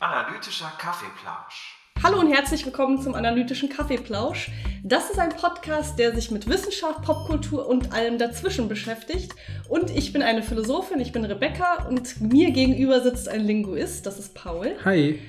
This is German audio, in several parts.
Analytischer Kaffeeplausch. Hallo und herzlich willkommen zum Analytischen Kaffeeplausch. Das ist ein Podcast, der sich mit Wissenschaft, Popkultur und allem dazwischen beschäftigt. Und ich bin eine Philosophin, ich bin Rebecca und mir gegenüber sitzt ein Linguist, das ist Paul. Hi.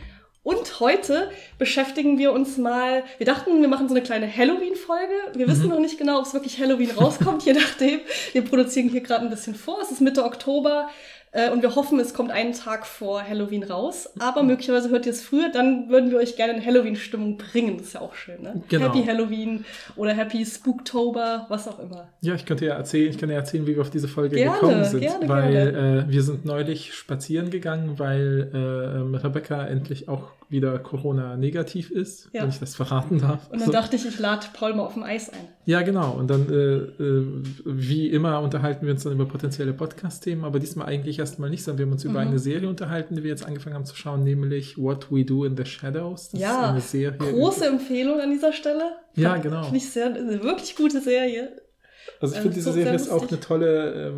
Und heute beschäftigen wir uns mal, wir dachten, wir machen so eine kleine Halloween-Folge. Wir wissen noch nicht genau, ob es wirklich Halloween rauskommt, je nachdem. Wir produzieren hier gerade ein bisschen vor. Es ist Mitte Oktober. Äh, und wir hoffen, es kommt einen Tag vor Halloween raus. Aber möglicherweise hört ihr es früher, dann würden wir euch gerne in Halloween-Stimmung bringen. Das ist ja auch schön, ne? Genau. Happy Halloween oder Happy Spooktober, was auch immer. Ja, ich könnte ja erzählen, ich kann ja erzählen, wie wir auf diese Folge Gerne, gekommen sind. gerne, weil Äh, wir sind neulich spazieren gegangen, weil äh, Rebecca endlich auch wieder Corona-negativ ist, Ja. wenn ich das verraten darf. Und dann So. dachte ich, ich lade Paul mal auf dem Eis ein. Ja, genau. Und dann, äh, äh, wie immer, unterhalten wir uns dann über potenzielle Podcast-Themen, aber diesmal eigentlich erstmal nicht, sondern wir haben uns über Mhm. eine Serie unterhalten, die wir jetzt angefangen haben zu schauen, nämlich What We Do in the Shadows. Das Ja, ist eine Serie. Große Empfehlung an dieser Stelle. Ja, genau. Finde ich sehr, eine wirklich gute Serie. Also ich Ähm, finde, diese Serie ist auch eine tolle, äh,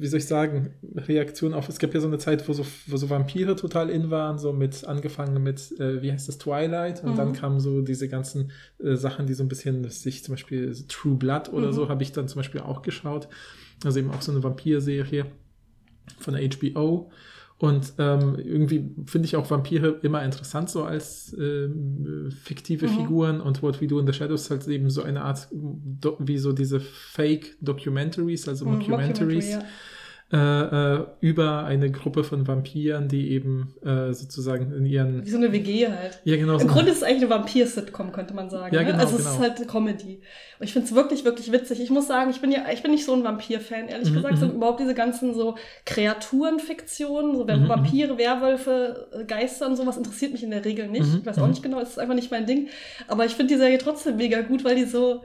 wie soll ich sagen, Reaktion auf. Es gab ja so eine Zeit, wo so, wo so Vampire total in waren, so mit angefangen mit, äh, wie heißt das, Twilight. Und Mhm. dann kamen so diese ganzen äh, Sachen, die so ein bisschen sich zum Beispiel so True Blood oder Mhm. so, habe ich dann zum Beispiel auch geschaut. Also eben auch so eine Vampir-Serie von der HBO. Und ähm, irgendwie finde ich auch Vampire immer interessant, so als ähm, fiktive Mhm. Figuren. Und What We Do in the Shadows ist halt eben so eine Art, wie so diese Fake-Documentaries, also Mhm, Mockumentaries, ja. Äh, äh, über eine Gruppe von Vampiren, die eben äh, sozusagen in ihren. Wie so eine WG halt. Ja, genau. Im so- Grunde ist es eigentlich eine Vampir-Sitcom, könnte man sagen. Ja, ne? genau, also es genau. ist halt eine Comedy. Und ich finde es wirklich, wirklich witzig. Ich muss sagen, ich bin ja, ich bin nicht so ein Vampir-Fan, ehrlich Mhm, gesagt. mhm. Sondern überhaupt diese ganzen so Kreaturenfiktionen, so Mhm, Vampire, Werwölfe, äh, Geister und sowas interessiert mich in der Regel nicht. Mhm, Ich weiß auch mhm. nicht genau, es ist einfach nicht mein Ding. Aber ich finde die Serie trotzdem mega gut, weil die so.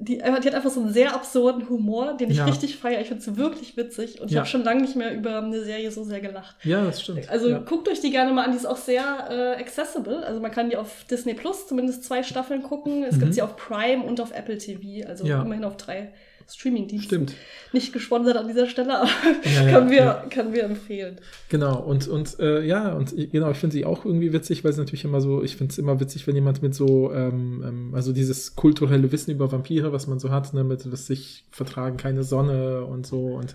Die, einfach- die hat einfach so einen sehr absurden Humor, den ich Ja. richtig feiere. Ich finde es wirklich witzig und ich Ja. habe schon lange nicht mehr über eine Serie so sehr gelacht. ja, das stimmt. Also ja. guckt euch die gerne mal an, die ist auch sehr äh, accessible. Also man kann die auf Disney Plus zumindest zwei Staffeln gucken. Es Mhm. gibt sie auf Prime und auf Apple TV, also immerhin auf drei Streaming-Diensten. Stimmt. Nicht gesponsert an dieser Stelle, aber Ja, können, wir, ja. können wir empfehlen. Genau, und, und äh, ja, und genau, ich finde sie auch irgendwie witzig, weil sie natürlich immer so, ich finde es immer witzig, wenn jemand mit so, ähm, ähm, also dieses kulturelle Wissen über Vampire, was man so hat, ne, mit was sich vertragen keine Sonne und so und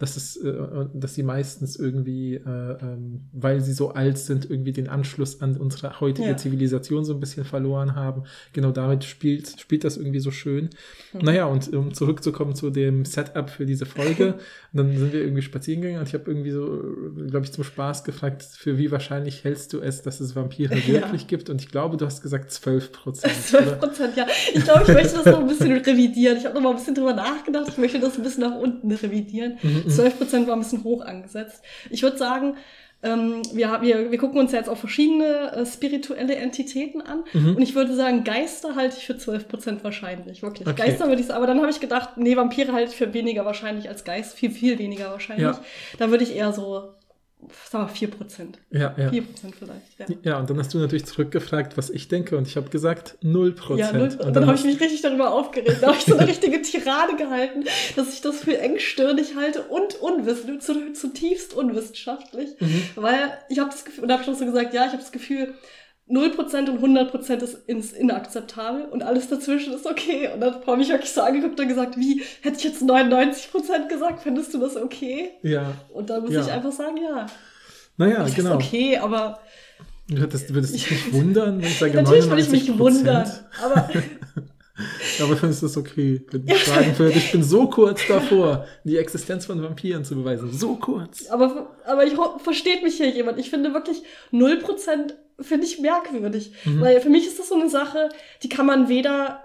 dass es, äh, dass sie meistens irgendwie, äh, ähm, weil sie so alt sind, irgendwie den Anschluss an unsere heutige Ja. Zivilisation so ein bisschen verloren haben. Genau damit spielt, spielt das irgendwie so schön. Mhm. Naja, und um zurückzukommen zu dem Setup für diese Folge, dann sind wir irgendwie spazieren gegangen und ich habe irgendwie so, glaube ich, zum Spaß gefragt, für wie wahrscheinlich hältst du es, dass es Vampire Ja. wirklich gibt? Und ich glaube, du hast gesagt 12 Prozent. 12 Prozent, ja. Ich glaube, ich möchte das noch ein bisschen revidieren. Ich habe noch mal ein bisschen drüber nachgedacht. Ich möchte das ein bisschen nach unten revidieren. Mhm, 12 Prozent war ein bisschen hoch angesetzt. Ich würde sagen, ähm, wir, wir, wir gucken uns ja jetzt auch verschiedene äh, spirituelle Entitäten an. Mhm. Und ich würde sagen, Geister halte ich für 12 Prozent wahrscheinlich. Wirklich. Okay. Geister würde ich sagen. Aber dann habe ich gedacht, nee, Vampire halte ich für weniger wahrscheinlich als Geist. Viel, viel weniger wahrscheinlich. Ja. Da würde ich eher so, sagen wir 4 Prozent. Ja, ja. 4 Prozent vielleicht, ja. Ja, und dann hast du natürlich zurückgefragt, was ich denke, und ich habe gesagt 0 Ja, Prozent. null. und Und dann habe ich mich richtig darüber aufgeregt. Da habe ich so eine richtige Tirade gehalten, dass ich das für engstirnig halte und unwissend, zu- zutiefst unwissenschaftlich. Mhm. Weil ich habe das Gefühl, und da habe ich noch so gesagt, ja, ich habe das Gefühl, 0% und 100% ist ins inakzeptabel und alles dazwischen ist okay. Und dann habe ich wirklich so angeguckt und gesagt, wie, hätte ich jetzt 99% gesagt, findest du das okay? Ja, Und dann muss Ja. ich einfach sagen, ja. naja, Das genau. ist okay, aber Du würdest, würdest dich nicht wundern, wenn ich sage natürlich würde ich mich 99%. wundern. Aber Aber findest du es okay, wenn ich sagen würde, ich bin so kurz davor, die Existenz von Vampiren zu beweisen. So kurz. Aber, aber ich versteht mich hier jemand. Ich finde wirklich 0% finde ich merkwürdig. Mhm. Weil für mich ist das so eine Sache, die kann man weder,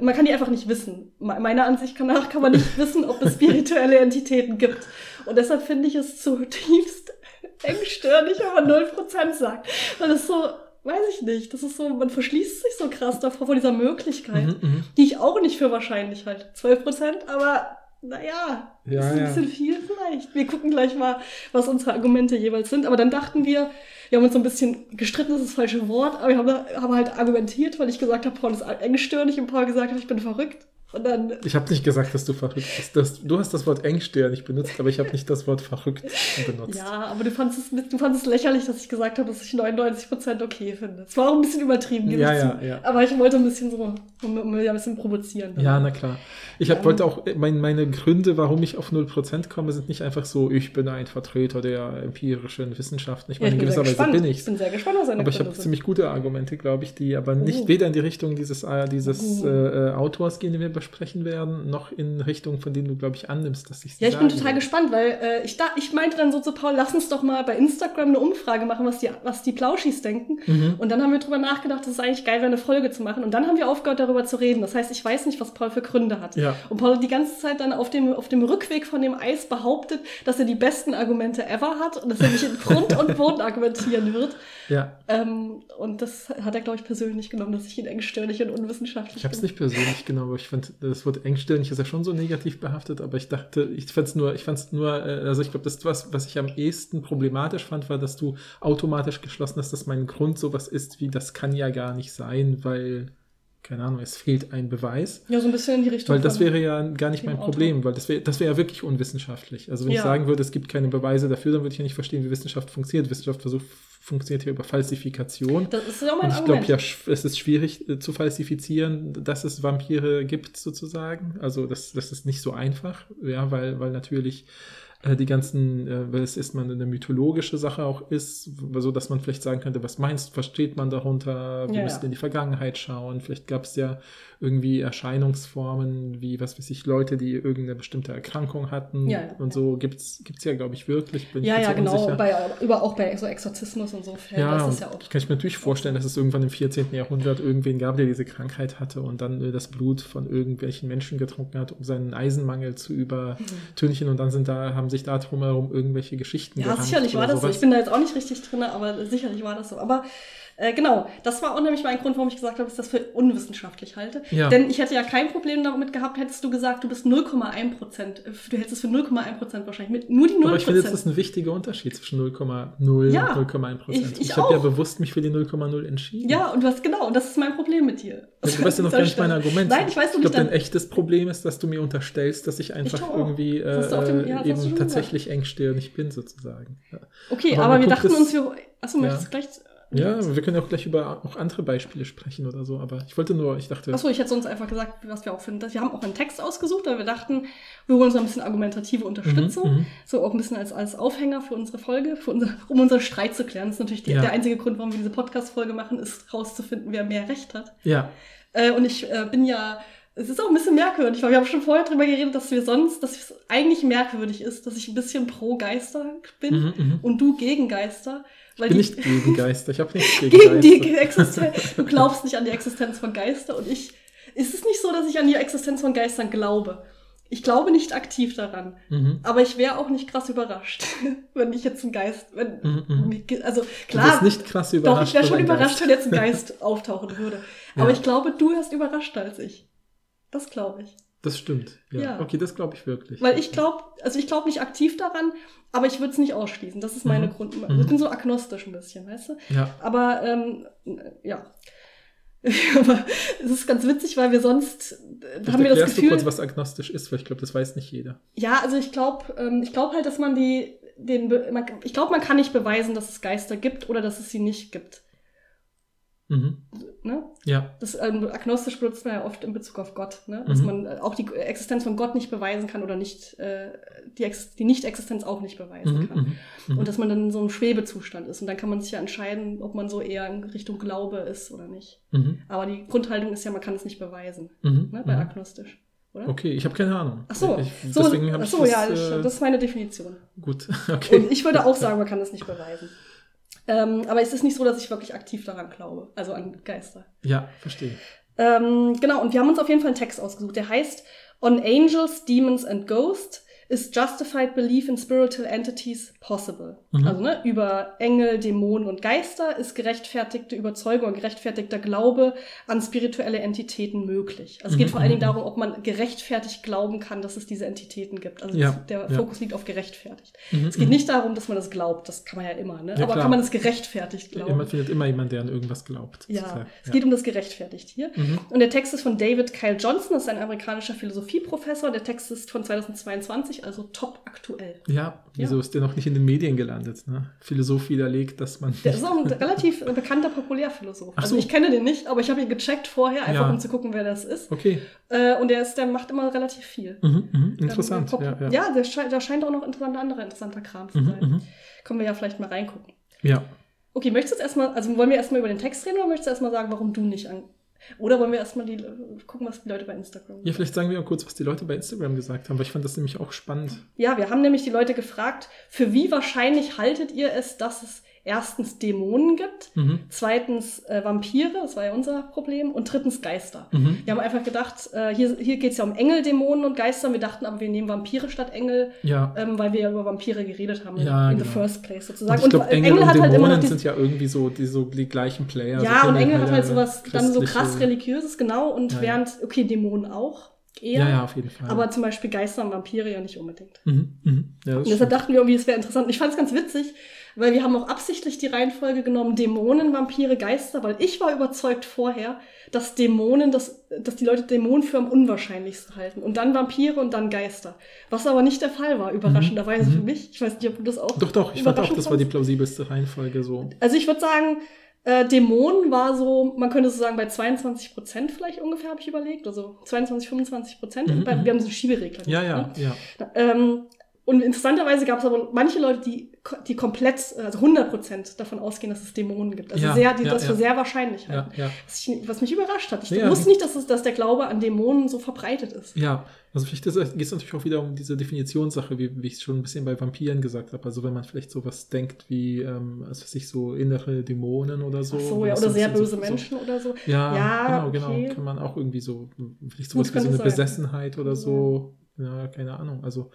man kann die einfach nicht wissen. Me- Meiner Ansicht nach kann man nicht wissen, ob es spirituelle Entitäten gibt. Und deshalb finde ich es zutiefst engstirnig, wenn man 0% sagt. Weil es so, weiß ich nicht, das ist so, man verschließt sich so krass davor, vor dieser Möglichkeit, Mhm, mhm. die ich auch nicht für wahrscheinlich halte. 12%, aber naja, Ja, ist ein ja. bisschen viel vielleicht. Wir gucken gleich mal, was unsere Argumente jeweils sind. Aber dann dachten wir, wir haben uns so ein bisschen gestritten, das ist das falsche Wort, aber wir haben, haben halt argumentiert, weil ich gesagt habe, Paul ist engstirnig und Paul gesagt hat, ich bin verrückt. Und dann, Ich habe nicht gesagt, dass du verrückt bist. Das, du hast das Wort engstirnig benutzt, aber ich habe nicht das Wort verrückt benutzt. ja, aber du fandest, es, du fandest es lächerlich, dass ich gesagt habe, dass ich 99% okay finde. Es war auch ein bisschen übertrieben, gebe Ja, ich ja, zu. ja. Aber ich wollte ein bisschen so, um, um ein bisschen provozieren. Ja, na klar. Ich hab, Ja. wollte auch, mein, meine Gründe, warum ich auf 0% komme, sind nicht einfach so, ich bin ein Vertreter der empirischen Wissenschaften. Ich meine, ich in gewisser Weise bin Ich ich. bin sehr gespannt, was seine Aber ich habe ziemlich gute Argumente, glaube ich, die aber nicht Oh. weder in die Richtung dieses, äh, dieses äh, äh, Autors gehen, den wir besprechen werden, noch in Richtung, von denen du, glaube ich, annimmst, dass ich Ja, ich bin total will. gespannt, weil äh, ich, da, ich meinte dann so zu Paul, lass uns doch mal bei Instagram eine Umfrage machen, was die, was die Plauschis denken. Mhm. Und dann haben wir drüber nachgedacht, dass es eigentlich geil wäre, eine Folge zu machen. Und dann haben wir aufgehört, darüber zu reden. Das heißt, ich weiß nicht, was Paul für Gründe hat. Ja. Und Paul hat die ganze Zeit dann auf dem, auf dem Rückweg von dem Eis behauptet, dass er die besten Argumente ever hat und dass er mich in Grund und Boden argumentieren wird. Ja, Ähm, und das hat er, glaube ich, persönlich genommen, dass ich ihn engstirnig und unwissenschaftlich ich habe es nicht persönlich genommen, aber ich fand, das Wort engstirnig ist ja schon so negativ behaftet, aber ich dachte, ich fand es nur, ich fand's nur, äh, also ich glaube, das, was, was ich am ehesten problematisch fand, war, dass du automatisch geschlossen hast, dass mein Grund sowas ist wie, das kann ja gar nicht sein, weil, keine Ahnung, es fehlt ein Beweis. Ja, so ein bisschen in die Richtung. Weil das wäre ja gar nicht mein Autor. Problem, weil das wäre das wäre ja wirklich unwissenschaftlich. Also wenn ich Ja. sagen würde, es gibt keine Beweise dafür, dann würde ich ja nicht verstehen, wie Wissenschaft funktioniert. Wissenschaft versucht, funktioniert hier über Falsifikation. Das ist auch mein Und ich glaube ja, es ist schwierig äh, zu falsifizieren, dass es Vampire gibt, sozusagen. Also das, das ist nicht so einfach, ja, weil, weil natürlich äh, die ganzen, äh, weil es erstmal eine mythologische Sache auch ist, so dass man vielleicht sagen könnte, was meinst, versteht man darunter? Wir Ja, müssen ja. in die Vergangenheit schauen. Vielleicht gab es ja irgendwie Erscheinungsformen, wie, was weiß ich, Leute, die irgendeine bestimmte Erkrankung hatten Ja, ja, und so gibt's gibt's ja, glaube ich, wirklich. Bin ich Ja, mir ja, genau. unsicher. Bei, über, auch bei so Exorzismus und so Fällen. Ja, das ist ja auch. kann ich mir natürlich vorstellen, dass es irgendwann im 14. Jahrhundert irgendwen gab, der diese Krankheit hatte und dann äh, das Blut von irgendwelchen Menschen getrunken hat, um seinen Eisenmangel zu übertünchen und dann sind da, haben sich da drumherum irgendwelche Geschichten Ja, sicherlich war das so. Ich bin da jetzt auch nicht richtig drin, aber sicherlich war das so. Aber äh, genau, das war auch nämlich mein Grund, warum ich gesagt habe, dass ich das für unwissenschaftlich halte. Ja. Denn ich hätte ja kein Problem damit gehabt, hättest du gesagt, du bist 0,1 Prozent. äh, Du hältst es für 0,1 Prozent wahrscheinlich. Mit nur die 0 Aber ich finde, das ist ein wichtiger Unterschied zwischen 0,0 Ja, und 0,1 Prozent. ich- ich habe ja bewusst mich für die 0,0 entschieden. ja, und was genau, und das ist mein Problem mit dir. Ja, Du weißt ja noch gar nicht mein Argument. Nein, ich weiß Ich nicht. glaube, dein echtes Problem ist, dass du mir unterstellst, dass ich einfach auch. irgendwie du äh, dem- ja, du eben tatsächlich engstirnig bin, sozusagen. Ja. Okay, Aber aber, wir dachten uns, wir. Achso, Ja. möchtest du gleich. Ja, wir können auch gleich über auch andere Beispiele sprechen oder so, aber ich wollte nur, ich dachte, Achso, ich hätte sonst einfach gesagt, was wir auch finden. Wir haben auch einen Text ausgesucht, weil wir dachten, wir holen uns ein bisschen argumentative Unterstützung. Mhm, mhm. So auch ein bisschen als, als Aufhänger für unsere Folge, für unser, um unseren Streit zu klären. Das ist natürlich die, Ja. der einzige Grund, warum wir diese Podcast-Folge machen, ist rauszufinden, wer mehr Recht hat. ja, Äh, und ich äh, bin ja, es ist auch ein bisschen merkwürdig, weil wir haben schon vorher drüber geredet, dass wir sonst, dass es eigentlich merkwürdig ist, dass ich ein bisschen pro Geister bin Mhm, mhm. und du gegen Geister. Weil ich bin die- nicht gegen Geister, ich habe nichts gegen, gegen die Geister. Existenz. Du glaubst nicht an die Existenz von Geister und ich. Ist es nicht so, dass ich an die Existenz von Geistern glaube? Ich glaube nicht aktiv daran. Mhm. Aber ich wäre auch nicht krass überrascht, wenn ich jetzt ein Geist. Wenn, Mhm, mhm. Also Du bist klar, nicht krass doch, überrascht. ich wäre schon überrascht, wenn jetzt ein Geist auftauchen würde. Aber Ja. ich glaube, du wärst überraschter als ich. Das glaube ich. Das stimmt. Ja. Ja. Okay, das glaube ich wirklich. Weil ich glaube, also ich glaube nicht aktiv daran, aber ich würde es nicht ausschließen. Das ist meine Mhm. Grund. Mhm. Ich bin so agnostisch ein bisschen, weißt du? Ja. Aber ähm, ja. Aber es ist ganz witzig, weil wir sonst äh, Vielleicht haben wir das Gefühl. du kurz, was agnostisch ist, weil ich glaube, das weiß nicht jeder. ja, also ich glaube, ähm, ich glaube halt, dass man die, den, ich glaube, man kann nicht beweisen, dass es Geister gibt oder dass es sie nicht gibt. Mhm. Ne? Ja. Das ähm, agnostisch benutzt man ja oft in Bezug auf Gott, ne? dass Mhm. man äh, auch die Existenz von Gott nicht beweisen kann oder nicht äh, die, Ex die Nicht-Existenz auch nicht beweisen Mhm, kann. mhm, mhm. Und dass man dann in so einem Schwebezustand ist. Und dann kann man sich ja entscheiden, ob man so eher in Richtung Glaube ist oder nicht. Mhm, Aber die Grundhaltung ist ja, man kann es nicht beweisen, ne? bei agnostisch. Oder? Okay, ich habe keine Ahnung. Ach so, ich, so, deswegen habe ach ich so das, ja, äh, ich, das ist meine Definition. gut. Okay. Und ich würde auch sagen, man kann es nicht beweisen. Ähm, aber es ist nicht so, dass ich wirklich aktiv daran glaube, also an Geister. ja, verstehe. Ähm, genau, und wir haben uns auf jeden Fall einen Text ausgesucht, der heißt On Angels, Demons and Ghosts, is justified belief in spiritual entities possible. Mhm. Also ne, über Engel, Dämonen und Geister ist gerechtfertigte Überzeugung und gerechtfertigter Glaube an spirituelle Entitäten möglich. Also es geht Mhm, vor allen Dingen mhm. darum, ob man gerechtfertigt glauben kann, dass es diese Entitäten gibt. Also Ja, der ja. Fokus liegt auf gerechtfertigt. Mhm, Es geht mhm. nicht darum, dass man das glaubt, das kann man ja immer, ne? Ja, aber klar. kann man es gerechtfertigt glauben. Man findet immer jemanden, der an irgendwas glaubt. Ja, es geht um das gerechtfertigt hier. Mhm. Und der Text ist von David Kyle Johnson, das ist ein amerikanischer Philosophieprofessor. Der Text ist von 2022, also top aktuell. Ja, wieso ist der noch nicht in den Medien gelandet? Ne? Philosoph widerlegt, dass man. Der ist auch ein relativ bekannter Populärphilosoph. Also so. ich kenne den nicht, aber ich habe ihn gecheckt vorher, einfach Ja. um zu gucken, wer das ist. Okay. Äh, und der, ist, der macht immer relativ viel. Mhm, mhm. Interessant. Ähm, ja, ja. ja der scheint, da scheint auch noch interessanter, anderer interessanter Kram zu Mhm, sein. mhm. Können wir ja vielleicht mal reingucken. ja. Okay, möchtest du jetzt erstmal, also wollen wir erstmal über den Text reden oder möchtest du erstmal sagen, warum du nicht an. Oder wollen wir erstmal die, gucken, was die Leute bei Instagram Ja, vielleicht sagen wir mal kurz, was die Leute bei Instagram gesagt haben, weil ich fand das nämlich auch spannend. Ja, wir haben nämlich die Leute gefragt, für wie wahrscheinlich haltet ihr es, dass es erstens Dämonen gibt, Mhm. zweitens äh, Vampire, das war ja unser Problem, und drittens Geister. Mhm. Wir haben einfach gedacht, äh, hier, hier geht es ja um Engel, Dämonen und Geister. Wir dachten aber, wir nehmen Vampire statt Engel, Ja. ähm, weil wir ja über Vampire geredet haben Ja, in the genau. first place Und sozusagen. ich glaube, äh, Engel, und hat halt Dämonen die, sind ja irgendwie so die, so die gleichen Player. ja, so und Engel hat halt sowas dann so krass religiöses, genau, und Ja, während, okay, Dämonen auch, eher, Ja, ja, auf jeden Fall. aber zum Beispiel Geister und Vampire ja nicht unbedingt. mhm. Mhm. Ja, Und deshalb stimmt. dachten wir irgendwie, es wäre interessant. Und ich fand es ganz witzig, weil wir haben auch absichtlich die Reihenfolge genommen, Dämonen, Vampire, Geister, weil ich war überzeugt vorher, dass Dämonen, dass, dass die Leute Dämonen für am unwahrscheinlichsten halten. Und dann Vampire und dann Geister. Was aber nicht der Fall war, überraschenderweise Mhm. für mich. Ich weiß nicht, ob du das auch. Doch, doch, ich fand auch, das war die plausibelste Reihenfolge so. Also ich würde sagen, äh, Dämonen war so, man könnte so sagen, bei 22 Prozent vielleicht ungefähr, habe ich überlegt. Also 22, 25 Prozent. Mhm, mhm. Wir haben so einen Schieberegler. Ja, gemacht, ja, ne? ja. Ähm, und interessanterweise gab es aber manche Leute, die, die komplett, also 100% davon ausgehen, dass es Dämonen gibt. Also Ja, sehr, die ja, das für ja. sehr wahrscheinlich halten. ja. Was, ich, was mich überrascht hat. Ich wusste nicht, dass, es, dass der Glaube an Dämonen so verbreitet ist. Ja, also vielleicht geht es natürlich auch wieder um diese Definitionssache, wie, wie ich es schon ein bisschen bei Vampiren gesagt habe. Also wenn man vielleicht sowas denkt wie, ähm, also sich so innere Dämonen oder so. Ach so, ja, oder so- sehr so- böse so- Menschen oder so. Ja, Ja, genau, okay. genau. Kann man auch irgendwie so, vielleicht Gut, sowas wie so eine sein. Besessenheit oder so. Ja, keine Ahnung. Also,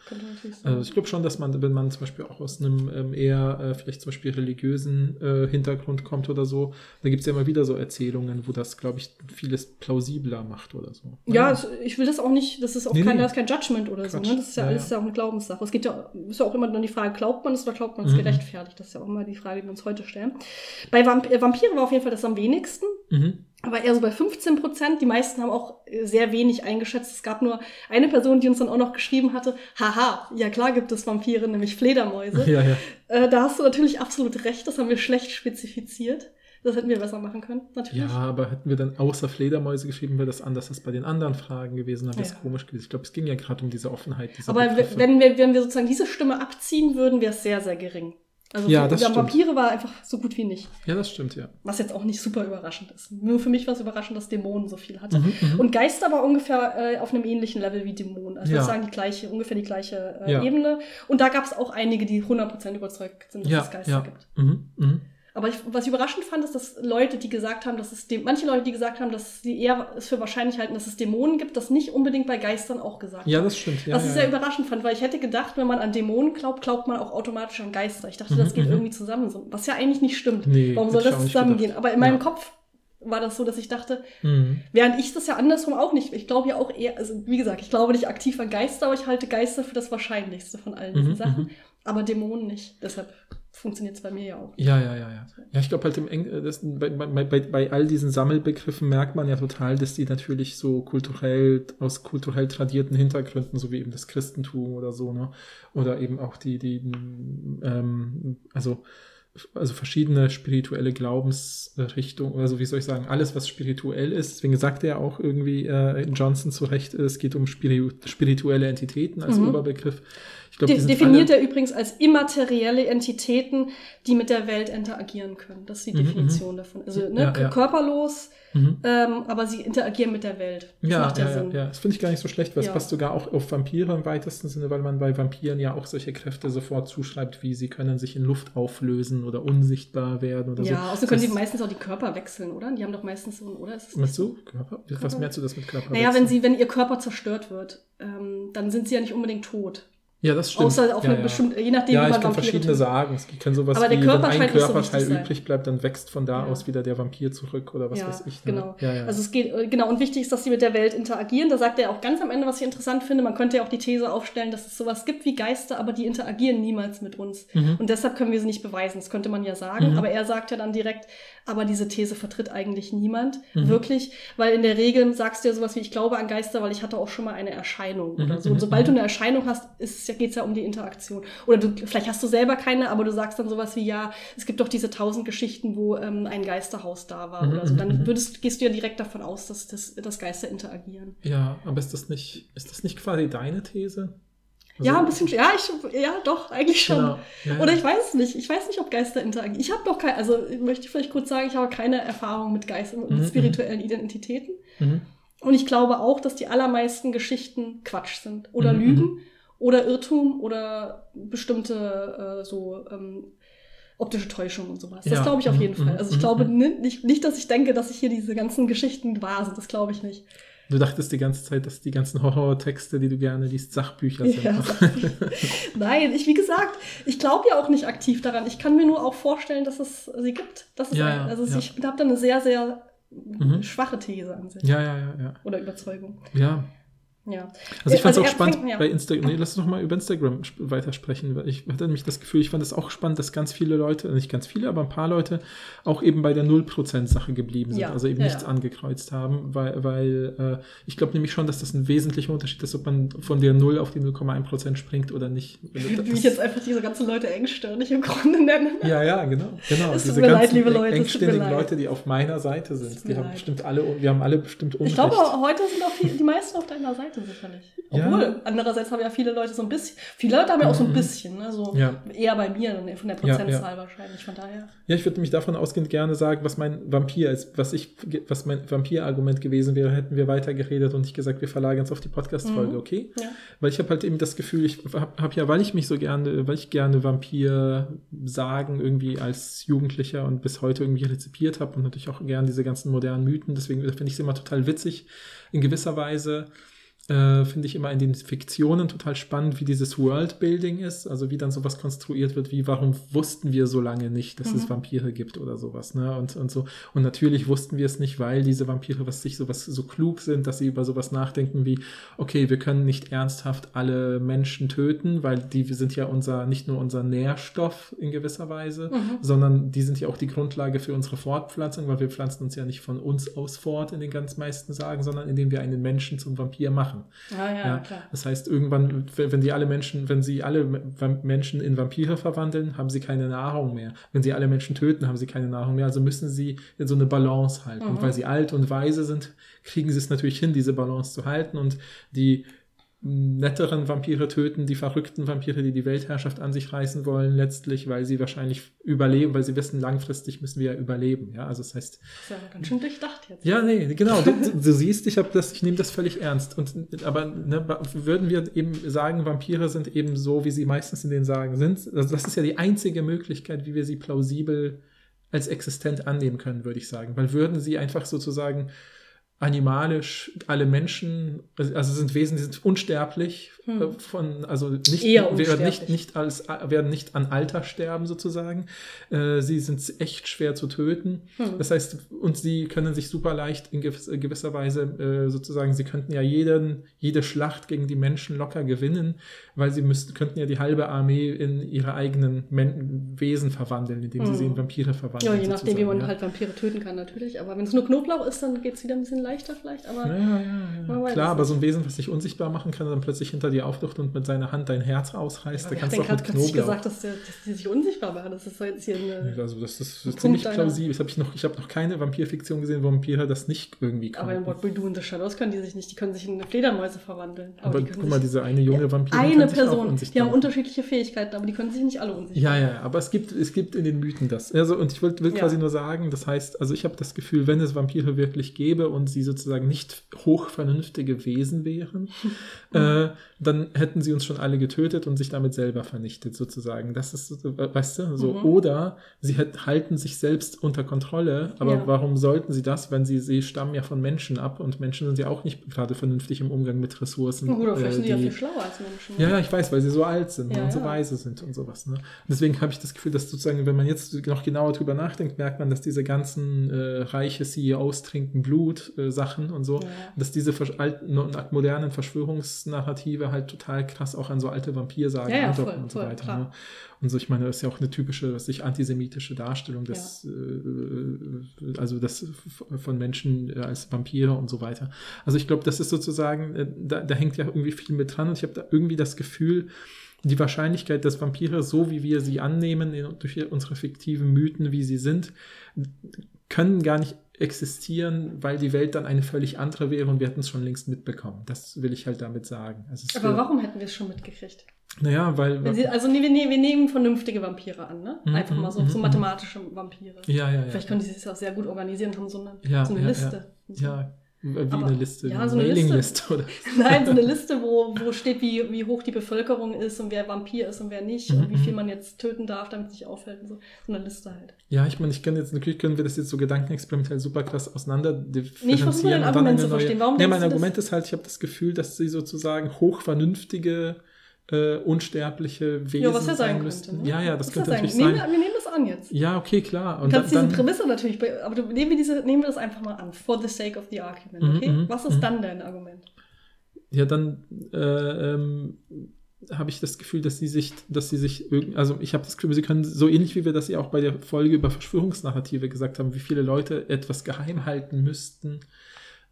also ich glaube schon, dass man, wenn man zum Beispiel auch aus einem ähm, eher äh, vielleicht zum Beispiel religiösen äh, Hintergrund kommt oder so, da gibt es ja immer wieder so Erzählungen, wo das, glaube ich, vieles plausibler macht oder so. ja, es- ich will das auch nicht, das ist auch Nee, kein, nee. das ist kein Judgment oder so. Quatsch. Ne? Das ist ja, Ja, alles ja. ja auch eine Glaubenssache. Es geht ja, ist ja auch immer dann die Frage, glaubt man es oder glaubt man es Mhm. gerechtfertigt? Das ist ja auch immer die Frage, die wir uns heute stellen. Bei Vamp äh, Vampire war auf jeden Fall das am wenigsten. Mhm. Aber eher so bei 15 Prozent. Die meisten haben auch äh, sehr wenig eingeschätzt. Es gab nur eine Person, die uns dann auch noch geschrieben hatte, haha, ja klar gibt es Vampire, nämlich Fledermäuse. Ja, ja. Äh, da hast du natürlich absolut recht, das haben wir schlecht spezifiziert. Das hätten wir besser machen können, natürlich. Ja, aber hätten wir dann außer Fledermäuse geschrieben, wäre das anders als bei den anderen Fragen gewesen. Dann wäre es Ja. komisch gewesen. Ich glaube, es ging ja gerade um diese Offenheit. Diese aber Begriffe. wenn wir, wenn wir sozusagen diese Stimme abziehen würden, wäre es sehr, sehr gering. Also Ja, das stimmt. Vampire war einfach so gut wie nicht. Ja, das stimmt, ja. Was jetzt auch nicht super überraschend ist. Nur für mich war es überraschend, dass Dämonen so viel hatte. Mhm, mhm. Und Geister war ungefähr äh, auf einem ähnlichen Level wie Dämonen. Also Ja. ich würde sagen, die gleiche, ungefähr die gleiche äh, Ja. Ebene. Und da gab es auch einige, die 100% überzeugt sind, dass ja, es Geister ja. gibt. Mhm, mhm. Aber ich, was ich überraschend fand, ist, dass Leute, die gesagt haben, dass es dem, manche Leute, die gesagt haben, dass sie eher es für wahrscheinlich halten, dass es Dämonen gibt, das nicht unbedingt bei Geistern auch gesagt Ja, das stimmt. Ja, was ich ja, sehr ja. überraschend fand, weil ich hätte gedacht, wenn man an Dämonen glaubt, glaubt man auch automatisch an Geister. Ich dachte, Mhm, das geht mhm. irgendwie zusammen. Was ja eigentlich nicht stimmt. Nee, Warum soll ich das zusammengehen? gedacht. Aber in meinem. Kopf war das so, dass ich dachte, Mhm. Während ich das ja andersrum auch nicht. Ich glaube ja auch eher, also wie gesagt, ich glaube nicht aktiv an Geister, aber ich halte Geister für das Wahrscheinlichste von allen diesen Mhm, Sachen. Aber Dämonen nicht. Deshalb funktioniert es bei mir ja auch. Ja, ja, ja, ja. Ja, ich glaube halt im Eng äh, das, bei, bei, bei, bei all diesen Sammelbegriffen merkt man ja total, dass die natürlich so kulturell, aus kulturell tradierten Hintergründen, so wie eben das Christentum oder so, ne? Oder eben auch die, die, ähm, also, also verschiedene spirituelle Glaubensrichtungen, also wie soll ich sagen, alles, was spirituell ist. Deswegen sagt er auch irgendwie äh, Johnson zu Recht, es geht um spiri spirituelle Entitäten als Mhm. Oberbegriff. Ich glaub, De definiert alle- er übrigens als immaterielle Entitäten, die mit der Welt interagieren können. Das ist die Mhm, Definition davon. Also ne, Ja, ja. körperlos, Mhm. ähm, aber sie interagieren mit der Welt. Das Ja, macht ja, ja, ja, Sinn. ja, das finde ich gar nicht so schlecht, weil es passt sogar auch auf Vampire im weitesten Sinne, weil man bei Vampiren ja auch solche Kräfte sofort zuschreibt, wie sie können sich in Luft auflösen oder unsichtbar werden oder so. Ja, außerdem können das, die meistens auch die Körper wechseln, oder? Die haben doch meistens so ein, oder? Ist es nicht Meinst so? du? Körper? Was Körper? meinst du das mit Körper? Naja, wenn sie, wenn ihr Körper zerstört wird, ähm, dann sind sie ja nicht unbedingt tot. Ja, das stimmt. Außer auf ja, eine ja. bestimmte, je nachdem, Ja, wie ich man kann Vampire verschiedene sagen. Es können sowas Aber der wie, Körper wenn ein so Körperteil sein. übrig bleibt, dann wächst von da Ja. aus wieder der Vampir zurück oder was weiß ich. Ne? genau. Also es geht, äh, genau, und wichtig ist, dass sie mit der Welt interagieren. Da sagt er auch ganz am Ende, was ich interessant finde, man könnte ja auch die These aufstellen, dass es sowas gibt wie Geister, aber die interagieren niemals mit uns. Mhm. Und deshalb können wir sie nicht beweisen. Das könnte man ja sagen. Aber er sagt ja dann direkt, aber diese These vertritt eigentlich niemand. Mhm. Wirklich. Weil in der Regel sagst du ja sowas wie, ich glaube an Geister, weil ich hatte auch schon mal eine Erscheinung Mhm, oder so. mhm, Und sobald mhm. du eine Erscheinung hast, ist es ja, geht's ja um die Interaktion. Oder du, vielleicht hast du selber keine, aber du sagst dann sowas wie, ja, es gibt doch diese tausend Geschichten, wo ähm, ein Geisterhaus da war Mhm, oder so. mhm, Dann mhm. würdest, gehst du ja direkt davon aus, dass, das, dass Geister interagieren. ja, aber ist das nicht, ist das nicht quasi deine These? Also- ja, ein bisschen, ja, ich, ja, doch, eigentlich schon. Genau. Ja. Oder ich weiß nicht, ich weiß nicht, ob Geister interagieren. Ich habe noch keine, also ich möchte vielleicht kurz sagen, ich habe keine Erfahrung mit Geistern, mit Mhm, spirituellen Identitäten. Mhm. Und ich glaube auch, dass die allermeisten Geschichten Quatsch sind oder Mhm, Lügen oder Irrtum oder bestimmte äh, so ähm, optische Täuschung und sowas. Das Ja, glaube ich auf mhm, jeden Fall. mhm, Also ich mhm, glaube mhm. ni- nicht, nicht, dass ich denke, dass ich hier diese ganzen Geschichten wahr sind. Das glaube ich nicht. Du dachtest die ganze Zeit, dass die ganzen Horrortexte, die du gerne liest, Sachbücher sind. Ja. Nein, ich, wie gesagt, ich glaube ja auch nicht aktiv daran. Ich kann mir nur auch vorstellen, dass es sie gibt. Das ist Ja, ein- also ja. ich habe da eine sehr, sehr Mhm. schwache These an sich. ja, ja, ja, ja. Oder Überzeugung. Ja, Ja. Also ich fand es Also auch spannend fängt- ja. bei Instagram. Nee, lass uns doch mal über Instagram sp- weitersprechen. Ich hatte nämlich das Gefühl, ich fand es auch spannend, dass ganz viele Leute, nicht ganz viele, aber ein paar Leute auch eben bei der 0%-Sache geblieben sind. Ja, Also eben ja, nichts angekreuzt haben, weil, weil äh, ich glaube nämlich schon, dass das ein wesentlicher Unterschied ist, ob man von der 0 auf die 0,1% springt oder nicht. Wie Das- ich jetzt einfach diese ganzen Leute engstirnig im Grunde nenne. ja, ja, genau. genau. Es tut mir leid, liebe Leute, engstirnigen. Leute, die auf meiner Seite sind, die haben leid. bestimmt alle, wir haben alle bestimmt Unrecht. Ich glaube, heute sind auch viel, die meisten auf deiner Seite sicherlich. Ja. Obwohl, andererseits haben ja viele Leute so ein bisschen, viele Leute haben ja auch so ein Mhm. bisschen, ne? so Ja. eher bei mir, von der Ja, Prozentzahl wahrscheinlich, von daher. Ja, ich würde mich davon ausgehend gerne sagen, was mein Vampir ist, was ich, was mein Vampir-Argument gewesen wäre, hätten wir weiter geredet und nicht gesagt, wir verlagern es auf die Podcast-Folge, Mhm. okay? Ja. Weil ich habe halt eben das Gefühl, ich habe hab ja, weil ich mich so gerne, weil ich gerne Vampir sagen irgendwie als Jugendlicher und bis heute irgendwie rezipiert habe und natürlich auch gerne diese ganzen modernen Mythen, deswegen finde ich es immer total witzig, in gewisser Weise äh, finde ich immer in den Fiktionen total spannend, wie dieses Worldbuilding ist, also wie dann sowas konstruiert wird, wie warum wussten wir so lange nicht, dass es Mhm. Vampire gibt oder sowas, ne? Und, und so. Und natürlich wussten wir es nicht, weil diese Vampire was sich sowas so klug sind, dass sie über sowas nachdenken wie, okay, wir können nicht ernsthaft alle Menschen töten, weil die sind ja unser, nicht nur unser Nährstoff in gewisser Weise, Mhm. sondern die sind ja auch die Grundlage für unsere Fortpflanzung, weil wir pflanzen uns ja nicht von uns aus fort in den ganz meisten Sagen, sondern indem wir einen Menschen zum Vampir machen. Ah, ja, Ja, klar. Das heißt, irgendwann, wenn die alle Menschen, wenn sie alle Menschen in Vampire verwandeln, haben sie keine Nahrung mehr. Wenn sie alle Menschen töten, haben sie keine Nahrung mehr. Also müssen sie in so eine Balance halten. Und Mhm. weil sie alt und weise sind, kriegen sie es natürlich hin, diese Balance zu halten. Und die netteren Vampire töten die verrückten Vampire, die die Weltherrschaft an sich reißen wollen, letztlich, weil sie wahrscheinlich überleben, weil sie wissen, langfristig müssen wir ja überleben. Ja, also das heißt, Das ist ja ganz schön durchdacht jetzt. ja, nee, genau. Du, du, siehst, ich habe das, ich nehme das völlig ernst. Und aber ne, würden wir eben sagen, Vampire sind eben so, wie sie meistens in den Sagen sind. Also das ist ja die einzige Möglichkeit, wie wir sie plausibel als existent annehmen können, würde ich sagen. Weil würden sie einfach sozusagen animalisch alle Menschen, also sind Wesen, die sind unsterblich Hm. äh, von, also nicht, werden nicht, nicht als, werden nicht an Alter sterben sozusagen. Äh, sie sind echt schwer zu töten. Hm. Das heißt, und sie können sich super leicht in äh, gewisser Weise äh, sozusagen, sie könnten ja jeden, jede Schlacht gegen die Menschen locker gewinnen, weil sie müssten, könnten ja die halbe Armee in ihre eigenen Men Wesen verwandeln, indem sie Mhm. sie in Vampire verwandeln. Ja, je nachdem, wie man ja. halt Vampire töten kann, natürlich. Aber wenn es nur Knoblauch ist, dann geht es wieder ein bisschen leichter vielleicht. Aber Ja, ja, ja, Klar, aber so ein Wesen, was sich unsichtbar machen kann, dann plötzlich hinter dir auftaucht und mit seiner Hand dein Herz ausreißt, da kannst du auch mit Knoblauch. gesagt, dass, die sich unsichtbar machen? Das ist jetzt hier eine. Also das ist Punkt ziemlich deiner- plausibel. Das hab ich noch, ich habe noch keine Vampirfiktion gesehen, wo Vampire das nicht irgendwie Aber in können. What We Do in the Shadows können die sich nicht, die können sich in Fledermäuse verwandeln. Aber können guck mal, diese eine junge Vampirin eine Person, die haben machen. unterschiedliche Fähigkeiten, aber die können sich nicht alle unsichtbar Ja, ja, aber es gibt, es gibt in den Mythen das. Also, und ich will, will quasi nur sagen, das heißt, also ich habe das Gefühl, wenn es Vampire wirklich gäbe und sie sozusagen nicht hochvernünftige Wesen wären, äh, dann hätten sie uns schon alle getötet und sich damit selber vernichtet, sozusagen. Das ist, weißt du, so. Mhm. Oder sie hätt, halten sich selbst unter Kontrolle, aber Ja. warum sollten sie das, wenn sie, sie stammen ja von Menschen ab und Menschen sind ja auch nicht gerade vernünftig im Umgang mit Ressourcen. Oder vielleicht äh, sind die ja viel schlauer als Menschen. ja, ja, ich weiß, weil sie so alt sind Ja, und so ja. weise sind und sowas. Ne? Und deswegen habe ich das Gefühl, dass sozusagen, wenn man jetzt noch genauer drüber nachdenkt, merkt man, dass diese ganzen äh, reiche CEOs trinken Blut äh, Sachen und so, Ja. dass diese alten, no- modernen Verschwörungsnarrative halt total krass auch an so alte Vampirsagen Ja, andocken voll, und so voll, weiter. Ne? Und so, ich meine, das ist ja auch eine typische, was ich, antisemitische Darstellung des, äh, also das von Menschen äh, als Vampire und so weiter. Also ich glaube, das ist sozusagen, äh, da, da hängt ja irgendwie viel mit dran und ich habe da irgendwie das Gefühl, die Wahrscheinlichkeit, dass Vampire, so wie wir sie annehmen, in, durch unsere fiktiven Mythen, wie sie sind, können gar nicht existieren, weil die Welt dann eine völlig andere wäre und wir hätten es schon längst mitbekommen. Das will ich halt damit sagen. Also Aber warum hätten wir es schon mitgekriegt? Naja, weil. Sie, also nee, wir, ne- wir nehmen vernünftige Vampire an, ne? Mhm, Einfach mal so, mhm, so mhm. mathematische Vampire. ja, ja, ja. Vielleicht können die sich auch sehr gut organisieren haben so eine, Ja, so eine ja, Liste. Ja, wie Aber- eine Liste, ja, so eine Mailingliste oder. Nein, so eine Liste, wo, wo steht, wie, wie hoch die Bevölkerung ist und wer Vampir ist und wer nicht und wie Mhm, viel mhm. man jetzt töten darf, damit es nicht auffällt und so. So eine Liste halt. Ja, ich meine, ich kann jetzt, natürlich können wir das jetzt so gedankenexperimentell super krass auseinander Nee, ich versuche differenzieren. dein Argument zu verstehen. Warum nee, mein? Argument ist halt, ich habe das Gefühl, dass sie sozusagen hochvernünftige, äh, unsterbliche Wesen Ja, was ja sein müssten. könnte. Ne? Ja, ja, das Was könnte ja natürlich sein. sein. Nehmen wir, wir nehmen das an jetzt. Ja, okay, klar. Du Und kannst dann, diese Prämisse natürlich, aber du, nehmen, wir diese, nehmen wir das einfach mal an. For the sake of the argument, Mhm, okay? mhm, Was ist mhm. dann dein Argument? ja, dann äh, ähm, habe ich das Gefühl, dass sie sich, dass sie sich also ich habe das Gefühl, sie können so ähnlich wie wir das ja auch bei der Folge über Verschwörungsnarrative gesagt haben, wie viele Leute etwas geheim halten müssten,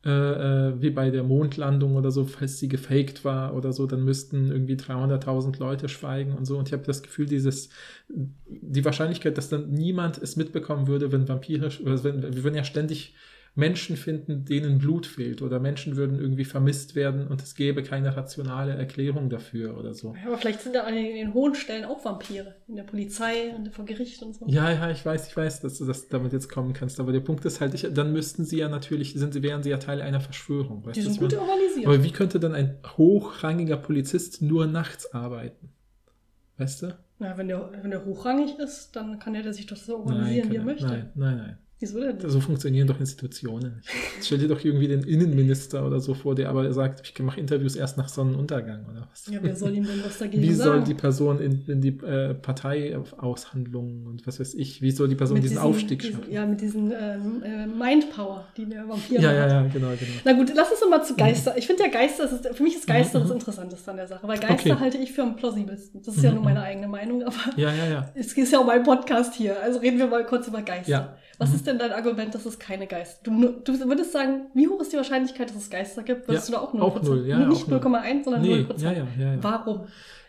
äh, äh, wie bei der Mondlandung oder so, falls sie gefaked war oder so, dann müssten irgendwie 300.000 Leute schweigen und so. Und ich habe das Gefühl, dieses, die Wahrscheinlichkeit, dass dann niemand es mitbekommen würde, wenn Vampire, also wenn, wir würden ja ständig Menschen finden, denen Blut fehlt oder Menschen würden irgendwie vermisst werden und es gäbe keine rationale Erklärung dafür oder so. Ja, aber vielleicht sind da an den, in den hohen Stellen auch Vampire. In der Polizei und vor Gericht und so. Ja, ja, ich weiß, ich weiß, dass du das damit jetzt kommen kannst, aber der Punkt ist halt, ich, dann müssten sie ja natürlich, sind sie, wären sie ja Teil einer Verschwörung. Weißt Die sind gut organisiert. aber wie könnte dann ein hochrangiger Polizist nur nachts arbeiten? Weißt du? Na, wenn der, wenn der hochrangig ist, dann kann er sich doch so organisieren, wie er möchte. Nein, nein, nein. Wieso denn? So funktionieren doch Institutionen nicht. Stell dir doch irgendwie den Innenminister oder so vor, der aber sagt, ich mache Interviews erst nach Sonnenuntergang oder was. Ja, wer soll ihm denn was dagegen Wie soll sagen? die Person in, in die äh, Parteiaushandlungen und was weiß ich, wie soll die Person Mit diesen, diesen- Aufstieg diesen, schaffen? Ja, mit diesen ähm, äh, Mindpower, die der Vampir Ja, hat. ja, ja, genau, genau. Na gut, lass uns doch mal zu Geister. Ich finde ja Geister, ist, für mich ist Geister Mhm, das mhm. Interessanteste an der Sache, weil Geister Okay. halte ich für am plausibelsten. Das ist ja Mhm, nur meine eigene Meinung, aber Ja, ja, ja. es ist ja auch mein Podcast hier. Also reden wir mal kurz über Geister. Ja. Was Mhm. ist denn dein Argument, dass es keine Geister du, du würdest sagen, wie hoch ist die Wahrscheinlichkeit, dass es Geister gibt? Würdest Ja, du da auch 0%? auch null, ja, Nicht auch null. 0,1, sondern Nee, 0%. ja, ja, ja, ja. Warum?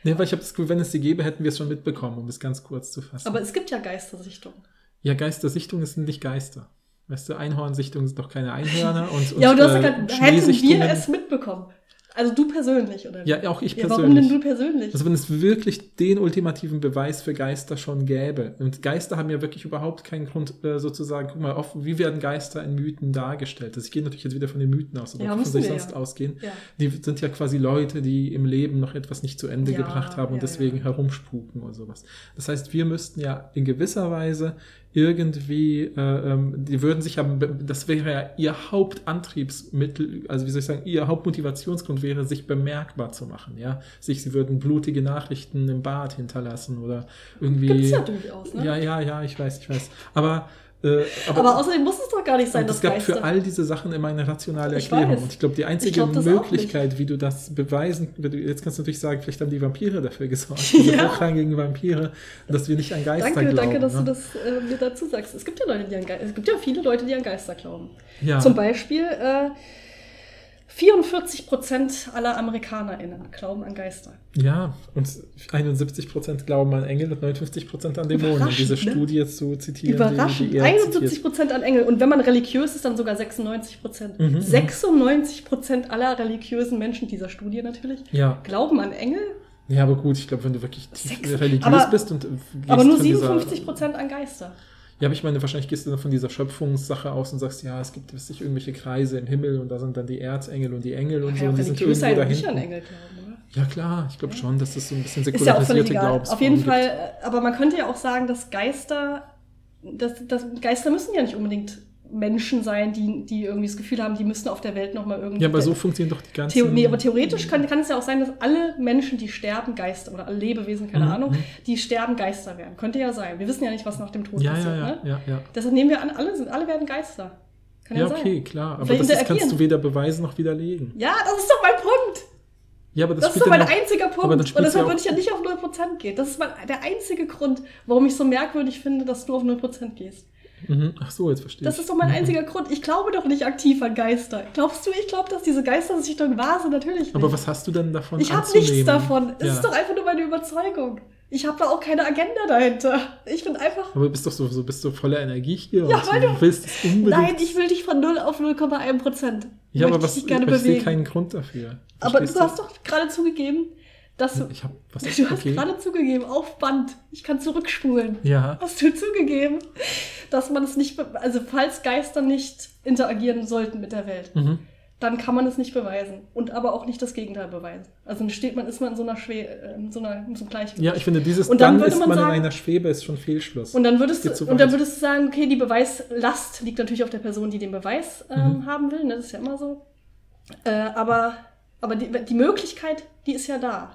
Nee, weil ich habe das Gefühl, wenn es sie gäbe, hätten wir es schon mitbekommen, um es ganz kurz zu fassen. Aber es gibt ja Geistersichtungen. ja, Geistersichtungen sind nicht Geister. Weißt du, Einhornsichtungen sind doch keine Einhörner und, und ja, und du hast äh, gesagt, hätten wir es mitbekommen. Also du persönlich, oder? Ja, auch ich Ja, persönlich. warum denn du persönlich? Also wenn es wirklich den ultimativen Beweis für Geister schon gäbe. Und Geister haben ja wirklich überhaupt keinen Grund, äh, sozusagen, guck mal, oft, wie werden Geister in Mythen dargestellt? Also ich gehe natürlich jetzt wieder von den Mythen aus, oder Ja, wovon müssen soll ich wir sonst ja. ausgehen? ja. Die sind ja quasi Leute, die im Leben noch etwas nicht zu Ende Ja, gebracht haben und ja, deswegen ja. herumspuken oder sowas. Das heißt, wir müssten ja in gewisser Weise irgendwie, äh, ähm, die würden sich haben, das wäre ja ihr Hauptantriebsmittel, also wie soll ich sagen, ihr Hauptmotivationsgrund wäre, sich bemerkbar zu machen, ja. Sich, sie würden blutige Nachrichten im Bad hinterlassen oder irgendwie. Gibt's ja durchaus, ne? Ja, ja, ja, ich weiß, ich weiß. Aber, äh, Aber, außerdem muss es doch gar nicht sein, dass es gab Geister... für all diese Sachen immer eine rationale Ich Erklärung. weiß. Und ich glaube, die einzige glaub Möglichkeit, wie du das beweisen, jetzt kannst du natürlich sagen, vielleicht haben die Vampire dafür gesorgt, diese Ja. hochrangigen Vampire, dass wir nicht an Geister Danke, glauben. danke, dass ne? du das äh, mir dazu sagst. Es gibt ja Leute, die an Geister, es gibt ja viele Leute, die an Geister glauben. ja. Zum Beispiel äh, 44 Prozent aller AmerikanerInnen glauben an Geister. Ja, und 71% glauben an Engel und 59% an Dämonen. Um diese ne? Studie zu zitieren. Überraschend. Die, die er 71 zitiert. Prozent an Engel. Und wenn man religiös ist, dann sogar 96 Prozent. Mhm, mhm. 96 Prozent aller religiösen Menschen dieser Studie natürlich Ja. glauben an Engel, ja, aber gut, ich glaube, wenn du wirklich tief Sechs- religiös aber- bist und äh, aber nur von dieser- 57 Prozent an Geister. Ja, aber ich meine, wahrscheinlich gehst du dann von dieser Schöpfungssache aus und sagst, ja, es gibt sich irgendwelche Kreise im Himmel und da sind dann die Erzengel und die Engel und Kann so ja und die sind irgendwo und nicht an. Engel glauben, oder? Ja, klar, ich glaube schon, dass das so ein bisschen ja säkularisierte egal. Glaubensformen Auf jeden gibt. Fall, äh, aber man könnte ja auch sagen, dass Geister, dass, dass Geister müssen ja nicht unbedingt Menschen sein, die, die irgendwie das Gefühl haben, die müssten auf der Welt nochmal irgendwie. Ja, aber so funktionieren doch die ganzen. Theo nee, aber theoretisch kann, kann es ja auch sein, dass alle Menschen, die sterben, Geister oder alle Lebewesen, keine Mhm, Ahnung, mhm. die sterben, Geister werden. Könnte ja sein. Wir wissen ja nicht, was nach dem Tod Ja, passiert. ja, ja, Ne? ja, ja. Deshalb nehmen wir an, alle, sind, alle werden Geister. Kann ja, Ja, okay, sein. klar. Aber Vielleicht das ist, kannst du weder beweisen noch widerlegen. Ja, das ist doch mein Punkt. Ja, aber das, Das ist doch mein noch- einziger Punkt. Und deshalb würde ich ja nicht auf 0% gehen. Das ist mein, der einzige Grund, warum ich so merkwürdig finde, dass du auf 0% gehst. Mhm. Ach so, jetzt verstehe Das ich. ist doch mein Mhm. einziger Grund. Ich glaube doch nicht aktiv an Geister. Glaubst du, ich glaube, dass diese Geistersichtung wahr sind? Natürlich nicht. Aber was hast du denn davon ich habe nichts davon. Es Ja. ist doch einfach nur meine Überzeugung. Ich habe da auch keine Agenda dahinter. Ich bin einfach. Aber du bist doch so, so bist du voller Energie hier Ja, und weil du du- willst es unbedingt. Nein, ich will dich von 0 auf 0,1 Prozent. ja, aber Möchte was, ich aber ich sehe keinen Grund dafür. aber Verstehst du hast doch gerade zugegeben, dass du. Ich hab, was, Du hast okay. gerade zugegeben, auf Band. Ich kann zurückspulen. Ja. Hast du zugegeben, dass man es nicht, also falls Geister nicht interagieren sollten mit der Welt, Mhm. dann kann man es nicht beweisen und aber auch nicht das Gegenteil beweisen. Also dann steht man, ist man in so einer Schwe äh, in so einer in so einem Gleichgewicht. Ja, ich finde, dieses Und dann dann, würde ist man man, sagen- in einer Schwebe, ist schon Fehlschluss. und dann würdest du, und dann würdest du sagen, okay, die Beweislast liegt natürlich auf der Person, die den Beweis ähm, Mhm. haben will. Ne? Das ist ja immer so. Äh, aber aber die, die Möglichkeit, die ist ja da,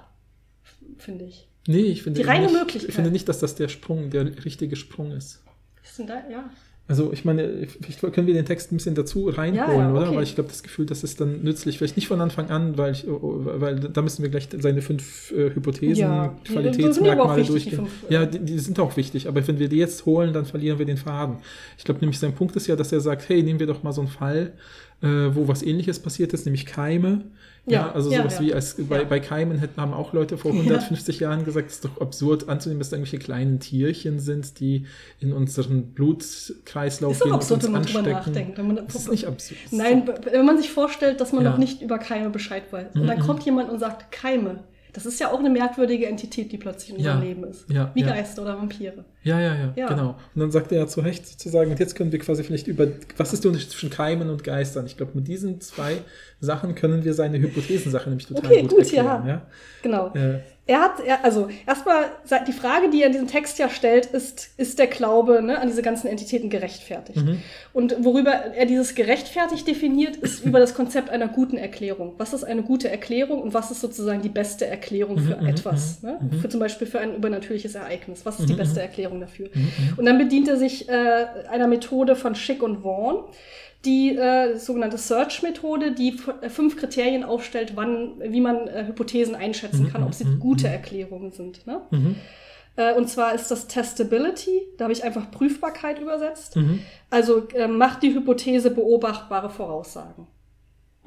finde ich. nee, ich finde die reine nicht, Möglichkeit. Ich finde nicht, dass das der Sprung, der richtige Sprung ist. Ist denn da, ja. Also ich meine, vielleicht können wir den Text ein bisschen dazu reinholen, Ja, ja, oder? okay. Weil ich glaube, das Gefühl, das ist dann nützlich. Vielleicht nicht von Anfang an, weil, ich, weil da müssen wir gleich seine fünf äh, Hypothesen, Ja, Qualitätsmerkmale wichtig, die durchgehen. fünf, ja, äh, die, die sind auch wichtig. Aber wenn wir die jetzt holen, dann verlieren wir den Faden. Ich glaube nämlich, sein Punkt ist ja, dass er sagt, hey, nehmen wir doch mal so einen Fall, äh, wo was ähnliches passiert ist, nämlich Keime. Ja, Ja, also ja, sowas ja. wie als bei, bei Keimen hätten, haben auch Leute vor 150 Jahren gesagt, es ist doch absurd anzunehmen, dass da irgendwelche kleinen Tierchen sind, die in unseren Blutkreislauf Ist doch gehen und absurd, uns wenn man drüber anstecken. nachdenkt. Wenn man, Das ist nicht absurd. Nein, wenn man sich vorstellt, dass man noch nicht über Keime Bescheid weiß. Und dann Mhm. kommt jemand und sagt Keime. Das ist ja auch eine merkwürdige Entität, die plötzlich in Ja. unserem Leben ist. Ja, Wie ja. Geister oder Vampire. Ja, ja, ja, Ja. genau. Und dann sagt er ja zu Recht sozusagen, und jetzt können wir quasi vielleicht über, was ist der Unterschied zwischen Keimen und Geistern? Ich glaube, mit diesen zwei Sachen können wir seine Hypothesensache nämlich total Okay, gut, gut, erklären. ja. Ja? Genau. Äh, Er hat, er, also erstmal, die Frage, die er in diesem Text ja stellt, ist, ist der Glaube ne, an diese ganzen Entitäten gerechtfertigt? Mhm. Und worüber er dieses gerechtfertigt definiert, ist über das Konzept einer guten Erklärung. Was ist eine gute Erklärung und was ist sozusagen die beste Erklärung für Mhm, mhm, etwas? Ne? mhm. Für zum Beispiel für ein übernatürliches Ereignis. Was ist die Mhm, beste mhm. Erklärung dafür? mhm, Und dann bedient er sich äh, einer Methode von Schick und Vaughan, die äh, sogenannte Search-Methode, die äh, fünf Kriterien aufstellt, wann, wie man äh, Hypothesen einschätzen Mhm, kann, ob sie mhm, gute mhm. Erklärungen sind. Ne? mhm, Äh, und zwar ist das Testability, da habe ich einfach Prüfbarkeit übersetzt. mhm, Also äh, macht die Hypothese beobachtbare Voraussagen.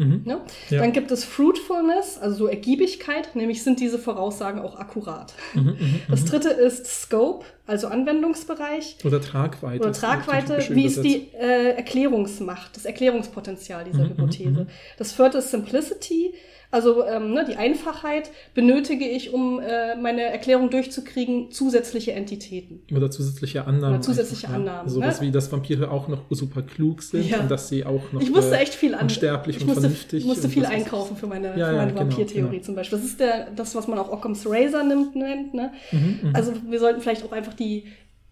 Mhm. Ne? Ja. Dann gibt es Fruitfulness, also so Ergiebigkeit, nämlich sind diese Voraussagen auch akkurat. Mhm, mhm, Das mhm. dritte ist Scope, also Anwendungsbereich. Oder Tragweite. Oder ist Tragweite, typisch wie ist die äh, Erklärungsmacht, das Erklärungspotenzial dieser Mhm, Hypothese. Das vierte ist Simplicity, also ähm, ne, die Einfachheit benötige ich, um äh, meine Erklärung durchzukriegen, zusätzliche Entitäten. Oder zusätzliche Annahmen. Oder zusätzliche einfach, Annahmen, Ja. Sowas ne? wie, dass Vampire auch noch super klug sind Ja. und dass sie auch noch Ich musste äh, echt viel an. unsterblich ich und musste, vernünftig Ich musste viel einkaufen für meine, Ja, für meine genau, Vampirtheorie genau. zum Beispiel. Das ist der, das, was man auch Occam's Razor nimmt, nennt. Ne? Mhm, mhm. Also wir sollten vielleicht auch einfach die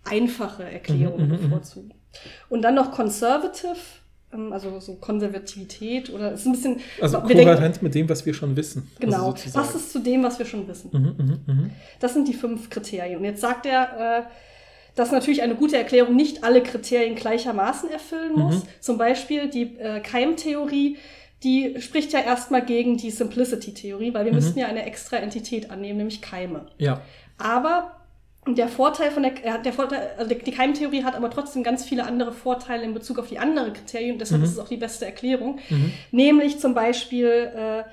einfache Erklärung Mhm, mhm, mhm. bevorzugen. Und dann noch Conservative, also so Konservativität oder ist ein bisschen. also kohärent mit dem, was wir schon wissen. Genau, Also passt es zu dem, was wir schon wissen. Mhm, mhm, mhm. Das sind die fünf Kriterien. Und jetzt sagt er, äh, dass natürlich eine gute Erklärung nicht alle Kriterien gleichermaßen erfüllen muss. Mhm. Zum Beispiel die äh, Keimtheorie, die spricht ja erstmal gegen die Simplicity-Theorie, weil wir Mhm. müssten ja eine extra Entität annehmen, nämlich Keime. Ja. Aber der Vorteil von der, der Vorteil, also die Keimtheorie hat aber trotzdem ganz viele andere Vorteile in Bezug auf die anderen Kriterien. Und deshalb Mhm. ist es auch die beste Erklärung. Mhm. Nämlich zum Beispiel äh,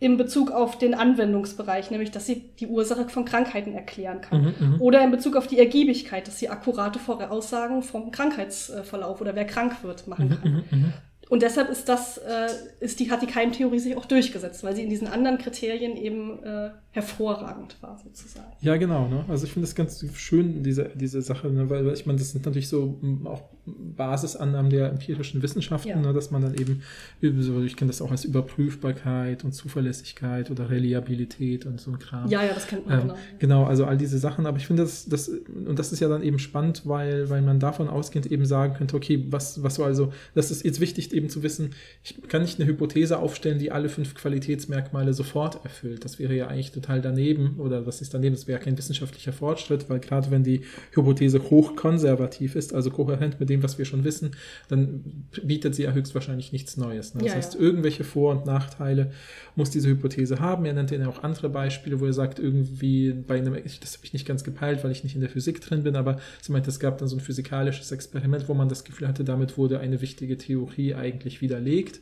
in Bezug auf den Anwendungsbereich, nämlich dass sie die Ursache von Krankheiten erklären kann. Mhm, mhm. Oder in Bezug auf die Ergiebigkeit, dass sie akkurate Voraussagen vom Krankheitsverlauf oder wer krank wird machen kann. Mhm, mhm, mhm. Und deshalb ist das, äh, ist die, hat die Keimtheorie sich auch durchgesetzt, weil sie in diesen anderen Kriterien eben äh, hervorragend war, sozusagen. Ja, genau. Ne? Also ich finde das ganz schön, diese, diese Sache, ne? weil, weil ich meine, das sind natürlich so auch Basisannahmen der empirischen Wissenschaften, Ja. ne? dass man dann eben, ich kenne das auch als Überprüfbarkeit und Zuverlässigkeit oder Reliabilität und so ein Kram. Ja, ja, das kennt man Ähm, genau. genau, also all diese Sachen, aber ich finde das, das, und das ist ja dann eben spannend, weil, weil man davon ausgehend eben sagen könnte, okay, was, was so also, das ist jetzt wichtig eben zu wissen, ich kann nicht eine Hypothese aufstellen, die alle fünf Qualitätsmerkmale sofort erfüllt. Das wäre ja eigentlich total daneben, oder was ist daneben, das wäre kein wissenschaftlicher Fortschritt, weil gerade wenn die Hypothese hochkonservativ ist, also kohärent mit dem, was wir schon wissen, dann bietet sie ja höchstwahrscheinlich nichts Neues. Ne? Das Ja, heißt, ja. irgendwelche Vor- und Nachteile muss diese Hypothese haben. Er nennt ja auch andere Beispiele, wo er sagt, irgendwie bei einem, das habe ich nicht ganz gepeilt, weil ich nicht in der Physik drin bin, aber sie meint, es gab dann so ein physikalisches Experiment, wo man das Gefühl hatte, damit wurde eine wichtige Theorie eigentlich widerlegt.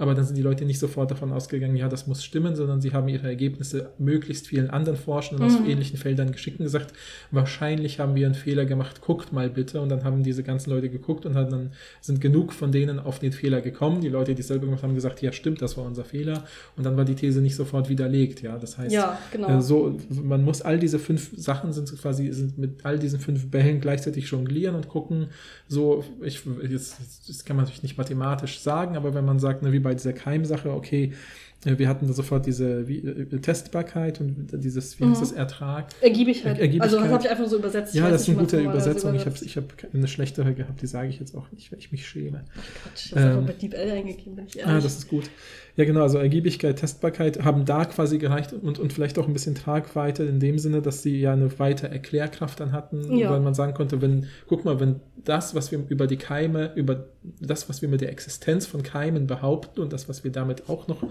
Aber dann sind die Leute nicht sofort davon ausgegangen, ja, das muss stimmen, sondern sie haben ihre Ergebnisse möglichst vielen anderen Forschenden aus Mhm. ähnlichen Feldern geschickt und gesagt, wahrscheinlich haben wir einen Fehler gemacht, guckt mal bitte. Und dann haben diese ganzen Leute geguckt und dann sind genug von denen auf den Fehler gekommen. Die Leute, die es selber gemacht haben, gesagt, ja, stimmt, das war unser Fehler. Und dann war die These nicht sofort widerlegt. Ja, das heißt, Ja, genau. äh, so, man muss all diese fünf Sachen sind quasi sind mit all diesen fünf Bällen gleichzeitig jonglieren und gucken. So, ich jetzt, das kann man natürlich nicht mathematisch sagen, aber wenn man sagt, ne, wie bei dieser Keimsache, okay, wir hatten da sofort diese wie, äh, Testbarkeit und dieses, wie heißt Mhm. das, Ertrag. Ergiebigkeit. Ergiebigkeit. Also das habe ich einfach so übersetzt. Ich Ja, das ist eine gute Übersetzung. Ich habe ich hab eine schlechtere gehabt, die sage ich jetzt auch nicht, weil ich mich schäme. Quatsch, ich habe einfach Ähm, bei DeepL eingegeben, bin ich ehrlich. Ah, das ist gut. Ja, genau, also Ergiebigkeit, Testbarkeit haben da quasi gereicht und, und vielleicht auch ein bisschen Tragweite in dem Sinne, dass sie ja eine weite Erklärkraft dann hatten, Ja. weil man sagen konnte, wenn, guck mal, wenn das, was wir über die Keime, über das, was wir mit der Existenz von Keimen behaupten und das, was wir damit auch noch äh,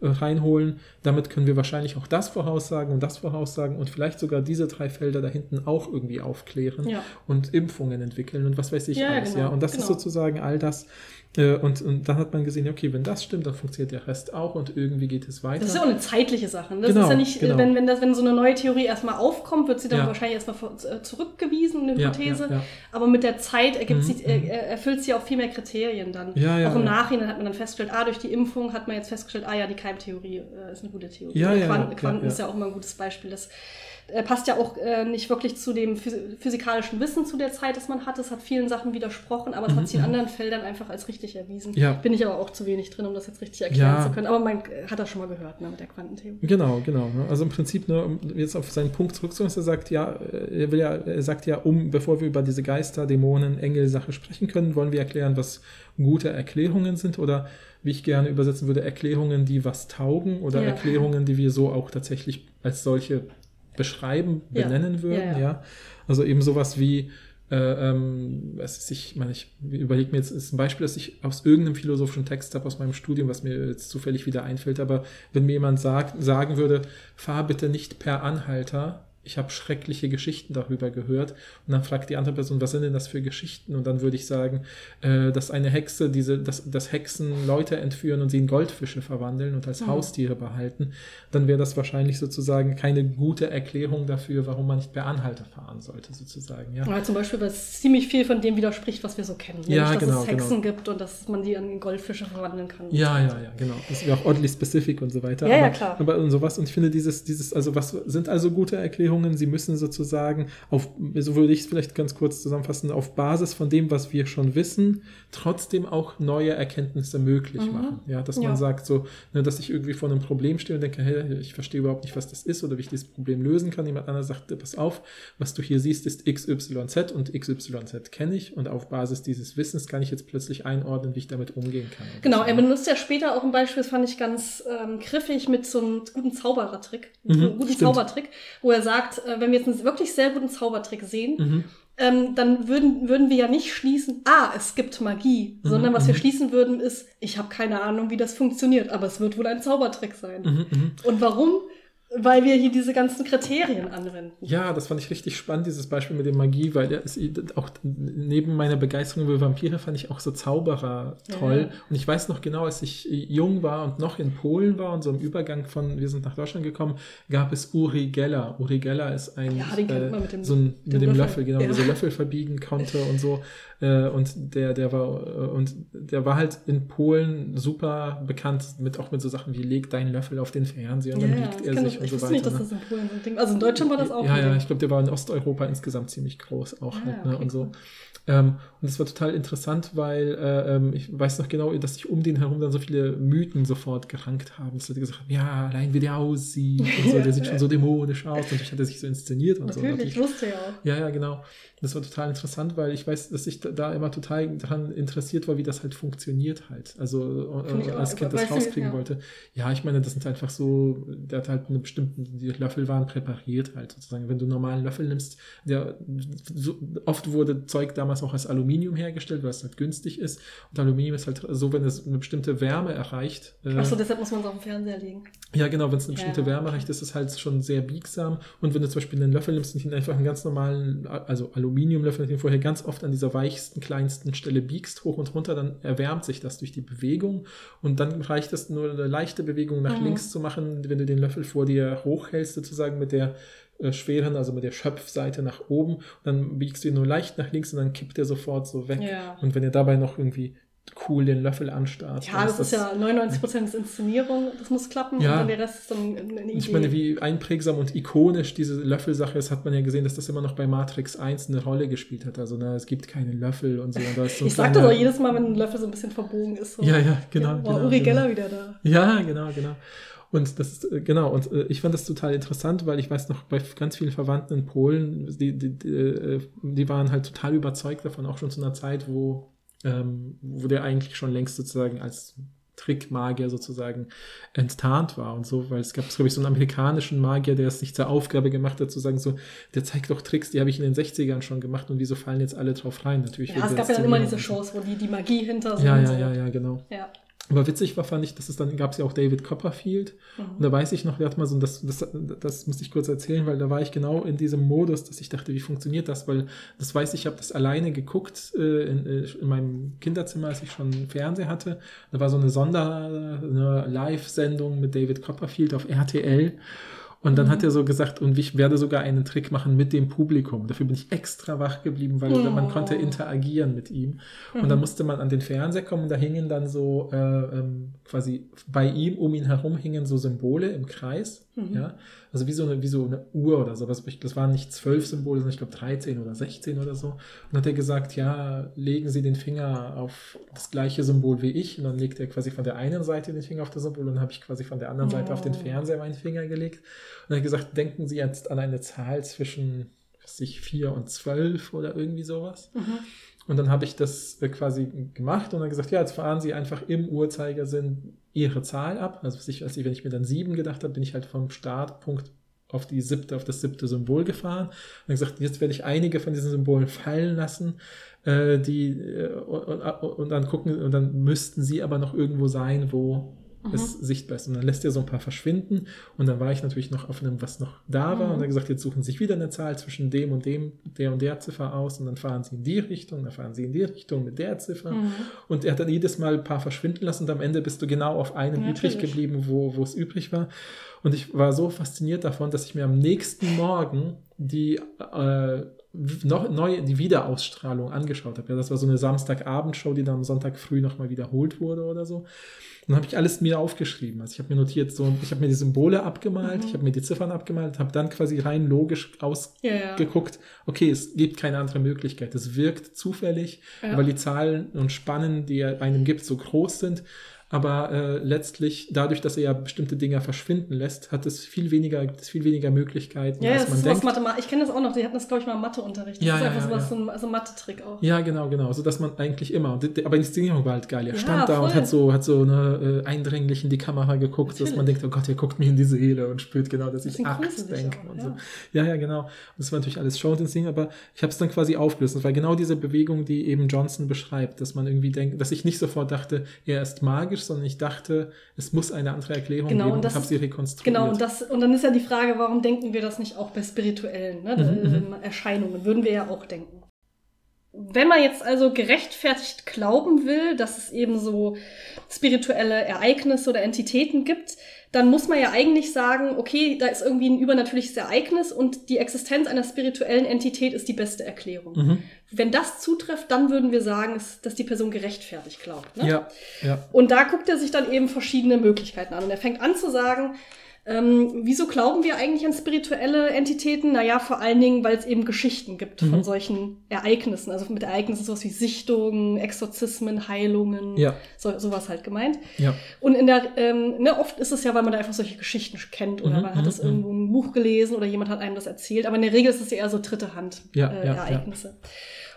reinholen, damit können wir wahrscheinlich auch das voraussagen und das voraussagen und vielleicht sogar diese drei Felder da hinten auch irgendwie aufklären Ja. und Impfungen entwickeln und was weiß ich Ja, alles. genau, ja. Und das ist genau. sozusagen all das. Äh, und, und dann hat man gesehen, okay, wenn das stimmt, dann funktioniert der Rest auch und irgendwie geht es weiter. Das ist ja auch eine zeitliche Sache. ne? Das Genau, ist ja nicht, genau. wenn, wenn, das, wenn so eine neue Theorie erstmal aufkommt, wird sie dann Ja. wahrscheinlich erstmal äh, zurückgewiesen, eine Hypothese. ja, ja. Aber mit der Zeit ergibt Mhm, sie, äh, erfüllt sie auch viel mehr Kriterien dann. Ja, ja, auch im. Nachhinein hat man dann festgestellt, ah, durch die Impfung hat man jetzt festgestellt, ah ja, die Keimtheorie äh, ist eine gute Theorie. Ja, ja, Quanten, Quanten ja. ist ja auch immer ein gutes Beispiel. Das äh, passt ja auch äh, nicht wirklich zu dem phys- physikalischen Wissen zu der Zeit, das man hat. Es hat vielen Sachen widersprochen, aber es hat sich in anderen Feldern einfach als richtig erwiesen. Mhm, Ja. Bin ich aber auch zu wenig drin, um das jetzt richtig erklären zu können. Aber man äh, hat das schon mal gehört ne, mit der Quantentheorie. Genau, genau. ne? Also im Prinzip, ne, um jetzt auf seinen Punkt zurückzukommen, er sagt ja, äh, er will ja, er sagt ja, um, bevor wir über diese Geister, Dämonen, Engel-Sache sprechen können, wollen wir erklären, was gute Erklärungen sind oder wie ich gerne übersetzen würde, Erklärungen, die was taugen oder Ja. Erklärungen, die wir so auch tatsächlich als solche beschreiben, Ja. benennen würden, Ja, ja. ja. Also eben sowas wie, äh, ähm, was ist, ich meine, ich überlege mir jetzt, ist ein Beispiel, das ich aus irgendeinem philosophischen Text habe aus meinem Studium, was mir jetzt zufällig wieder einfällt, aber wenn mir jemand sagt, sagen würde, fahr bitte nicht per Anhalter, ich habe schreckliche Geschichten darüber gehört. Und dann fragt die andere Person, was sind denn das für Geschichten? Und dann würde ich sagen, äh, dass eine Hexe, diese, dass, dass Hexen Leute entführen und sie in Goldfische verwandeln und als Mhm. Haustiere behalten, dann wäre das wahrscheinlich sozusagen keine gute Erklärung dafür, warum man nicht per Anhalter fahren sollte, sozusagen. Ja. Ja, zum Beispiel, weil es ziemlich viel von dem widerspricht, was wir so kennen. Ja, Nämlich, dass genau, es Hexen genau. gibt und dass man die an Goldfische verwandeln kann. Ja, ja, ja, genau. Das wäre auch oddly specific und so weiter. Ja, ja, aber, klar. Aber und sowas. Und ich finde dieses, dieses, also was sind also gute Erklärungen? Sie müssen sozusagen auf, so würde ich es vielleicht ganz kurz zusammenfassen, auf Basis von dem, was wir schon wissen, trotzdem auch neue Erkenntnisse möglich Mhm. machen. Ja, dass Ja. man sagt so, ne, dass ich irgendwie vor einem Problem stehe und denke, hey, ich verstehe überhaupt nicht, was das ist oder wie ich dieses Problem lösen kann. Jemand anderes sagt, pass auf, was du hier siehst, ist XYZ und XYZ kenne ich und auf Basis dieses Wissens kann ich jetzt plötzlich einordnen, wie ich damit umgehen kann. Genau, er benutzt ja später auch ein Beispiel, das fand ich ganz ähm, griffig, mit so einem guten Zauberertrick, Mhm, guten stimmt. Zaubertrick, wo er sagt, äh, wenn wir jetzt einen wirklich sehr guten Zaubertrick sehen, Mhm. ähm, dann würden, würden wir ja nicht schließen, ah, es gibt Magie, Mhm, sondern was wir mhm. schließen würden, ist, ich habe keine Ahnung, wie das funktioniert, aber es wird wohl ein Zaubertrick sein. Mhm, mhm. Und warum? Weil wir hier diese ganzen Kriterien anwenden. Ja, das fand ich richtig spannend, dieses Beispiel mit der Magie, weil der ist auch neben meiner Begeisterung über Vampire fand ich auch so Zauberer toll. Ja. Und ich weiß noch genau, als ich jung war und noch in Polen war und so im Übergang von, wir sind nach Deutschland gekommen, gab es Uri Geller. Uri Geller ist ein, Ja, den kennt man mit dem- so ein, mit dem, Löffel, Löffel. genau, Ja. so Löffel verbiegen konnte und so. Äh, Und der, der war, äh, und der war halt in Polen super bekannt mit, auch mit so Sachen wie leg deinen Löffel auf den Fernseher und dann biegt er sich ich so wusste weiter. nicht, dass ne? das in Polen so ein Ding Also in Deutschland war das auch Ja, ja, ich glaube, der war in Osteuropa insgesamt ziemlich groß auch Ah, halt, ne, okay, und so. cool. Ähm, und es war total interessant, weil äh, ähm, ich weiß noch genau, dass sich um den herum dann so viele Mythen sofort gerankt haben. Dass Leute gesagt haben, ja, allein wie der aussieht und so, der sieht schon so dämonisch aus. Natürlich hat er sich so inszeniert und so. Natürlich, ich wusste ja auch. Ja, ja, genau. Das war total interessant, weil ich weiß, dass ich da- immer total daran interessiert war, wie das halt funktioniert halt. Also äh, als Kind das rauskriegen ja. wollte. Ja, ich meine, das sind einfach so, der hat halt eine bestimmte, die Löffel waren präpariert halt sozusagen. Wenn du einen normalen Löffel nimmst, der so, oft wurde Zeug damals auch als Aluminium hergestellt, weil es halt günstig ist. Und Aluminium ist halt so, wenn es eine bestimmte Wärme erreicht. äh, Achso, deshalb muss man es auf den Fernseher legen. ja, genau, wenn es eine Ja, bestimmte Wärme erreicht, ist es halt schon sehr biegsam. Und wenn du zum Beispiel einen Löffel nimmst und ihn einfach einen ganz normalen, also Aluminiumlöffel, den vorher ganz oft an dieser weichsten, kleinsten Stelle biegst, hoch und runter, dann erwärmt sich das durch die Bewegung. Und dann reicht es nur eine leichte Bewegung nach Mhm. links zu machen, wenn du den Löffel vor dir hochhältst, sozusagen mit der äh, schweren, also mit der Schöpfseite nach oben. Und dann biegst du ihn nur leicht nach links und dann kippt er sofort so weg. Ja. Und wenn ihr dabei noch irgendwie cool den Löffel anstarrt. Ja, dann das ist ja 99% ist Inszenierung, das muss klappen Ja. und dann der Rest ist dann eine Idee. Ich meine, wie einprägsam und ikonisch diese Löffelsache ist, hat man ja gesehen, dass das immer noch bei Matrix 1 eine Rolle gespielt hat. Also, na, es gibt keine Löffel und so. Und so ich sag das auch jedes Mal, wenn ein Löffel so ein bisschen verbogen ist. So. Ja, ja, genau. Ja, war genau, Uri genau. Geller wieder da. Ja, genau, genau. Und das ist, äh, genau, und äh, ich fand das total interessant, weil ich weiß noch, bei ganz vielen Verwandten in Polen, die, die, die, äh, die waren halt total überzeugt davon, auch schon zu einer Zeit, wo, ähm, wo der eigentlich schon längst sozusagen als Trickmagier sozusagen enttarnt war und so, weil es gab, glaube ich, so einen amerikanischen Magier, der es sich zur Aufgabe gemacht hat, zu sagen, so, der zeigt doch Tricks, die habe ich in den 60ern schon gemacht und wieso fallen jetzt alle drauf rein? Natürlich. Ja, es gab ja dann immer diese. Shows, wo die die Magie hinter sind. Ja, ja, ja, ja, genau. ja. Aber witzig war, fand ich, dass es dann gab es ja auch David Copperfield. Und da weiß ich noch, der hat mal so, das, das, das muss ich kurz erzählen, weil da war ich genau in diesem Modus, dass ich dachte, wie funktioniert das? Weil das weiß ich, ich habe das alleine geguckt äh, in, äh, in meinem Kinderzimmer, als ich schon einen Fernseher hatte. Da war so eine Sonder, eine Live-Sendung mit David Copperfield auf RTL. Und dann hat er so gesagt, und ich werde sogar einen Trick machen mit dem Publikum. Dafür bin ich extra wach geblieben, weil Oh. man konnte interagieren mit ihm. Und Mhm. dann musste man an den Fernseher kommen, und da hingen dann so äh, ähm, quasi bei ihm, um ihn herum hingen so Symbole im Kreis. Mhm. Ja, also wie so eine, wie so eine Uhr oder sowas. Das waren nicht zwölf Symbole, sondern ich glaube 13 oder 16 oder so. Und dann hat er gesagt, ja, legen Sie den Finger auf das gleiche Symbol wie ich. Und dann legt er quasi von der einen Seite den Finger auf das Symbol und dann habe ich quasi von der anderen Seite auf den Oh. Fernseher meinen Finger gelegt. Und er hat gesagt, denken Sie jetzt an eine Zahl zwischen was weiß ich, 4 und 12 oder irgendwie sowas. Mhm. Und dann habe ich das äh, quasi gemacht und dann gesagt, ja, jetzt fahren Sie einfach im Uhrzeigersinn Ihre Zahl ab. Also ich, weiß nicht, wenn ich mir dann sieben gedacht habe, bin ich halt vom Startpunkt auf die siebte, auf das siebte Symbol gefahren. Und gesagt, jetzt werde ich einige von diesen Symbolen fallen lassen, äh, die äh, und, und, und dann gucken, und dann müssten sie aber noch irgendwo sein, wo es sichtbar ist. Und dann lässt er so ein paar verschwinden. Und dann war ich natürlich noch auf einem, was noch da war. Und dann gesagt, jetzt suchen Sie sich wieder eine Zahl zwischen dem und dem, der und der Ziffer aus. Und dann fahren Sie in die Richtung, dann fahren Sie in die Richtung mit der Ziffer. Mhm. Und er hat dann jedes Mal ein paar verschwinden lassen. Und am Ende bist du genau auf einem Ja, übrig natürlich. geblieben, wo, wo es übrig war. Und ich war so fasziniert davon, dass ich mir am nächsten Morgen die äh, noch neu die Wiederausstrahlung angeschaut habe. Ja, das war so eine Samstagabendshow, die dann am Sonntag früh nochmal wiederholt wurde oder so. Und dann habe ich alles mir aufgeschrieben. Also ich habe mir notiert, so, ich habe mir die Symbole abgemalt, ich habe mir die Ziffern abgemalt, habe dann quasi rein logisch Ja, ja. ausgeguckt, okay, es gibt keine andere Möglichkeit. Es wirkt zufällig, Ja. weil die Zahlen und Spannen, die er einem gibt, so groß sind. Aber äh, letztlich, dadurch, dass er ja bestimmte Dinge verschwinden lässt, hat es viel weniger, gibt es viel weniger Möglichkeiten, Ja, als das man ist was denkt. Mathematik. Ich kenne das auch noch. Die hatten das, glaube ich, mal im Matheunterricht. Das Ja, ist ja, einfach ja, sowas, ja. so ein, also Mathe-Trick auch. Ja, genau, genau. So dass man eigentlich immer. Aber die Inszenierung war halt geil. Er stand da und voll. hat so, hat so eine, äh, eindringlich in die Kamera geguckt, dass Natürlich. man denkt, oh Gott, er guckt mir in die Seele und spürt genau, dass ich Bisschen Axt gruselig denke auch, und ja. so. Ja, ja, genau. Und das war natürlich alles Show und Inszenierung, aber ich habe es dann quasi aufgelöst. Das war genau diese Bewegung, die eben Johnson beschreibt, dass man irgendwie denkt, dass ich nicht sofort dachte, er ist magisch, sondern ich dachte, es muss eine andere Erklärung Genau, geben und und habe sie rekonstruiert. Genau, und, das, und dann ist ja die Frage, warum denken wir das nicht auch bei spirituellen ne, Mhm, ähm, Erscheinungen? Würden wir ja auch denken. Wenn man jetzt also gerechtfertigt glauben will, dass es eben so spirituelle Ereignisse oder Entitäten gibt, dann muss man ja eigentlich sagen, okay, da ist irgendwie ein übernatürliches Ereignis und die Existenz einer spirituellen Entität ist die beste Erklärung. Mhm. Wenn das zutrifft, dann würden wir sagen, dass die Person gerechtfertigt glaubt. Ne? Ja, ja. Und da guckt er sich dann eben verschiedene Möglichkeiten an. Und er fängt an zu sagen, Ähm, wieso glauben wir eigentlich an spirituelle Entitäten? Naja, vor allen Dingen, weil es eben Geschichten gibt Mhm. von solchen Ereignissen. Also mit Ereignissen sowas wie Sichtungen, Exorzismen, Heilungen, Ja. so, sowas halt gemeint. Ja. Und in der, ähm, ne, oft ist es ja, weil man da einfach solche Geschichten kennt oder Mhm, man hat mhm, es irgendwo in einem Buch gelesen oder jemand hat einem das erzählt. Aber in der Regel ist es ja eher so dritte Hand Ja, äh, ja, Ereignisse.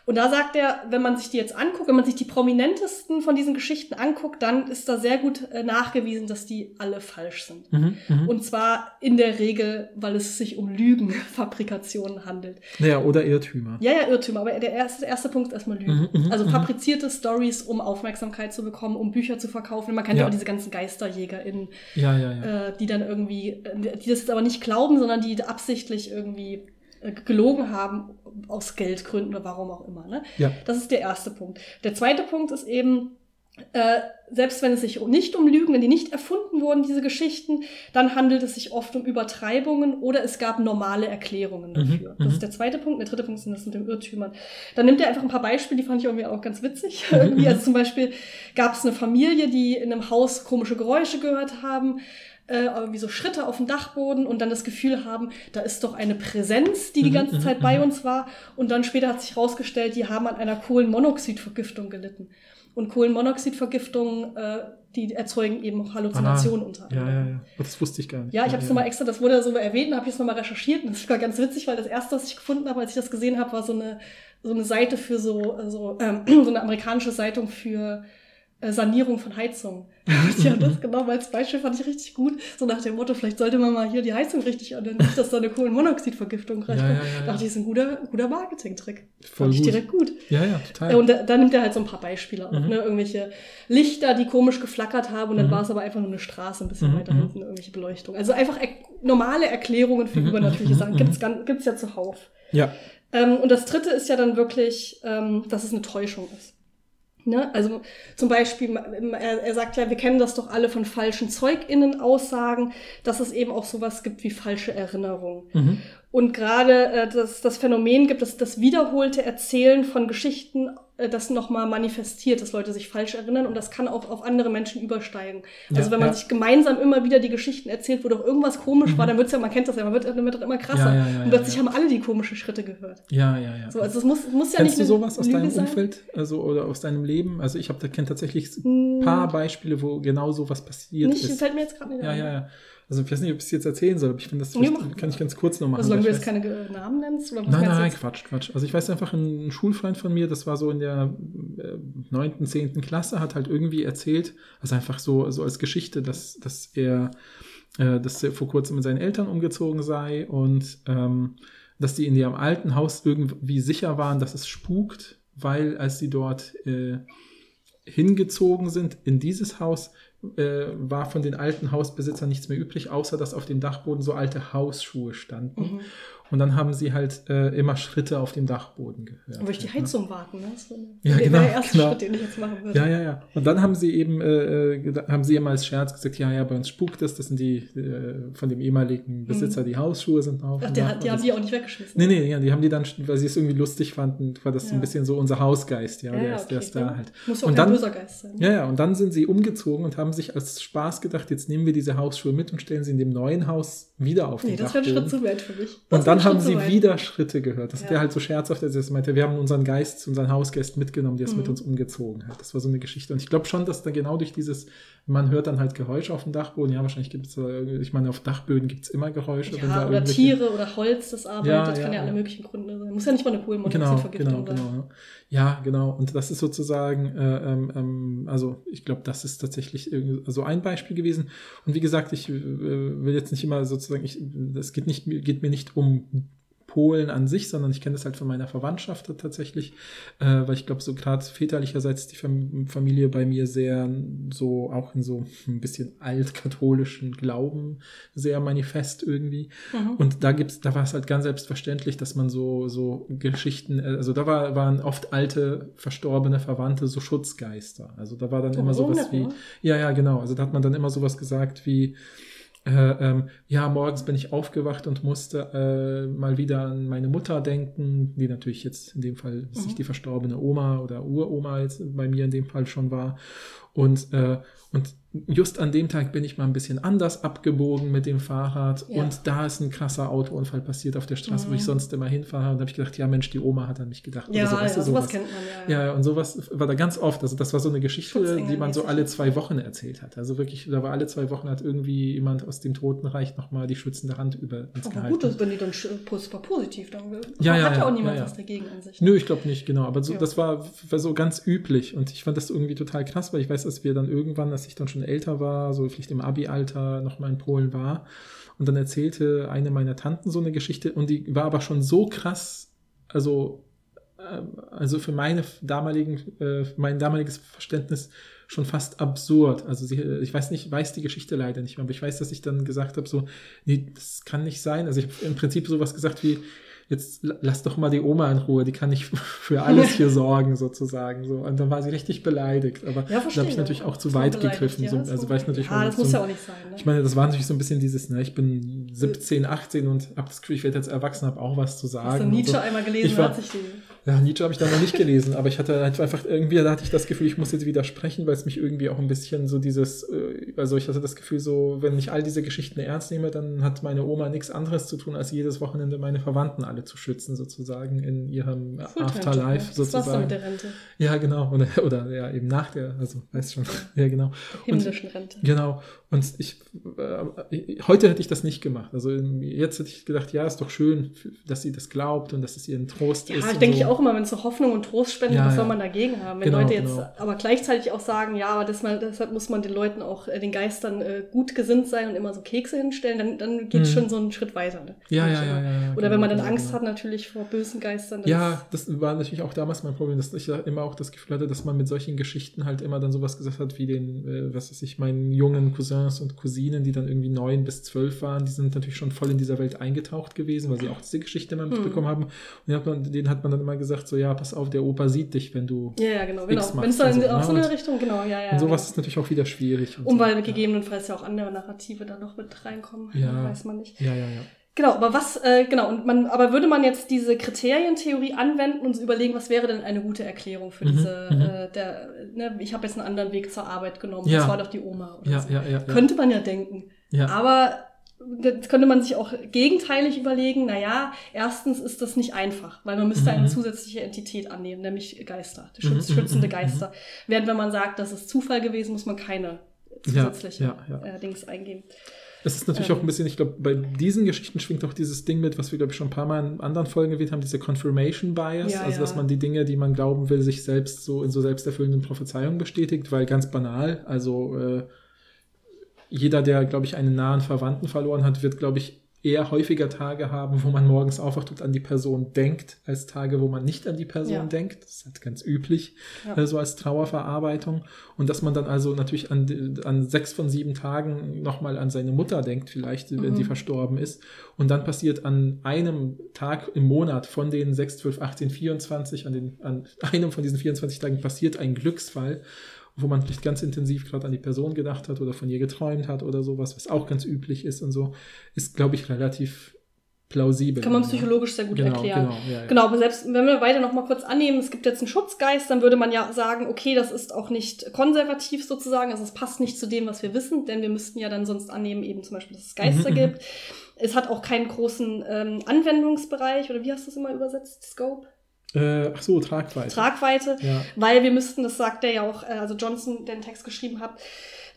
Und da sagt er, wenn man sich die jetzt anguckt, wenn man sich die prominentesten von diesen Geschichten anguckt, dann ist da sehr gut äh, nachgewiesen, dass die alle falsch sind. Mhm, mhm. Und zwar in der Regel, weil es sich um Lügenfabrikationen handelt. Naja, oder Irrtümer. Ja, ja, Irrtümer, aber der erste, der erste Punkt ist erstmal Lügen. Mhm, mhm, also fabrizierte Stories, um Aufmerksamkeit zu bekommen, um Bücher zu verkaufen. Man kennt ja, auch diese ganzen GeisterjägerInnen, Ja, ja, ja. äh, die dann irgendwie, äh, die das jetzt aber nicht glauben, sondern die absichtlich irgendwie gelogen haben aus Geldgründen oder warum auch immer. Ne? Ja. Das ist der erste Punkt. Der zweite Punkt ist eben, äh, selbst wenn es sich nicht um Lügen, wenn die nicht erfunden wurden, diese Geschichten, dann handelt es sich oft um Übertreibungen oder es gab normale Erklärungen Mhm, dafür. Das mhm. ist der zweite Punkt. Der dritte Punkt sind das mit den Irrtümern. Dann nimmt er einfach ein paar Beispiele, die fand ich irgendwie auch ganz witzig. Mhm, irgendwie, also zum Beispiel gab es eine Familie, die in einem Haus komische Geräusche gehört haben äh, irgendwie so Schritte auf dem Dachboden und dann das Gefühl haben, da ist doch eine Präsenz, die die Mhm, ganze mhm, Zeit bei mhm. uns war. Und dann später hat sich herausgestellt, die haben an einer Kohlenmonoxidvergiftung gelitten. Und Kohlenmonoxidvergiftungen, äh, die erzeugen eben auch Halluzinationen unter Ah, Ja, anderem. ja, ja. Oh, Das wusste ich gar nicht. Ja, ich habe es nochmal extra, das wurde so erwähnt, habe ich es nochmal recherchiert und das war ganz witzig, weil das erste, was ich gefunden habe, als ich das gesehen habe, war so eine, so eine Seite für so, äh, so, ähm, so eine amerikanische Zeitung für Sanierung von Heizungen. Die haben das genommen als Beispiel, fand ich richtig gut. So nach dem Motto, vielleicht sollte man mal hier die Heizung richtig an, nicht, dass da eine Kohlenmonoxidvergiftung reinkommt. Ja, ja, ja, ja. Dachte ich, ist ein guter, guter Marketing-Trick. Fand ich direkt gut. Ja, ja, total. Ja, und da, da nimmt er halt so ein paar Beispiele auch, Mhm. ne? Irgendwelche Lichter, die komisch geflackert haben und dann Mhm. war es aber einfach nur eine Straße, ein bisschen Mhm, weiter mhm. hinten, irgendwelche Beleuchtung. Also einfach er normale Erklärungen für Mhm, übernatürliche mhm, Sachen. Gibt's, gibt's ja zuhauf. ja. Ähm, und das dritte ist ja dann wirklich, ähm, dass es eine Täuschung ist. Ne? Also zum Beispiel, er, sagt ja, wir kennen das doch alle von falschen ZeugInnen-Aussagen, dass es eben auch sowas gibt wie falsche Erinnerungen. Mhm. Und gerade äh, das, das Phänomen gibt, dass das wiederholte Erzählen von Geschichten das nochmal manifestiert, dass Leute sich falsch erinnern und das kann auch auf andere Menschen übersteigen. Also Ja, wenn man ja. sich gemeinsam immer wieder die Geschichten erzählt, wo doch irgendwas komisch Mhm. war, dann wird's ja, man kennt das ja, man wird, dann wird das immer krasser. Ja, und plötzlich haben alle die komischen Schritte gehört. Ja, ja, ja. So, also es muss, es muss ja Kennst nicht du sowas aus Lüge deinem sein. Umfeld? Also, oder aus deinem Leben? Also, ich habe da kennt tatsächlich Hm, ein paar Beispiele, wo genau sowas passiert Nicht, ist. fällt mir jetzt gerade nicht Ja, ein. ja, ja. Also, ich weiß nicht, ob ich es jetzt erzählen soll, aber ich finde, das Ja, kann ich ganz kurz noch machen. Also solange du jetzt keine äh, Namen nennst oder was Nein, nein? Quatsch, Quatsch. Also ich weiß einfach, ein Schulfreund von mir, das war so in der äh, neunten, zehnten Klasse, hat halt irgendwie erzählt, also einfach so, so als Geschichte, dass, dass er, äh, dass er vor kurzem mit seinen Eltern umgezogen sei und ähm, dass die in ihrem alten Haus irgendwie sicher waren, dass es spukt, weil als sie dort äh, hingezogen sind in dieses Haus, äh, war von den alten Hausbesitzern nichts mehr übrig, außer dass auf dem Dachboden so alte Hausschuhe standen. Mhm. Und dann haben sie halt äh, immer Schritte auf dem Dachboden gehört. Würde ich die. Heizung warten. Ne? Das wäre Ja, der- genau, der erste genau. Schritt, den ich jetzt machen würde. Ja, ja, ja. Und dann haben sie eben, äh, äh, haben sie immer als Scherz gesagt, ja, ja, bei uns spukt es, das sind die äh, von dem ehemaligen Besitzer, die Hausschuhe sind auf. Mhm. Ach, der, hat- die haben das- die auch nicht weggeschmissen. Nee, nee, ja, die haben die dann, weil sie es irgendwie lustig fanden, war das so Ja. ein bisschen so unser Hausgeist, ja, Ja, der, ja, ist, der okay. ist da halt. Muss auch Und kein dann- böser Geist sein. ne? Ja, ja, und dann sind sie umgezogen und haben sich als Spaß gedacht, jetzt nehmen wir diese Hausschuhe mit und stellen sie in dem neuen Haus wieder auf Nee, den das wäre ein. Schritt zu weit für mich. Das Und dann haben sie wieder Schritte gehört. Das hat Ja. er halt so scherzhaft, als er meinte, wir haben unseren Geist, unseren Hausgeist mitgenommen, der ist Mhm. mit uns umgezogen hat. Das war so eine Geschichte. Und ich glaube schon, dass da genau durch dieses, man hört dann halt Geräusche auf dem Dachboden. Ja, wahrscheinlich gibt es, ich meine, auf Dachböden gibt es immer Geräusche. Ja, oder Tiere oder Holz, das arbeitet. Ja, das ja, kann ja alle möglichen Gründe sein. Muss ja nicht mal eine Genau, Kohlenmonoxidvergiftung genau, sein. genau. Ja, genau. Und das ist sozusagen, äh, ähm, ähm, also ich glaube, das ist tatsächlich so ein Beispiel gewesen. Und wie gesagt, ich äh, will jetzt nicht immer sozusagen, ich, es geht nicht, geht mir nicht um Polen an sich, sondern ich kenne das halt von meiner Verwandtschaft tatsächlich, äh, weil ich glaube, so gerade väterlicherseits die Fam Familie bei mir sehr so auch in so ein bisschen altkatholischen Glauben sehr manifest irgendwie. Mhm. Und da gibt's, da war es halt ganz selbstverständlich, dass man so, so Geschichten, äh, also da war, waren oft alte, verstorbene Verwandte, so Schutzgeister. Also da war dann immer so sowas wie, ja, ja, genau. Also da hat man dann immer sowas gesagt wie, äh, ähm, ja, morgens bin ich aufgewacht und musste äh, mal wieder an meine Mutter denken, die natürlich jetzt in dem Fall Mhm. sich die verstorbene Oma oder Uroma jetzt bei mir in dem Fall schon war. Und, äh, und just an dem Tag bin ich mal ein bisschen anders abgebogen mit dem Fahrrad Ja. und da ist ein krasser Autounfall passiert auf der Straße, wo ich Mhm. sonst immer hinfahre. Und da habe ich gedacht, ja Mensch, die Oma hat an mich gedacht. Ja, oder so, ja, weißt du, sowas sowas. kennt man ja. Ja, und sowas war da ganz oft. Also das war so eine Geschichte, die man so alle zwei Wochen erzählt hat. Also wirklich, da war alle zwei Wochen hat irgendwie jemand aus dem Totenreich nochmal die schützende Hand über uns Aber gehalten. gut, dass wenn die dann war positiv, dann Ja, ja, hat ja auch niemand was dagegen an sich. Nö, ich glaube nicht, genau. Aber so, das war, war so ganz üblich. Und ich fand das irgendwie total krass, weil ich weiß, dass wir dann irgendwann, als ich dann schon älter war, so vielleicht im Abi-Alter noch mal in Polen war. Und dann erzählte eine meiner Tanten so eine Geschichte und die war aber schon so krass, also, ähm, also für meine damaligen, äh, mein damaliges Verständnis schon fast absurd. Also sie, ich weiß nicht, weiß die Geschichte leider nicht mehr, aber ich weiß, dass ich dann gesagt habe, so, nee, das kann nicht sein. Also ich habe im Prinzip sowas gesagt wie, jetzt la- lass doch mal die Oma in Ruhe, die kann nicht für alles hier sorgen, sozusagen. So. Und dann war sie richtig beleidigt. Aber Ja, da habe ich natürlich auch zu weit gegriffen. ja, so, das also war- ich natürlich ja, das muss so ja auch nicht sein. Ne? ich meine, das war natürlich so ein bisschen dieses, ne, ich bin 17, 18 und habe das Gefühl, ich werde jetzt erwachsen, habe auch was zu sagen. Hast du Nietzsche so. einmal gelesen, Ich war- hat sich die. Ja, Nietzsche habe ich dann noch nicht gelesen, aber ich hatte halt einfach irgendwie, da hatte ich das Gefühl, ich muss jetzt widersprechen, weil es mich irgendwie auch ein bisschen so dieses, äh, also ich hatte das Gefühl so, wenn ich all diese Geschichten ernst nehme, dann hat meine Oma nichts anderes zu tun, als jedes Wochenende meine Verwandten alle zu schützen, sozusagen, in ihrem Afterlife, Das war's dann sozusagen. mit der Rente. Ja, genau, oder, oder ja, eben nach der, also, weißt schon, ja, genau. Himmlischen Rente. Genau. Und ich, äh, heute hätte ich das nicht gemacht. Also jetzt hätte ich gedacht, ja, ist doch schön, dass sie das glaubt und dass es ihr ein Trost Ja, ist. ich und denke so. ich auch immer, wenn es so Hoffnung und Trost spendet, Ja, was ja. soll man dagegen haben? Wenn Genau, Leute jetzt genau. aber gleichzeitig auch sagen, ja, aber das deshalb muss man den Leuten auch, äh, den Geistern äh, gut gesinnt sein und immer so Kekse hinstellen, dann, dann geht es Mhm. schon so einen Schritt weiter. Ne? Ja, ja, ich ja, ja, ja. Oder genau, wenn man dann genau, Angst genau. hat natürlich vor bösen Geistern. Ja, das war natürlich auch damals mein Problem, dass ich ja immer auch das Gefühl hatte, dass man mit solchen Geschichten halt immer dann sowas gesagt hat, wie den, äh, was weiß ich, meinen jungen Cousins und Cousinen, die dann irgendwie neun bis zwölf waren, die sind natürlich schon voll in dieser Welt eingetaucht gewesen, weil sie auch diese Geschichte immer mitbekommen haben. Und denen hat, man, denen hat man dann immer gesagt, so, ja, pass auf, der Opa sieht dich, wenn du. Ja, ja, genau. genau. X Wenn es dann und so, auch so ne? eine Und- Richtung, genau, ja, ja. und sowas genau. ist natürlich auch wieder schwierig. Und Um so. weil gegebenenfalls ja auch andere Narrative da noch mit reinkommen. Ja. Weiß man nicht. Ja, ja, ja. Genau, aber was, äh, genau, und man, aber würde man jetzt diese Kriterientheorie anwenden und überlegen, was wäre denn eine gute Erklärung für Mhm, diese, mhm. äh, der, ne, ich habe jetzt einen anderen Weg zur Arbeit genommen, Ja. das war doch die Oma oder Ja, so. ja, ja. ja. Könnte man ja denken. ja. Aber das könnte man sich auch gegenteilig überlegen, naja, erstens ist das nicht einfach, weil man müsste eine Mhm. zusätzliche Entität annehmen, nämlich Geister, Mhm, schütz, schützende Geister. Während wenn man sagt, das ist Zufall gewesen, muss man keine zusätzliche ja, ja. Äh, Dings eingeben. Es ist natürlich Ähm. auch ein bisschen, ich glaube, bei diesen Geschichten schwingt auch dieses Ding mit, was wir, glaube ich, schon ein paar Mal in anderen Folgen erwähnt haben, diese Confirmation Bias. Ja, also, dass man die Dinge, die man glauben will, sich selbst so in so selbsterfüllenden Prophezeiungen bestätigt, weil ganz banal, also äh, jeder, der, glaube ich, einen nahen Verwandten verloren hat, wird, glaube ich, eher häufiger Tage haben, wo man morgens aufwacht und an die Person denkt, als Tage, wo man nicht an die Person Ja. denkt. Das ist halt ganz üblich, Ja. äh, so als Trauerverarbeitung. Und dass man dann also natürlich an, an sechs von sieben Tagen nochmal an seine Mutter denkt, vielleicht, wenn Mhm. die verstorben ist. Und dann passiert an einem Tag im Monat von den 6, 12, 18, 24, an, den, an einem von diesen 24 Tagen passiert ein Glücksfall, wo man vielleicht ganz intensiv gerade an die Person gedacht hat oder von ihr geträumt hat oder sowas, was auch ganz üblich ist und so, ist, glaube ich, relativ plausibel. Kann man psychologisch sehr gut genau, erklären. Genau, ja, ja. Genau, aber selbst wenn wir weiter noch mal kurz annehmen, es gibt jetzt einen Schutzgeist, dann würde man ja sagen, okay, das ist auch nicht konservativ sozusagen, also es passt nicht zu dem, was wir wissen, denn wir müssten ja dann sonst annehmen, eben zum Beispiel, dass es Geister Mhm, mhm. gibt. Es hat auch keinen großen ähm, Anwendungsbereich, oder wie hast du es immer übersetzt? Scope? Äh, ach so, Tragweite. Tragweite. ja. Weil wir müssten, das sagt er ja auch, äh, also Johnson, der den Text geschrieben hat,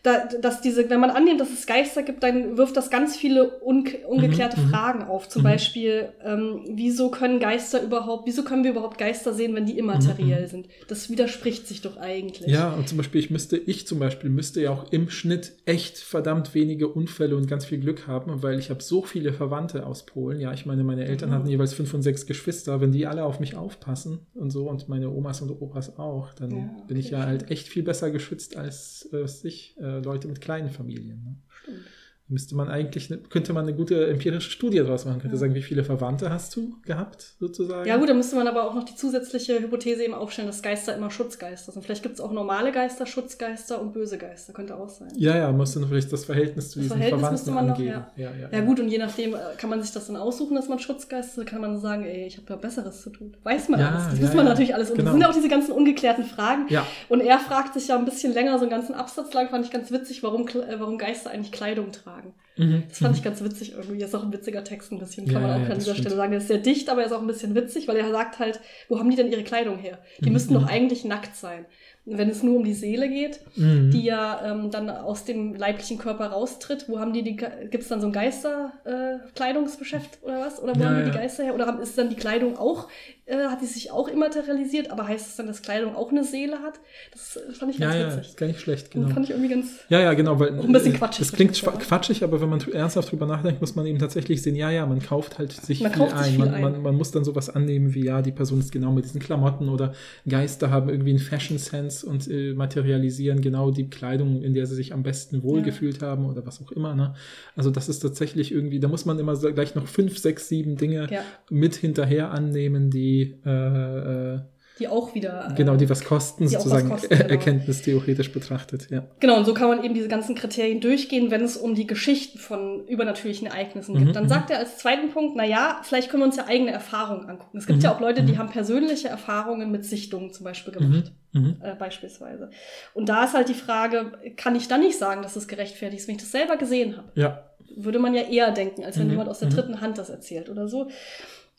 da, dass diese, wenn man annimmt, dass es Geister gibt, dann wirft das ganz viele un ungeklärte Mhm, mhm. Fragen auf. Zum Mhm. Beispiel, ähm, wieso können Geister überhaupt, wieso können wir überhaupt Geister sehen, wenn die immateriell Mhm, sind? Das widerspricht sich doch eigentlich. Ja, und zum Beispiel, ich müsste, ich zum Beispiel müsste ja auch im Schnitt echt verdammt wenige Unfälle und ganz viel Glück haben, weil ich habe so viele Verwandte aus Polen. Ja, ich meine, meine Eltern Mhm. hatten jeweils fünf und sechs Geschwister. Wenn die alle auf mich aufpassen und so und meine Omas und Opas auch, dann Ja, bin ich ja halt echt viel besser geschützt als äh, ich, äh, Leute mit kleinen Familien. Ne? Stimmt. Müsste man eigentlich, ne- könnte man eine gute empirische Studie daraus machen. Könnte sagen, wie viele Verwandte hast du gehabt, sozusagen? Ja gut, dann müsste man aber auch noch die zusätzliche Hypothese eben aufstellen, dass Geister immer Schutzgeister sind. Vielleicht gibt es auch normale Geister, Schutzgeister und böse Geister. Könnte auch sein. Ja, ja, du noch vielleicht das Verhältnis zu Das diesen Verhältnis Verwandten müsste man noch, angeben. ja. ja, Ja gut, und je nachdem äh, kann man sich das dann aussuchen, dass man Schutzgeist ist. Kann man sagen, ey, ich habe ja Besseres zu tun. Weiß man Ja, alles. Das ja, man ja. natürlich alles. Und Genau. das sind ja auch diese ganzen ungeklärten Fragen. Ja. Und er fragt sich ja ein bisschen länger, so einen ganzen Absatz lang, fand ich ganz witzig, warum, äh, warum Geister eigentlich Kleidung tragen. Mhm. Das fand ich ganz witzig irgendwie. Ist auch ein witziger Text ein bisschen, kann Ja, man auch ja, an das dieser stimmt. Stelle sagen. Der ist sehr dicht, aber er ist auch ein bisschen witzig, weil er sagt halt, wo haben die denn ihre Kleidung her? Die Mhm, müssten doch mhm. eigentlich nackt sein. Und wenn es nur um die Seele geht, Mhm. die ja ähm, dann aus dem leiblichen Körper raustritt, wo haben die die, gibt es dann so ein Geisterkleidungsgeschäft äh, oder was? Oder wo Ja, haben die die Geister her? Oder haben, ist dann die Kleidung auch, äh, hat die sich auch immaterialisiert, aber heißt es dann, dass Kleidung auch eine Seele hat? Das äh, fand ich ja, ganz ja, witzig. ist gar nicht schlecht, genau. fand ich irgendwie ganz. Ja, ja, genau, weil Auch ein bisschen äh, quatschig Das klingt aber- quatschig, aber wenn man ernsthaft drüber nachdenkt, muss man eben tatsächlich sehen, ja, ja, man kauft halt sich Man viel kauft sich ein. viel man, ein. Man, man muss dann sowas annehmen wie, ja, die Person ist genau mit diesen Klamotten oder Geister haben irgendwie einen Fashion Sense und äh, materialisieren genau die Kleidung, in der sie sich am besten wohlgefühlt haben oder was auch immer. Ne? Also das ist tatsächlich irgendwie, da muss man immer gleich noch fünf, sechs, sieben Dinge Ja. mit hinterher annehmen, die äh, äh, Die auch wieder. äh, genau, die was kosten, die auch was sozusagen kosten, genau. erkenntnistheoretisch betrachtet, ja. Genau, und so kann man eben diese ganzen Kriterien durchgehen, wenn es um die Geschichten von übernatürlichen Ereignissen Mhm, geht. Dann mhm. sagt er als zweiten Punkt, na ja, vielleicht können wir uns ja eigene Erfahrungen angucken. Es gibt Mhm, ja auch Leute, die mhm. haben persönliche Erfahrungen mit Sichtungen zum Beispiel gemacht. Mhm. Mhm. Äh, beispielsweise. Und da ist halt die Frage, kann ich dann nicht sagen, dass es gerechtfertigt ist, wenn ich das selber gesehen habe? Ja, Würde man ja eher denken, als wenn Mhm, jemand aus der mhm. dritten Hand das erzählt oder so.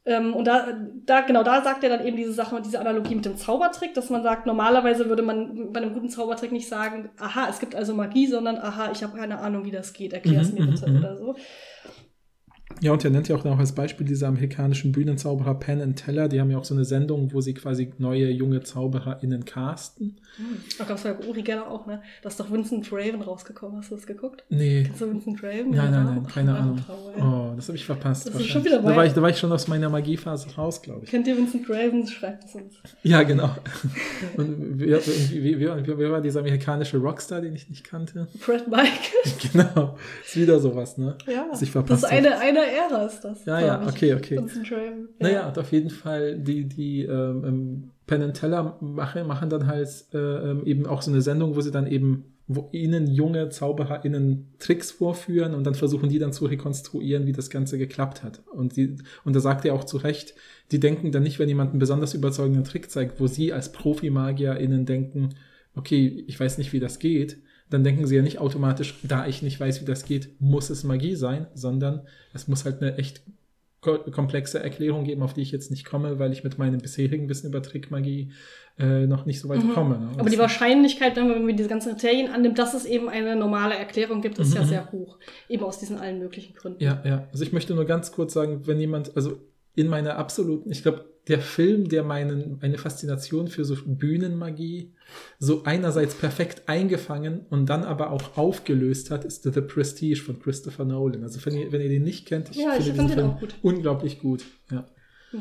Ähm, und da, da, genau, da sagt er dann eben diese Sache, diese Analogie mit dem Zaubertrick, dass man sagt, normalerweise würde man bei einem guten Zaubertrick nicht sagen, aha, es gibt also Magie, sondern aha, ich habe keine Ahnung, wie das geht, erklär es Mhm, mir mhm, bitte mhm. oder so. Ja, und er nennt ja auch noch als Beispiel diese amerikanischen Bühnenzauberer Penn and Teller. Die haben ja auch so eine Sendung, wo sie quasi neue junge ZaubererInnen casten. Ach, das war ja Uri Geller auch, ne? Da ist doch Vincent Raven rausgekommen. Hast du das geguckt? Nee. Kennst du Vincent Raven? Nein, nein, nein, Ach, keine Ahnung. Frau, ey. Oh, das habe ich verpasst. Das ist schon wieder da, war ich, da war ich schon aus meiner Magiephase raus, glaube ich. Kennt ihr Vincent Raven? Schreibt es uns. Ja, genau. Und wie, wie, wie, wie war dieser amerikanische Rockstar, den ich nicht kannte? Fred Mike. Genau. Ist wieder sowas, ne? ja. Das ist eine, eine Ära, ist das. Ja, ja, ich. okay, okay. Raven. Naja, und auf jeden Fall, die, die ähm, ähm, Penn and Teller machen, machen dann halt äh, ähm, eben auch so eine Sendung, wo sie dann eben, wo ihnen junge ZaubererInnen Tricks vorführen und dann versuchen die dann zu rekonstruieren, wie das Ganze geklappt hat. Und, die, und da sagt er auch zu Recht, die denken dann nicht, wenn jemand einen besonders überzeugenden Trick zeigt, wo sie als Profi-MagierInnen denken, okay, ich weiß nicht, wie das geht, dann denken sie ja nicht automatisch, da ich nicht weiß, wie das geht, muss es Magie sein, sondern es muss halt eine echt ko- komplexe Erklärung geben, auf die ich jetzt nicht komme, weil ich mit meinem bisherigen Wissen über Trickmagie äh, noch nicht so weit Mhm. komme. Ne? Aber die Wahrscheinlichkeit, dann, wenn man diese ganzen Kriterien annimmt, dass es eben eine normale Erklärung gibt, ist Mhm, ja mhm. sehr hoch. Eben aus diesen allen möglichen Gründen. Ja, ja. Also ich möchte nur ganz kurz sagen, wenn jemand, also in meiner absoluten, ich glaube, der Film, der meinen, eine Faszination für so Bühnenmagie so einerseits perfekt eingefangen und dann aber auch aufgelöst hat, ist The Prestige von Christopher Nolan. Also wenn ihr, wenn ihr den nicht kennt, ich Ja, ich finde fand diesen den Film auch gut. unglaublich gut. Ja.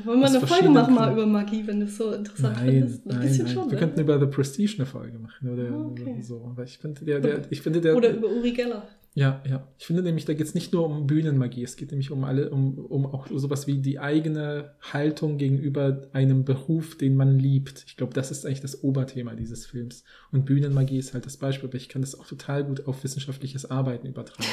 Wollen wir Aus eine Folge machen mal über Magie, wenn du es so interessant Nein, findest? Ein nein, bisschen nein. schon. Wir ne? könnten über The Prestige eine Folge machen oder Ah, okay. so. Ich finde, der, der, ich finde, der, Oder über Uri Geller. Ja, ja. Ich finde nämlich, da geht es nicht nur um Bühnenmagie, es geht nämlich um alle, um, um auch sowas wie die eigene Haltung gegenüber einem Beruf, den man liebt. Ich glaube, das ist eigentlich das Oberthema dieses Films. Und Bühnenmagie ist halt das Beispiel, aber ich kann das auch total gut auf wissenschaftliches Arbeiten übertragen.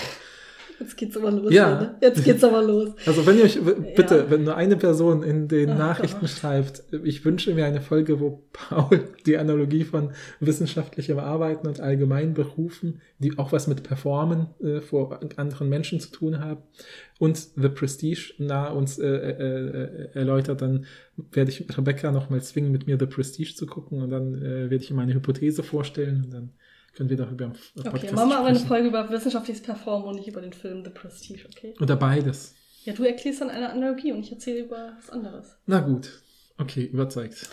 Jetzt geht's aber los. Ja. Ne? Jetzt geht's aber los. Also wenn ihr euch, bitte, Ja. wenn nur eine Person in den Ach Nachrichten Gott. schreibt, ich wünsche mir eine Folge, wo Paul die Analogie von wissenschaftlichem Arbeiten und allgemeinen Berufen, die auch was mit Performen äh, vor anderen Menschen zu tun haben und The Prestige nahe uns äh, äh, äh, erläutert, dann werde ich Rebecca nochmal zwingen, mit mir The Prestige zu gucken und dann äh, werde ich ihm eine Hypothese vorstellen und dann können wir darüber im Podcast Okay, machen wir aber eine. Folge über wissenschaftliches Performen und nicht über den Film The Prestige, okay? Oder beides. Ja, du erklärst dann eine Analogie und ich erzähle über was anderes. Na gut. Okay, überzeugt.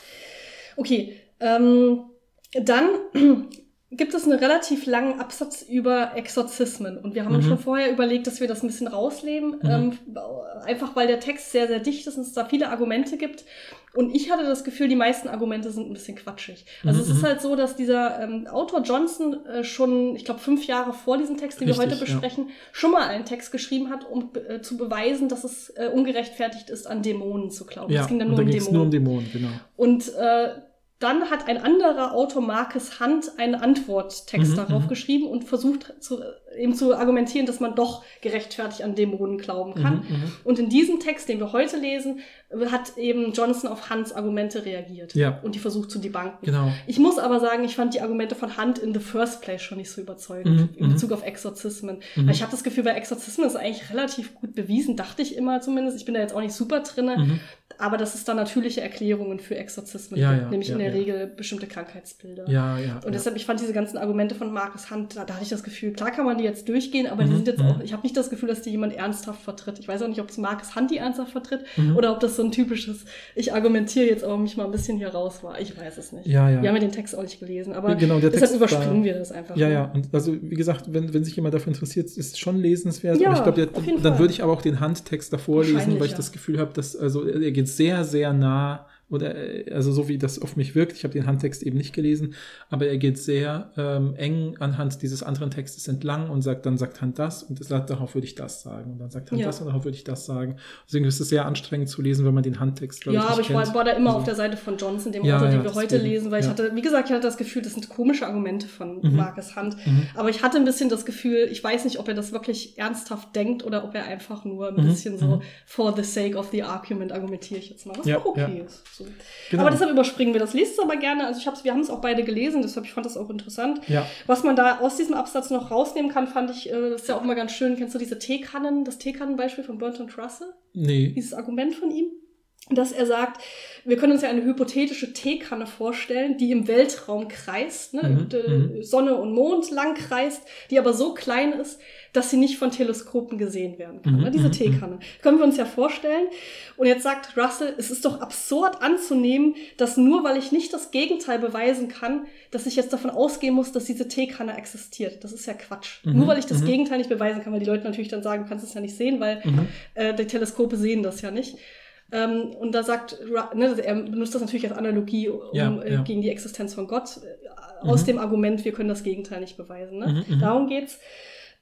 Okay, ähm, dann gibt es einen relativ langen Absatz über Exorzismen. Und wir haben uns Mhm. schon vorher überlegt, dass wir das ein bisschen rausleben. Mhm. Ähm, einfach weil der Text sehr, sehr dicht ist und es da viele Argumente gibt. Und ich hatte das Gefühl, die meisten Argumente sind ein bisschen quatschig. Also Mhm, es ist mhm. halt so, dass dieser ähm, Autor Johnson äh, schon, ich glaube, fünf Jahre vor diesem Text, den wir Richtig, heute ja. besprechen, schon mal einen Text geschrieben hat, um äh, zu beweisen, dass es äh, ungerechtfertigt ist, an Dämonen zu glauben. Ja, es ging dann nur da um Dämonen. nur um Dämonen, genau. Und äh, dann hat ein anderer Autor, Marcus Hunt, einen Antworttext Mhm, darauf mhm. geschrieben und versucht zu, eben zu argumentieren, dass man doch gerechtfertigt an Dämonen glauben kann. Mhm, mhm. Und in diesem Text, den wir heute lesen, hat eben Johnson auf Hunts Argumente reagiert Ja. und die versucht zu debunken. Genau. Ich muss aber sagen, ich fand die Argumente von Hunt in the first place schon nicht so überzeugend Mhm, in mhm. Bezug auf Exorzismen. Mhm. Weil ich habe das Gefühl, bei Exorzismen ist eigentlich relativ gut bewiesen, dachte ich immer zumindest. Ich bin da jetzt auch nicht super drinne, Mhm. Aber dass es da natürliche Erklärungen für Exorzismen Ja, gibt, ja, nämlich ja, in der. Regel bestimmte Krankheitsbilder. Ja, ja. Und deshalb, ich fand diese ganzen Argumente von Markus Hunt, da, da hatte ich das Gefühl, klar kann man die jetzt durchgehen, aber die Mhm, sind jetzt mhm. auch, ich habe nicht das Gefühl, dass die jemand ernsthaft vertritt. Ich weiß auch nicht, ob es Markus Hunt die ernsthaft vertritt Mhm. oder ob das so ein typisches, ich argumentiere jetzt aber mich mal ein bisschen hier raus war. Ich weiß es nicht. Ja, ja. Wir haben ja den Text auch nicht gelesen, aber genau, deshalb Text überspringen war- wir das einfach. Ja, mal. ja, und also wie gesagt, wenn, wenn sich jemand dafür interessiert, ist es schon lesenswert. Ja, aber ich glaube, dann Fall. würde ich aber auch den Handtext davor lesen, weil ich das Gefühl habe, dass also er geht sehr, sehr nah oder äh, also so wie das auf mich wirkt. Ich habe den Handtext eben nicht gelesen, aber er geht sehr ähm, eng anhand dieses anderen Textes entlang und sagt, dann sagt Hand das und sagt, darauf würde ich das sagen und dann sagt Hand Ja. das und darauf würde ich das sagen. Deswegen ist es sehr anstrengend zu lesen, wenn man den Handtext Ja, ich, aber ich war, war da immer Also- auf der Seite von Johnson, dem Ja, Autor, den ja, wir heute deswegen, lesen, weil ich hatte, wie gesagt, ich hatte das Gefühl, das sind komische Argumente von Mhm. Marcus Hunt. Mhm. Aber ich hatte ein bisschen das Gefühl, ich weiß nicht, ob er das wirklich ernsthaft denkt oder ob er einfach nur ein Mhm, bisschen so mhm. for the sake of the argument argumentiere ich jetzt mal, was Ja, auch okay ist. So. Genau. Aber deshalb überspringen wir das. Lest es aber gerne. Also ich hab's, wir haben es auch beide gelesen, deshalb ich fand das auch interessant. ja. Was man da aus diesem Absatz noch rausnehmen kann, fand ich, äh, ist ja auch mal ganz schön. Kennst du diese Teekannen, das Teekannenbeispiel von Bertrand Russell? Nee. dieses Argument von ihm, dass er sagt, wir können uns ja eine hypothetische Teekanne vorstellen, die im Weltraum kreist, ne, Mhm, d- mhm. Sonne und Mond lang kreist, die aber so klein ist, dass sie nicht von Teleskopen gesehen werden kann. Mhm, ne, diese mhm, Teekanne. Können wir uns ja vorstellen. Und jetzt sagt Russell, es ist doch absurd anzunehmen, dass nur weil ich nicht das Gegenteil beweisen kann, dass ich jetzt davon ausgehen muss, dass diese Teekanne existiert. Das ist ja Quatsch. Mhm, Nur weil ich das mhm. Gegenteil nicht beweisen kann, weil die Leute natürlich dann sagen, du kannst es ja nicht sehen, weil Mhm. äh, die Teleskope sehen das ja nicht. Ähm, und da sagt, ne, er benutzt das natürlich als Analogie um, Ja, äh, ja. gegen die Existenz von Gott, äh, aus Mhm. dem Argument, wir können das Gegenteil nicht beweisen. Ne? Mhm, mhm. Darum geht's.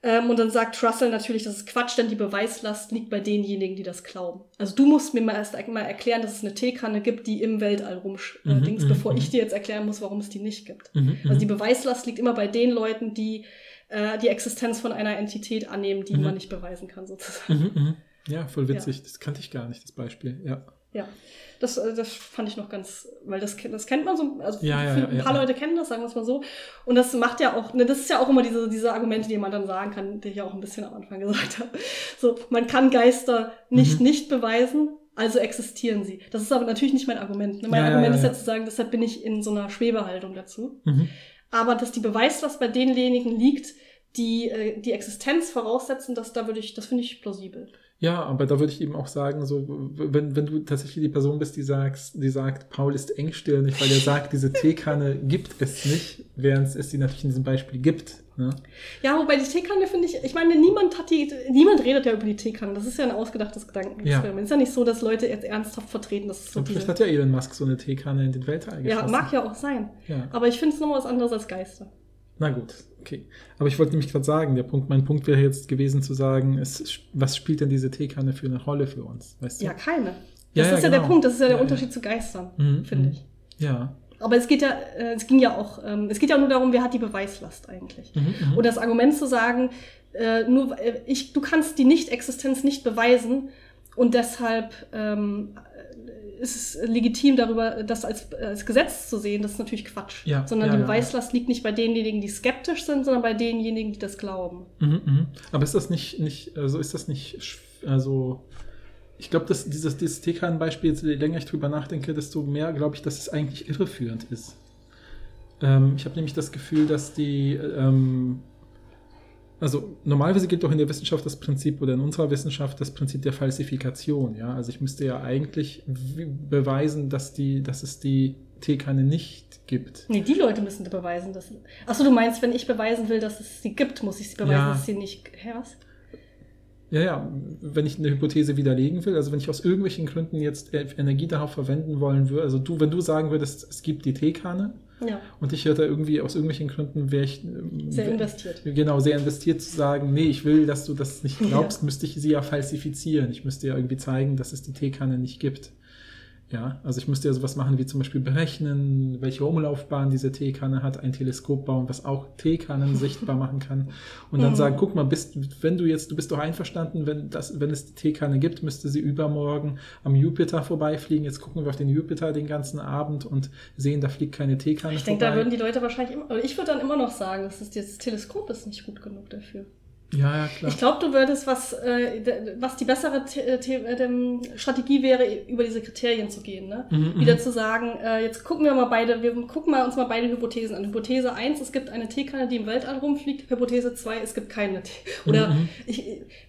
Ähm, und dann sagt Russell natürlich, das ist Quatsch, denn die Beweislast liegt bei denjenigen, die das glauben. Also du musst mir mal erst mal erklären, dass es eine Teekanne gibt, die im Weltall rumdings, äh, Mhm, mhm, bevor mhm. ich dir jetzt erklären muss, warum es die nicht gibt. Mhm. Also die Beweislast liegt immer bei den Leuten, die äh, die Existenz von einer Entität annehmen, die man nicht beweisen kann, sozusagen. Ja, voll witzig. Das kannte ich gar nicht, das Beispiel. Ja. Ja, das, äh, das fand ich noch ganz, weil das, das kennt man so, also Ja, ja, ein paar ja. Leute kennen das, sagen wir es mal so. Und das macht ja auch, ne, das ist ja auch immer diese, diese Argumente, die man dann sagen kann, die ich ja auch ein bisschen am Anfang gesagt habe. So, man kann Geister nicht Mhm. nicht beweisen, also existieren sie. Das ist aber natürlich nicht mein Argument. Ne? Mein Argument ist ja ja. zu sagen, deshalb bin ich in so einer Schwebehaltung dazu. Mhm. Aber dass die Beweislast bei denjenigen liegt, die äh, die Existenz voraussetzen, das, da würde ich, das finde ich plausibel. Ja, aber da würde ich eben auch sagen, so, wenn, wenn du tatsächlich die Person bist, die sagst, die sagt, Paul ist engstirnig, weil er sagt, diese Teekanne gibt es nicht, während es die natürlich in diesem Beispiel gibt. Ne? Ja, wobei die Teekanne finde ich, ich meine, niemand hat die, niemand redet ja über die Teekanne. Das ist ja ein ausgedachtes Gedankenexperiment. Ja. Ist ja nicht so, dass Leute jetzt ernsthaft vertreten, dass es so Und vielleicht hat ja Elon Musk so eine Teekanne in den Weltall Ja, geschossen. mag ja auch sein. Ja. Aber ich finde es nochmal was anderes als Geister. Na gut, okay. Aber ich wollte nämlich gerade sagen, der Punkt, mein Punkt wäre jetzt gewesen zu sagen, es, was spielt denn diese Teekanne für eine Rolle für uns? Weißt du? Ja, keine. Das ja, ist ja der genau. Punkt, das ist ja der Ja. Unterschied zu Geistern, Mhm, finde mhm. ich. Ja. Aber es geht ja, äh, es ging ja auch, ähm, es geht ja nur darum, wer hat die Beweislast eigentlich. Mhm, mhm. Und das Argument zu sagen, äh, nur äh, ich, du kannst die Nicht-Existenz nicht beweisen und deshalb ähm, äh, ist es legitim darüber, das als, als Gesetz zu sehen, das ist natürlich Quatsch. Ja, Sondern ja, die ja, Beweislast liegt nicht bei denjenigen, die skeptisch sind, sondern bei denjenigen, die das glauben. Mhm, mhm. Aber ist das nicht, nicht, also ist das nicht, also ich glaube, dass dieses, dieses Teekan-Beispiel, je länger ich drüber nachdenke, desto mehr glaube ich, dass es eigentlich irreführend ist. Ähm, ich habe nämlich das Gefühl, dass die, ähm, also normalerweise gilt doch in der Wissenschaft das Prinzip oder in unserer Wissenschaft das Prinzip der Falsifikation. Ja, also ich müsste ja eigentlich beweisen, dass die, dass es die Teekanne nicht gibt. Nee, die Leute müssen da beweisen, dass. Achso, du meinst, wenn ich beweisen will, dass es sie gibt, muss ich sie beweisen, Ja. dass sie nicht. Hä, was? Ja, ja, wenn ich eine Hypothese widerlegen will, also wenn ich aus irgendwelchen Gründen jetzt Energie darauf verwenden wollen würde, also du, wenn du sagen würdest, es gibt die Teekanne Ja, und ich hätte irgendwie aus irgendwelchen Gründen wäre ich ähm, sehr investiert. Genau, sehr investiert zu sagen, nee, ich will, dass du das nicht glaubst, müsste ich sie ja falsifizieren. Ich müsste ja irgendwie zeigen, dass es die Teekanne nicht gibt. Ja, also ich müsste ja sowas machen wie zum Beispiel berechnen, welche Umlaufbahn diese Teekanne hat, ein Teleskop bauen, was auch Teekannen sichtbar machen kann. Und dann Mhm. sagen, guck mal, bist, wenn du jetzt, du bist doch einverstanden, wenn, das, wenn es die Teekanne gibt, müsste sie übermorgen am Jupiter vorbeifliegen. Jetzt gucken wir auf den Jupiter den ganzen Abend und sehen, da fliegt keine Teekanne Ich denke, da würden die Leute wahrscheinlich immer. Oder ich würde dann immer noch sagen, dass das, das Teleskop ist nicht gut genug dafür. Ja, ja, klar. Ich glaube, du würdest, was, äh, was die bessere The äh, The äh, Strategie wäre, über diese Kriterien zu gehen. Ne? Mhm, mhm. Wieder zu sagen, äh, jetzt gucken wir mal beide, wir gucken mal uns mal beide Hypothesen an. Hypothese 1, es gibt eine Teekanne, die im Weltall rumfliegt. Hypothese 2, es gibt keine. Tee oder Mhm. ich,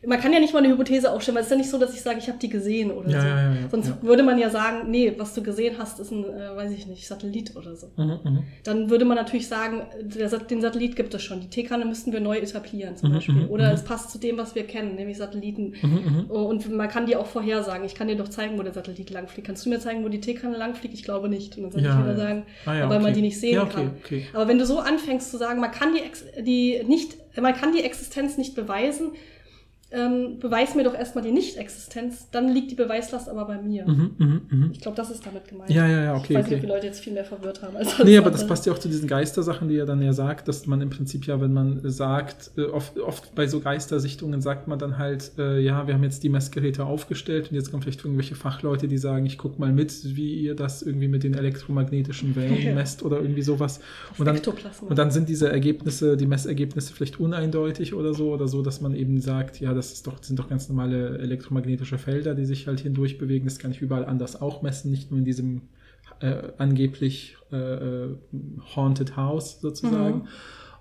man kann ja nicht mal eine Hypothese aufstellen, weil es ist ja nicht so, dass ich sage, ich habe die gesehen oder Ja, so. ja, ja, Sonst würde man ja sagen, nee, was du gesehen hast, ist ein, äh, weiß ich nicht, Satellit oder so. Mhm, mhm. Dann würde man natürlich sagen, der, den Satellit gibt es schon. Die Teekanne müssten wir neu etablieren zum Mhm, Beispiel. Oder mhm. es passt zu dem, was wir kennen, nämlich Satelliten. Mhm, mhm. Oh, Und man kann die auch vorhersagen. Ich kann dir doch zeigen, wo der Satellit langfliegt. Kannst du mir zeigen, wo die Teekanne langfliegt? Ich glaube nicht. Und dann soll Ja, ich wieder ja. sagen, Ah, ja, weil man okay. die nicht sehen Ja, okay, kann. okay. Aber wenn du so anfängst zu sagen, man kann die, die nicht, man kann die Existenz nicht beweisen, ähm, beweis mir doch erstmal die Nicht-Existenz, dann liegt die Beweislast aber bei mir. Mhm, mhm, mhm. Ich glaube, das ist damit gemeint. Ja, ja, ja, okay, ich weiß nicht, okay. ob die Leute jetzt viel mehr verwirrt haben. Als Nee, aber das passt ja auch zu diesen Geistersachen, die er dann ja sagt, dass man im Prinzip ja, wenn man sagt, äh, oft, oft bei so Geistersichtungen sagt man dann halt, äh, ja, wir haben jetzt die Messgeräte aufgestellt und jetzt kommen vielleicht irgendwelche Fachleute, die sagen, ich guck mal mit, wie ihr das irgendwie mit den elektromagnetischen Wellen messt oder irgendwie sowas. Und dann, und dann sind diese Ergebnisse, die Messergebnisse vielleicht uneindeutig oder so, oder so, dass man eben sagt, ja, das ist doch, sind doch ganz normale elektromagnetische Felder, die sich halt hindurch bewegen. Das kann ich überall anders auch messen, nicht nur in diesem äh, angeblich äh, äh, Haunted House sozusagen. Mhm.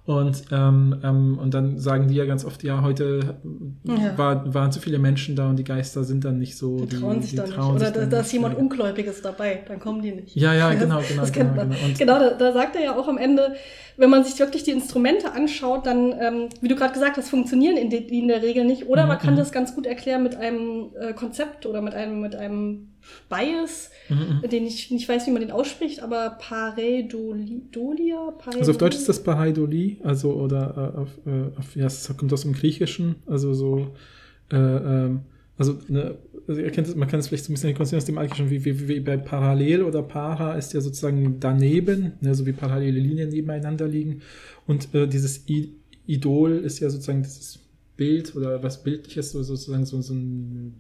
Und, ähm, ähm, und dann sagen die ja ganz oft, ja, heute Ja. War, waren zu viele Menschen da und die Geister sind dann nicht so. Die trauen sich da nicht. trauen Oder sich da, dann da nicht. ist jemand Ja. Ungläubiges dabei, dann kommen die nicht. Ja, ja, genau, genau, das genau, kennt man. genau. Genau, da, da sagt er ja auch am Ende, wenn man sich wirklich die Instrumente anschaut, dann, ähm, wie du gerade gesagt hast, funktionieren in die, die in der Regel nicht. Oder Mhm, man kann mhm. das ganz gut erklären mit einem äh, Konzept oder mit einem, mit einem Bias, Mhm, den ich nicht weiß, wie man den ausspricht, aber Pareidolia? Also auf Deutsch ist das Pareidolie, also oder äh, auf, äh, auf, ja, es kommt aus dem Griechischen, also so, äh, ähm, also, ne, also es, man kann es vielleicht so ein bisschen konstruieren aus dem Alkischen, wie, wie, wie bei Parallel oder Para ist ja sozusagen daneben, ne, so wie parallele Linien nebeneinander liegen. Und äh, dieses I Idol ist ja sozusagen dieses Bild oder was bildliches, so, sozusagen so, so eine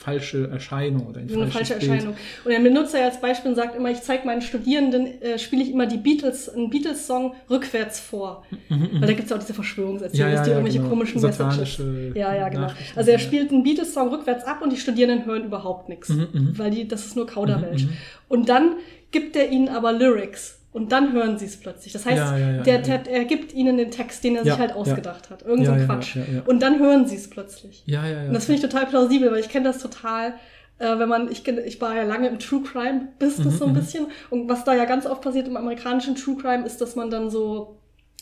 falsche Erscheinung oder ein So eine falsche Bild. Erscheinung. Und er benutzt ja als Beispiel und sagt immer, ich zeige meinen Studierenden, äh, spiele ich immer die Beatles, einen Beatles-Song rückwärts vor. Weil da gibt es auch diese Verschwörungserzählungen, Mhm, Ja, ja, dass die ja, irgendwelche genau. komischen Satanische Messages. Ja, ja, genau. Also er spielt einen Beatles-Song rückwärts ab und die Studierenden hören überhaupt nichts. Mhm, mhm. Weil die, das ist nur Kauderwelsch. Mhm, mhm. Und dann gibt er ihnen aber Lyrics. Und dann hören sie es plötzlich. Das heißt, Ja, ja, ja, der, der, er gibt ihnen den Text, den er sich halt ausgedacht hat. Irgend so ein Quatsch. Und dann hören sie es plötzlich. Ja, ja, ja. Und das finde ich total plausibel, weil ich kenne das total, äh, wenn man, ich, ich war ja lange im True Crime Business Mhm, so ein mhm. bisschen. Und was da ja ganz oft passiert im amerikanischen True Crime ist, dass man dann so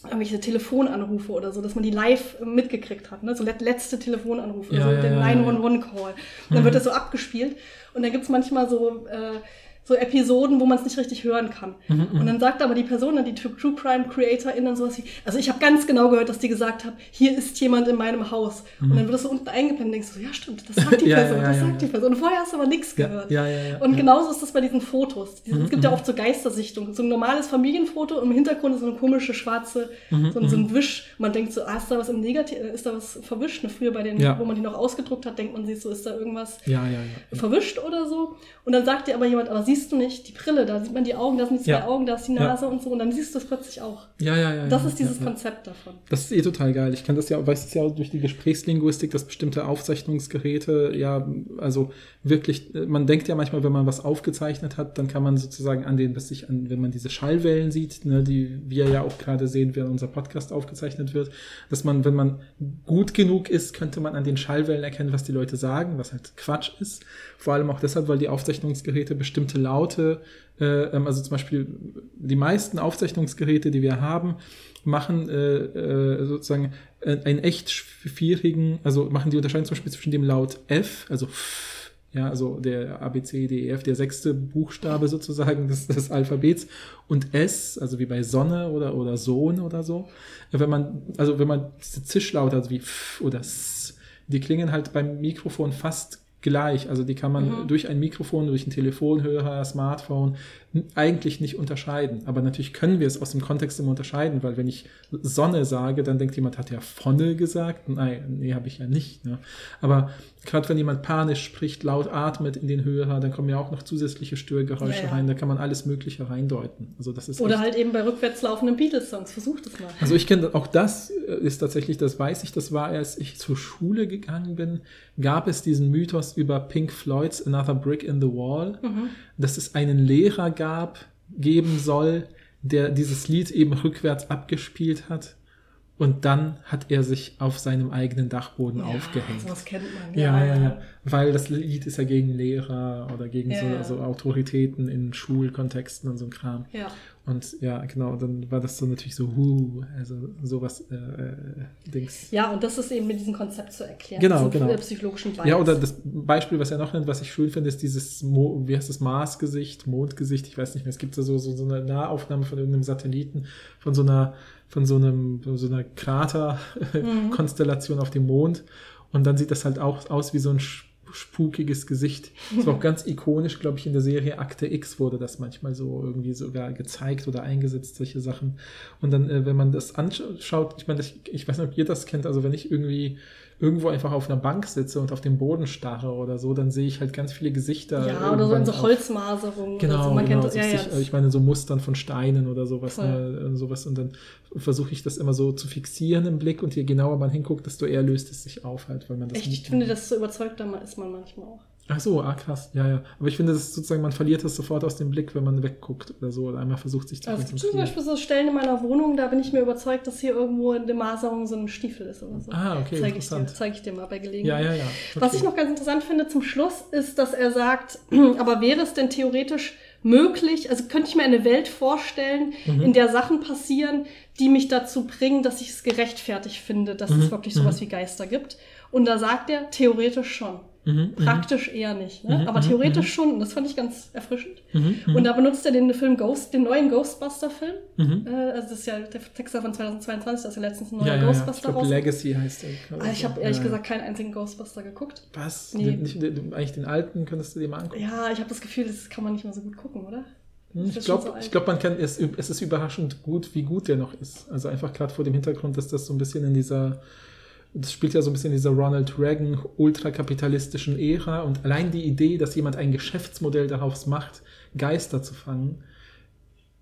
irgendwelche Telefonanrufe oder so, dass man die live mitgekriegt hat, ne? so let letzte Telefonanrufe, Ja, also ja, den ja, ja, ja. 911-Call. Und dann Mhm. wird das so abgespielt und dann gibt's manchmal so, äh, so Episoden, wo man es nicht richtig hören kann. Mhm, mhm. Und dann sagt aber die Person, dann die True Crime Creatorin dann sowas wie, also ich habe ganz genau gehört, dass die gesagt haben, hier ist jemand in meinem Haus. Und dann wird das so unten eingeblendet und denkst du, ja stimmt, das sagt die Mhm. Ja, Person, ja, das ja, sagt die Person. Und vorher hast du aber nichts gehört. Und genauso ist das bei diesen Fotos. Diese- Mhm, Es gibt ja mhm. oft so Geistersichtungen. So ein normales Familienfoto und im Hintergrund ist so eine komische schwarze, Mhm, so, ein- so ein Wisch. Man denkt so, ah, ist da was im Negativ, ist da was verwischt? Ne, Früher bei den, wo man die noch ausgedruckt hat, denkt man sich so, ist da irgendwas verwischt oder so. Und dann sagt dir aber jemand, aber siehst siehst du nicht die Brille, da sieht man die Augen, da sind die zwei Ja. Augen, da ist die Ja. Nase und so und dann siehst du es plötzlich auch. Ja, ja, ja. Das ja, ist dieses ja, ja. Konzept davon. Das ist eh total geil. Ich kann das ja, weiß es ja auch durch die Gesprächslinguistik, dass bestimmte Aufzeichnungsgeräte ja, also wirklich, man denkt ja manchmal, wenn man was aufgezeichnet hat, dann kann man sozusagen an den, was sich an, wenn man diese Schallwellen sieht, ne, die wir ja auch gerade sehen, während unser Podcast aufgezeichnet wird, dass man, wenn man gut genug ist, könnte man an den Schallwellen erkennen, was die Leute sagen, was halt Quatsch ist. Vor allem auch deshalb, weil die Aufzeichnungsgeräte bestimmte Laute, äh, ähm, also zum Beispiel die meisten Aufzeichnungsgeräte, die wir haben, machen äh, äh, sozusagen einen echt schwierigen, also machen die Unterscheidung zum Beispiel zwischen dem Laut F, also F, ja, also der A, B, E, der sechste Buchstabe sozusagen des, des Alphabets und S, also wie bei Sonne oder, oder Sohn oder so. Wenn man, also wenn man diese Zischlaute, also wie F oder S, die klingen halt beim Mikrofon fast gleich. Also die kann man durch ein Mikrofon, durch einen Telefonhörer, Smartphone eigentlich nicht unterscheiden. Aber natürlich können wir es aus dem Kontext immer unterscheiden, weil wenn ich Sonne sage, dann denkt jemand, hat ja Vonne gesagt? Nein, nee, habe ich ja nicht. Ne? Aber gerade wenn jemand panisch spricht, laut atmet in den Hörer, dann kommen ja auch noch zusätzliche Störgeräusche Ja, ja. rein. Da kann man alles Mögliche reindeuten. Also das ist Oder echt- halt eben bei rückwärts laufenden Beatles-Songs. Versuch das mal. also ich kenne auch das äh, ist tatsächlich, das weiß ich, das war, als ich zur Schule gegangen bin, gab es diesen Mythos über Pink Floyds Another Brick in the Wall, dass es einen Lehrer gab, geben soll, der dieses Lied eben rückwärts abgespielt hat und dann hat er sich auf seinem eigenen Dachboden aufgehängt. Sowas kennt man. Ja, ja, ja. Weil das Lied ist ja gegen Lehrer oder gegen Ja, ja. so, so Autoritäten in Schulkontexten und so ein Kram. Ja. Und ja, genau, dann war das so natürlich so, huh, also sowas, äh, äh, Dings. Ja, und das ist eben mit diesem Konzept zu erklären. Genau, diesen genau. psychologischen Bias. Ja, oder das Beispiel, was er noch nennt, was ich schön finde, ist dieses, Mo wie heißt das, Marsgesicht, Mondgesicht, ich weiß nicht mehr, es gibt da so, so, so eine Nahaufnahme von irgendeinem Satelliten, von so einer, von so einem, so einer Krater-Konstellation auf dem Mond. Und dann sieht das halt auch aus wie so ein sch- spukiges Gesicht. Das war auch ganz ikonisch, glaube ich, in der Serie Akte X wurde das manchmal so irgendwie sogar gezeigt oder eingesetzt, solche Sachen. Und dann, äh, wenn man das anschaut, ich meine, ich weiß nicht, ob ihr das kennt, also wenn ich irgendwie irgendwo einfach auf einer Bank sitze und auf den Boden starre oder so, dann sehe ich halt ganz viele Gesichter. ja, oder so in so Holzmaserungen. Genau, so. Man genau. kennt das. Ja, ja, sich, das, ich meine, so Mustern von Steinen oder sowas, ne, sowas. Und dann versuche ich das immer so zu fixieren im Blick und je genauer man hinguckt, desto eher löst es sich auf halt, weil man das echt, ich finde, das so überzeugt dann ist man manchmal auch. Ach so, ah krass, ja, ja. Aber ich finde, das ist sozusagen, man verliert das sofort aus dem Blick, wenn man wegguckt oder so oder einmal versucht, sich zu Also es gibt zum konzentrieren. Beispiel so Stellen in meiner Wohnung, da bin ich mir überzeugt, dass hier irgendwo in der Maserung so ein Stiefel ist oder so. Ah, okay, Zeige ich, dir, zeig ich dir mal bei Ja, Gelegenheit. ja, ja. Was ich noch ganz interessant finde zum Schluss, ist, dass er sagt, aber wäre es denn theoretisch möglich, also könnte ich mir eine Welt vorstellen, Mhm. in der Sachen passieren, die mich dazu bringen, dass ich es gerechtfertigt finde, dass Mhm. es wirklich sowas wie Geister gibt. Und da sagt er, theoretisch schon. Mhm, Praktisch eher nicht, ne? Mhm, aber mhm, theoretisch schon. Und das fand ich ganz erfrischend. Mhm, mhm, Und da benutzt er den Film Ghost, den neuen Ghostbuster-Film. mhm. Äh, also das ist ja der Text von 2022, da ist ja letztens ein neuer Ja, ja, ja. Ich Ghostbuster raus. Legacy heißt der. Ah, ich habe ehrlich Ja, gesagt keinen einzigen Ghostbuster geguckt. Was? Nee. Nicht, nicht, eigentlich den alten könntest du dir mal angucken. Ja, ich habe das Gefühl, das kann man nicht mehr so gut gucken, oder? Hm, Ich so glaube, ich glaub, man kann es, es ist überraschend gut, wie gut der noch ist. Also einfach gerade vor dem Hintergrund, dass das so ein bisschen in dieser, das spielt ja so ein bisschen in dieser Ronald Reagan ultrakapitalistischen Ära und allein die Idee, dass jemand ein Geschäftsmodell daraus macht, Geister zu fangen,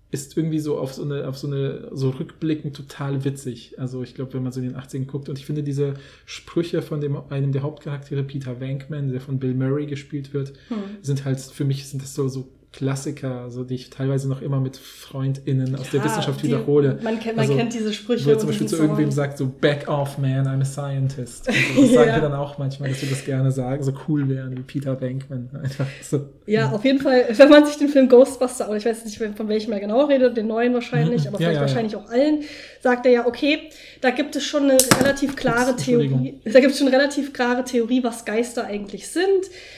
ist irgendwie so auf so eine, auf so eine, so rückblickend total witzig. Also ich glaube, wenn man so in den 80ern guckt und ich finde diese Sprüche von dem, einem der Hauptcharaktere, Peter Venkman, der von Bill Murray gespielt wird, Hm. sind halt, für mich sind das so, so Klassiker, so die ich teilweise noch immer mit FreundInnen aus der Ja, Wissenschaft die- wiederhole. Man kennt, man Also, kennt diese Sprüche. Wo und zum Beispiel zu irgendwem sagt, so back off, man, I'm a scientist. Und so. Das sagen Ja. wir dann auch manchmal, dass wir das gerne sagen, so cool wären wie Peter Bankman. Einfach so. Ja, auf jeden Fall, wenn man sich den Film Ghostbuster, oder ich weiß nicht, von welchem er genau redet, den neuen wahrscheinlich, Mhm. aber vielleicht ja, wahrscheinlich auch allen, sagt er ja, okay, da gibt es schon eine relativ klare Entschuldigung. Theorie, da gibt es schon eine relativ klare Theorie, was Geister eigentlich sind.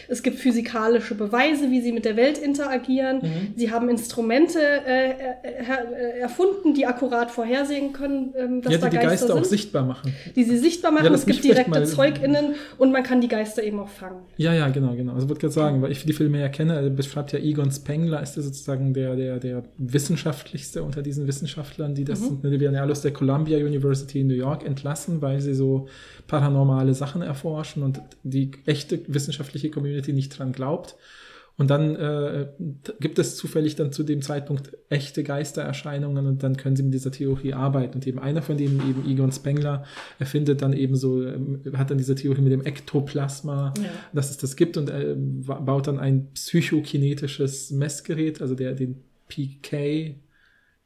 Es gibt physikalische Beweise, wie sie mit der Welt interagieren. Mhm. Sie haben Instrumente äh, äh, äh, erfunden, die akkurat vorhersehen können, ähm, dass Ja, da die die Geister, Geister auch sind, sichtbar machen. die sie sichtbar machen. Ja, es gibt direkte ZeugInnen und man kann die Geister eben auch fangen. Ja, ja, genau, genau. Also ich wollte gerade sagen, weil ich die Filme ja kenne, beschreibt ja Egon Spengler, ist ja sozusagen der, der, der wissenschaftlichste unter diesen Wissenschaftlern, die Mhm. das sind, die werden ja aus der Columbia University in New York entlassen, weil sie so paranormale Sachen erforschen und die echte wissenschaftliche Community nicht dran glaubt. Und dann äh, gibt es zufällig dann zu dem Zeitpunkt echte Geistererscheinungen und dann können sie mit dieser Theorie arbeiten. Und eben einer von denen, eben Egon Spengler, erfindet dann eben so, ähm, hat dann diese Theorie mit dem Ektoplasma, Ja. dass es das gibt und äh, baut dann ein psychokinetisches Messgerät, also der den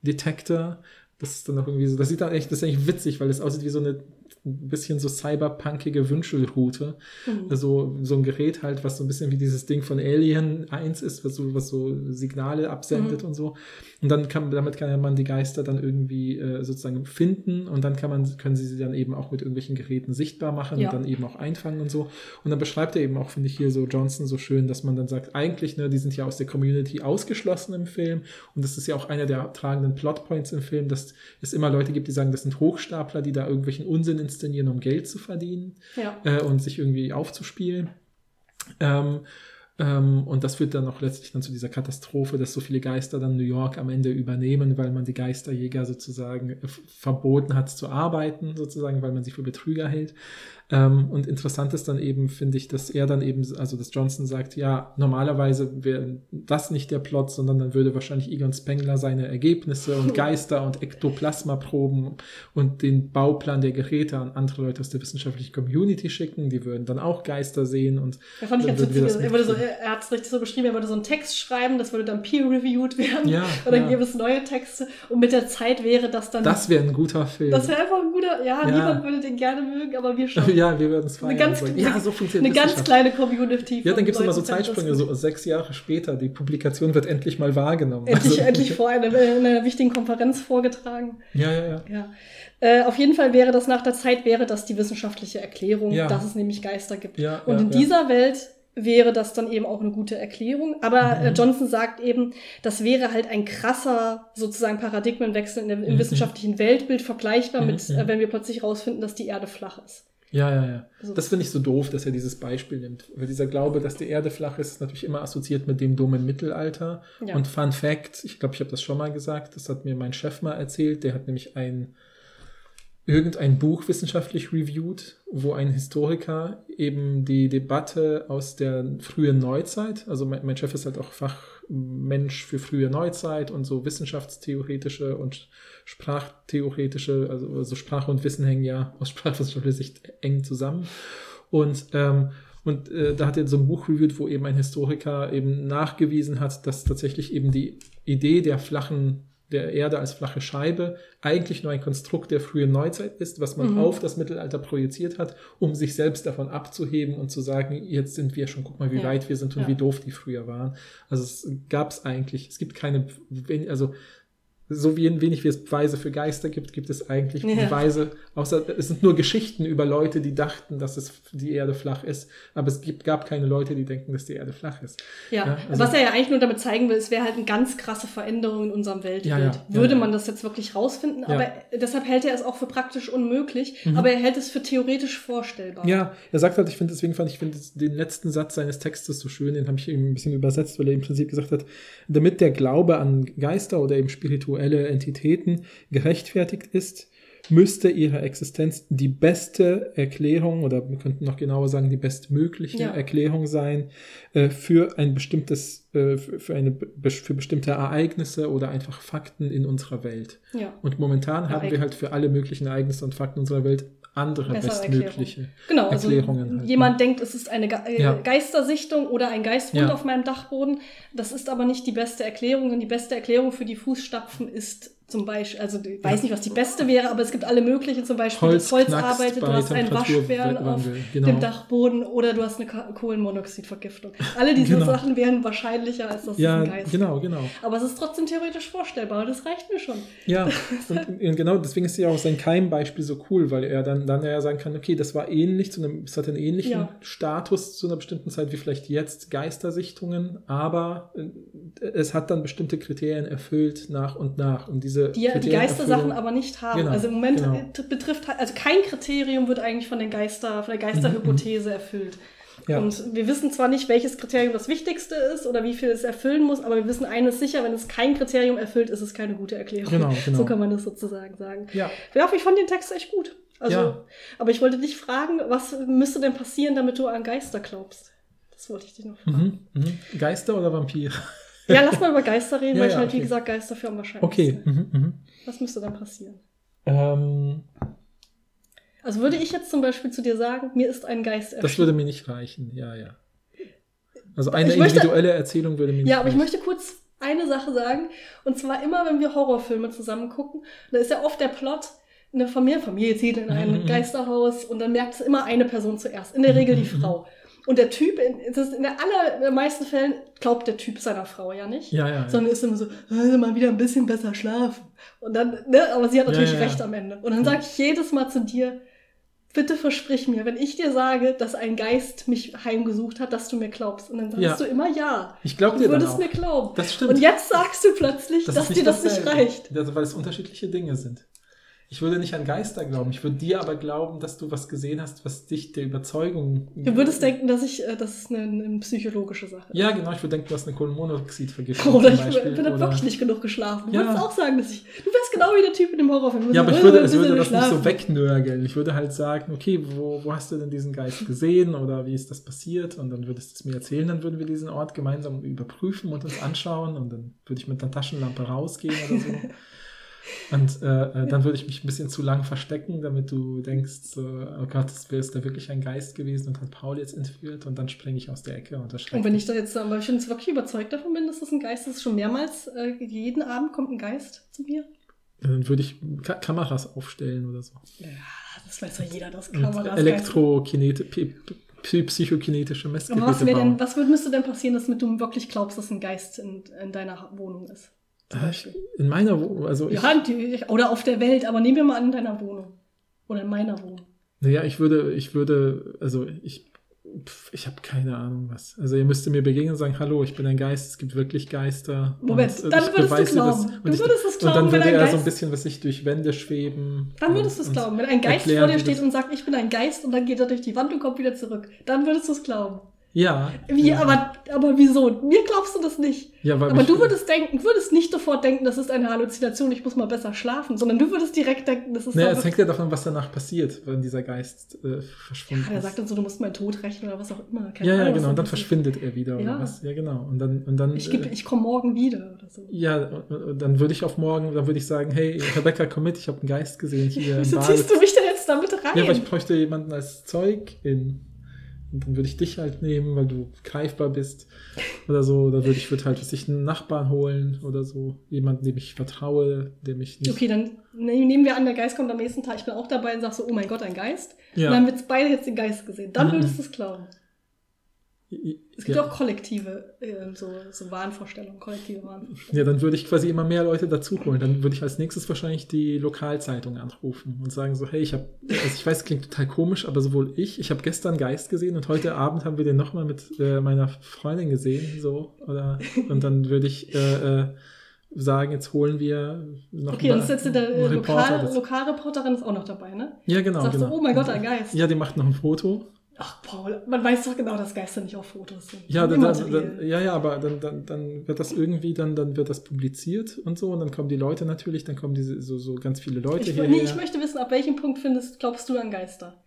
PK-Detektor. Das ist dann auch irgendwie so, das sieht dann echt, das ist eigentlich witzig, weil es aussieht wie so eine ein bisschen so cyberpunkige Wünschelroute. Mhm. Also so ein Gerät halt, was so ein bisschen wie dieses Ding von Alien 1 ist, was so, was so Signale absendet Mhm. und so. Und dann kann, damit kann man die Geister dann irgendwie äh, sozusagen finden und dann kann man, können sie sie dann eben auch mit irgendwelchen Geräten sichtbar machen Ja. und dann eben auch einfangen und so. Und dann beschreibt er eben auch, finde ich hier so Johnson so schön, dass man dann sagt, eigentlich, ne, die sind ja aus der Community ausgeschlossen im Film und das ist ja auch einer der tragenden Plotpoints im Film, dass es immer Leute gibt, die sagen, das sind Hochstapler, die da irgendwelchen Unsinn inszenieren, um Geld zu verdienen Ja. äh, und sich irgendwie aufzuspielen. Ähm, ähm, und das führt dann auch letztlich dann zu dieser Katastrophe, dass so viele Geister dann New York am Ende übernehmen, weil man die Geisterjäger sozusagen äh, verboten hat zu arbeiten, sozusagen, weil man sie für Betrüger hält. Ähm, und interessant ist dann eben, finde ich, dass er dann eben, also dass Johnson sagt, ja, normalerweise wäre das nicht der Plot, sondern dann würde wahrscheinlich Egon Spengler seine Ergebnisse und Geister und Ektoplasma-Proben und den Bauplan der Geräte an andere Leute aus der wissenschaftlichen Community schicken. Die würden dann auch Geister sehen und Ja, fand ich ganz witzig. das Er, würde so, er hat es richtig so beschrieben, er würde so einen Text schreiben, das würde dann peer-reviewed werden. Ja, Und dann ja. gäbe es neue Texte. Und mit der Zeit wäre das dann. das wäre ein guter Film. das wäre einfach ein guter. Ja, Ja. niemand würde den gerne mögen, aber wir schon. ja, wir würden es feiern. Eine ganz, ja, so funktioniert eine ganz kleine Community. Ja, dann gibt es immer so Zeitsprünge, so sechs Jahre später. Die Publikation wird endlich mal wahrgenommen. Endlich, Also- endlich vor einer, in einer wichtigen Konferenz vorgetragen. Ja, ja, ja. Ja. Äh, auf jeden Fall wäre das nach der Zeit, wäre das die wissenschaftliche Erklärung, Ja. dass es nämlich Geister gibt. Ja, Und ja, in ja. dieser Welt wäre das dann eben auch eine gute Erklärung. Aber Mhm. äh, Johnson sagt eben, das wäre halt ein krasser sozusagen Paradigmenwechsel in der, im Mhm. wissenschaftlichen Weltbild, vergleichbar Mhm, mit, mhm. äh, wenn wir plötzlich rausfinden, dass die Erde flach ist. Ja, ja, ja. Also- Das finde ich so doof, dass er dieses Beispiel nimmt. Weil dieser Glaube, dass die Erde flach ist, ist natürlich immer assoziiert mit dem dummen Mittelalter. Ja. Und Fun Fact, ich glaube, ich habe das schon mal gesagt, das hat mir mein Chef mal erzählt, der hat nämlich ein irgendein Buch wissenschaftlich reviewed, wo ein Historiker eben die Debatte aus der frühen Neuzeit, also mein, mein Chef ist halt auch Fachmensch für frühe Neuzeit und so wissenschaftstheoretische und sprachtheoretische, also, also Sprache und Wissen hängen ja aus sprachwissenschaftlicher Sicht eng zusammen. Und ähm, und äh, da hat er so ein Buch reviewt, wo eben ein Historiker eben nachgewiesen hat, dass tatsächlich eben die Idee der flachen, der Erde als flache Scheibe eigentlich nur ein Konstrukt der frühen Neuzeit ist, was man Mhm. auf das Mittelalter projiziert hat, um sich selbst davon abzuheben und zu sagen, jetzt sind wir schon, guck mal, wie Ja. weit wir sind und Ja. wie doof die früher waren. Also es gab es eigentlich, es gibt keine, also so wie wenig wie es Beweise für Geister gibt, gibt es eigentlich Ja. Beweise, außer es sind nur Geschichten über Leute, die dachten, dass es die Erde flach ist, aber es gibt, gab keine Leute, die denken, dass die Erde flach ist. Ja, Ja, also- was er ja eigentlich nur damit zeigen will, es wäre halt eine ganz krasse Veränderung in unserem Weltbild. Ja, Würde man das jetzt wirklich rausfinden, aber deshalb hält er es auch für praktisch unmöglich, Mhm. aber er hält es für theoretisch vorstellbar. Ja, er sagt halt, ich finde, deswegen fand ich finde den letzten Satz seines Textes so schön, den habe ich eben ein bisschen übersetzt, weil er im Prinzip gesagt hat, damit der Glaube an Geister oder eben spirituelle Entitäten gerechtfertigt ist, müsste ihre Existenz die beste Erklärung oder wir könnten noch genauer sagen, die bestmögliche Ja. Erklärung sein äh, für ein bestimmtes, äh, für, eine, für bestimmte Ereignisse oder einfach Fakten in unserer Welt. Ja. Und momentan haben wir Ereign- halt für alle möglichen Ereignisse und Fakten unserer Welt andere Bessere bestmögliche Genau, also Erklärungen. halt, jemand ne? denkt, es ist eine Ge äh, Ja. Geistersichtung oder ein Geistbund Ja. auf meinem Dachboden. Das ist aber nicht die beste Erklärung, denn die beste Erklärung für die Fußstapfen ist zum Beispiel, also ich weiß nicht, was die beste wäre, aber es gibt alle möglichen, zum Beispiel Holz das Holz knackst arbeitet, du hast einen Waschbären auf genau. dem Dachboden oder du hast eine Kohlenmonoxidvergiftung. Alle diese Genau. Sachen wären wahrscheinlicher, als dass es Ja, Geist genau, genau. Aber es ist trotzdem theoretisch vorstellbar und das reicht mir schon. Ja, und, und genau deswegen ist ja auch sein Keimbeispiel so cool, weil er dann, dann ja sagen kann, okay, das war ähnlich, zu einem, es hat einen ähnlichen Ja. Status zu einer bestimmten Zeit wie vielleicht jetzt Geistersichtungen, aber äh, es hat dann bestimmte Kriterien erfüllt nach und nach. Und diese Die ja die Kriterien Geistersachen aber nicht haben. Genau, also im Moment genau. betrifft halt- also kein Kriterium wird eigentlich von den Geister, von der Geisterhypothese erfüllt. Mhm, Ja. Und wir wissen zwar nicht, welches Kriterium das wichtigste ist oder wie viel es erfüllen muss, aber wir wissen eines sicher, wenn es kein Kriterium erfüllt, ist es keine gute Erklärung. Genau, genau. So kann man das sozusagen sagen. Ja. Ja, ich fand den Text echt gut. Also, Ja. aber ich wollte dich fragen, was müsste denn passieren, damit du an Geister glaubst? Das wollte ich dich noch fragen. Mhm, mhm. Geister oder Vampire? Ja, lass mal über Geister reden, Ja, weil ich ja, halt, wie okay. gesagt, Geister für am wahrscheinlichsten. Okay. Mhm, mhm. Was müsste dann passieren? Ähm, Also würde ich jetzt zum Beispiel zu dir sagen, mir ist ein Geist das erschienen. würde mir nicht reichen, ja, ja. Also eine Ich möchte- individuelle Erzählung würde mir nicht Ja, aber ich reichen. möchte kurz eine Sache sagen. Und zwar immer, wenn wir Horrorfilme zusammen gucken, da ist ja oft der Plot, eine Familie, Familie zieht in ein Mhm. Geisterhaus und dann merkt es immer eine Person zuerst. In der Regel die. Frau. Und der Typ, in, das ist in der allermeisten Fällen glaubt der Typ seiner Frau ja nicht. Ja, ja. ja. Sondern ist immer so, "Ah, mal wieder ein bisschen besser schlafen. Und dann, ne, aber sie hat natürlich Ja, recht am Ende. Und dann sage ich jedes Mal zu dir, bitte versprich mir, wenn ich dir sage, dass ein Geist mich heimgesucht hat, dass du mir glaubst. Und dann sagst Ja. du immer ja. Ich glaube Du dir dann würdest mir glauben. Das stimmt. Und jetzt sagst du plötzlich, Das dass dir das nicht dasselbe. reicht. Also, weil es unterschiedliche Dinge sind. Ich würde nicht an Geister glauben. Ich würde dir aber glauben, dass du was gesehen hast, was dich der Überzeugung. Du würdest denken, dass ich, äh, das ist eine, eine psychologische Sache. Ja, genau. Ich würde denken, du hast eine Kohlenmonoxidvergiftung. Oder ich Beispiel, bin da oder- wirklich nicht genug geschlafen. Du Ja. würdest auch sagen, dass ich. Du wärst genau wie der Typ in dem Horrorfilm. Ja, aber ich würde, bisschen würde das nicht so wegnörgeln. Ich würde halt sagen, okay, wo, wo hast du denn diesen Geist gesehen oder wie ist das passiert? Und dann würdest du es mir erzählen, dann würden wir diesen Ort gemeinsam überprüfen und uns anschauen und dann würde ich mit einer Taschenlampe rausgehen oder so. Und äh, äh, dann würde ich mich ein bisschen zu lang verstecken, damit du denkst, so, oh Gott, das wäre da wirklich ein Geist gewesen und hat Paul jetzt entführt und dann springe ich aus der Ecke und erschrecke Und wenn ich da jetzt aber ich bin jetzt wirklich überzeugt davon bin, dass das ein Geist ist, schon mehrmals, äh, jeden Abend kommt ein Geist zu mir. Dann würde ich Ka Kameras aufstellen oder so. Ja, das weiß doch jeder, das Und Kameras. P- psychokinetische Aber Messgeräte was, wär bauen. denn, was müsste denn passieren, damit du wirklich glaubst, dass ein Geist in, in deiner Wohnung ist? Zum Beispiel. In meiner Wohnung, also ich, Ja, oder auf der Welt, aber nehmen wir mal an in deiner Wohnung. Oder in meiner Wohnung. naja, ich würde, ich würde, also ich, pf, ich habe keine Ahnung was. Also ihr müsst mir begegnen und sagen, hallo, ich bin ein Geist, es gibt wirklich Geister. Moment, und, dann würdest du glauben. Das, Du und ich, würdest es Und glauben, dann wenn würde er so Geist- ein bisschen, was ich durch Wände schweben. Dann würdest du es und- glauben. Wenn ein Geist erklären, vor dir steht und sagt, ich bin ein Geist und dann geht er durch die Wand und kommt wieder zurück, dann würdest du es glauben. Ja. Wie, ja. aber, aber wieso? Mir glaubst du das nicht. ja, weil Aber du würdest denken, würdest nicht sofort denken, das ist eine Halluzination, ich muss mal besser schlafen, sondern du würdest direkt denken, das ist Naja, es hängt ja davon, was danach passiert, wenn dieser Geist äh, verschwunden Ja, der ist. sagt dann so, du musst meinen Tod rechnen oder was auch immer. Keine ja, ja, Ahnung, was genau. Und dann verschwindet er wieder Ja. was. Ja, genau. Und dann, und dann. Ich, geb- äh, ich komme morgen wieder oder so. ja, und- dann würde ich auf morgen, dann würde ich sagen, hey, Rebecca, komm mit, ich habe einen Geist gesehen hier Wieso ziehst du mich denn jetzt damit rein? Ja, aber ich bräuchte jemanden als Zeug in. Dann würde ich dich halt nehmen, weil du greifbar bist. Oder so. Oder würde ich würde halt sich einen Nachbarn holen oder so. Jemanden, dem ich vertraue, dem ich nicht. okay, dann ne- nehmen wir an, der Geist kommt am nächsten Tag, ich bin auch dabei und sag so, oh mein Gott, ein Geist. Ja. Und dann haben wir jetzt beide jetzt den Geist gesehen. Dann Mhm. würdest du es glauben. Es gibt ja. auch kollektive, ähm, so, so Wahnvorstellungen, kollektive Wahnvorstellungen. Ja, dann würde ich quasi immer mehr Leute dazu holen. Dann würde ich als nächstes wahrscheinlich die Lokalzeitung anrufen und sagen so, hey, ich habe, also ich weiß, klingt total komisch, aber sowohl ich, ich habe gestern Geist gesehen und heute Abend haben wir den nochmal mit äh, meiner Freundin gesehen, so, oder, und dann würde ich äh, äh, sagen, jetzt holen wir noch Okay, und das ist jetzt der äh, Lokal. Lokalreporterin ist auch noch dabei, ne? Ja, genau, Sagst genau. du, oh mein Gott, ein Geist. Ja, die macht noch ein Foto. Ach, Paul, man weiß doch genau, dass Geister nicht auf Fotos sind. Ja, dann, dann, dann, ja, ja, aber dann, dann, dann wird das irgendwie, dann, dann wird das publiziert und so und dann kommen die Leute natürlich, dann kommen diese so, so ganz viele Leute ich, hierher. nee, ich möchte wissen, ab welchem Punkt findest, glaubst du an Geister?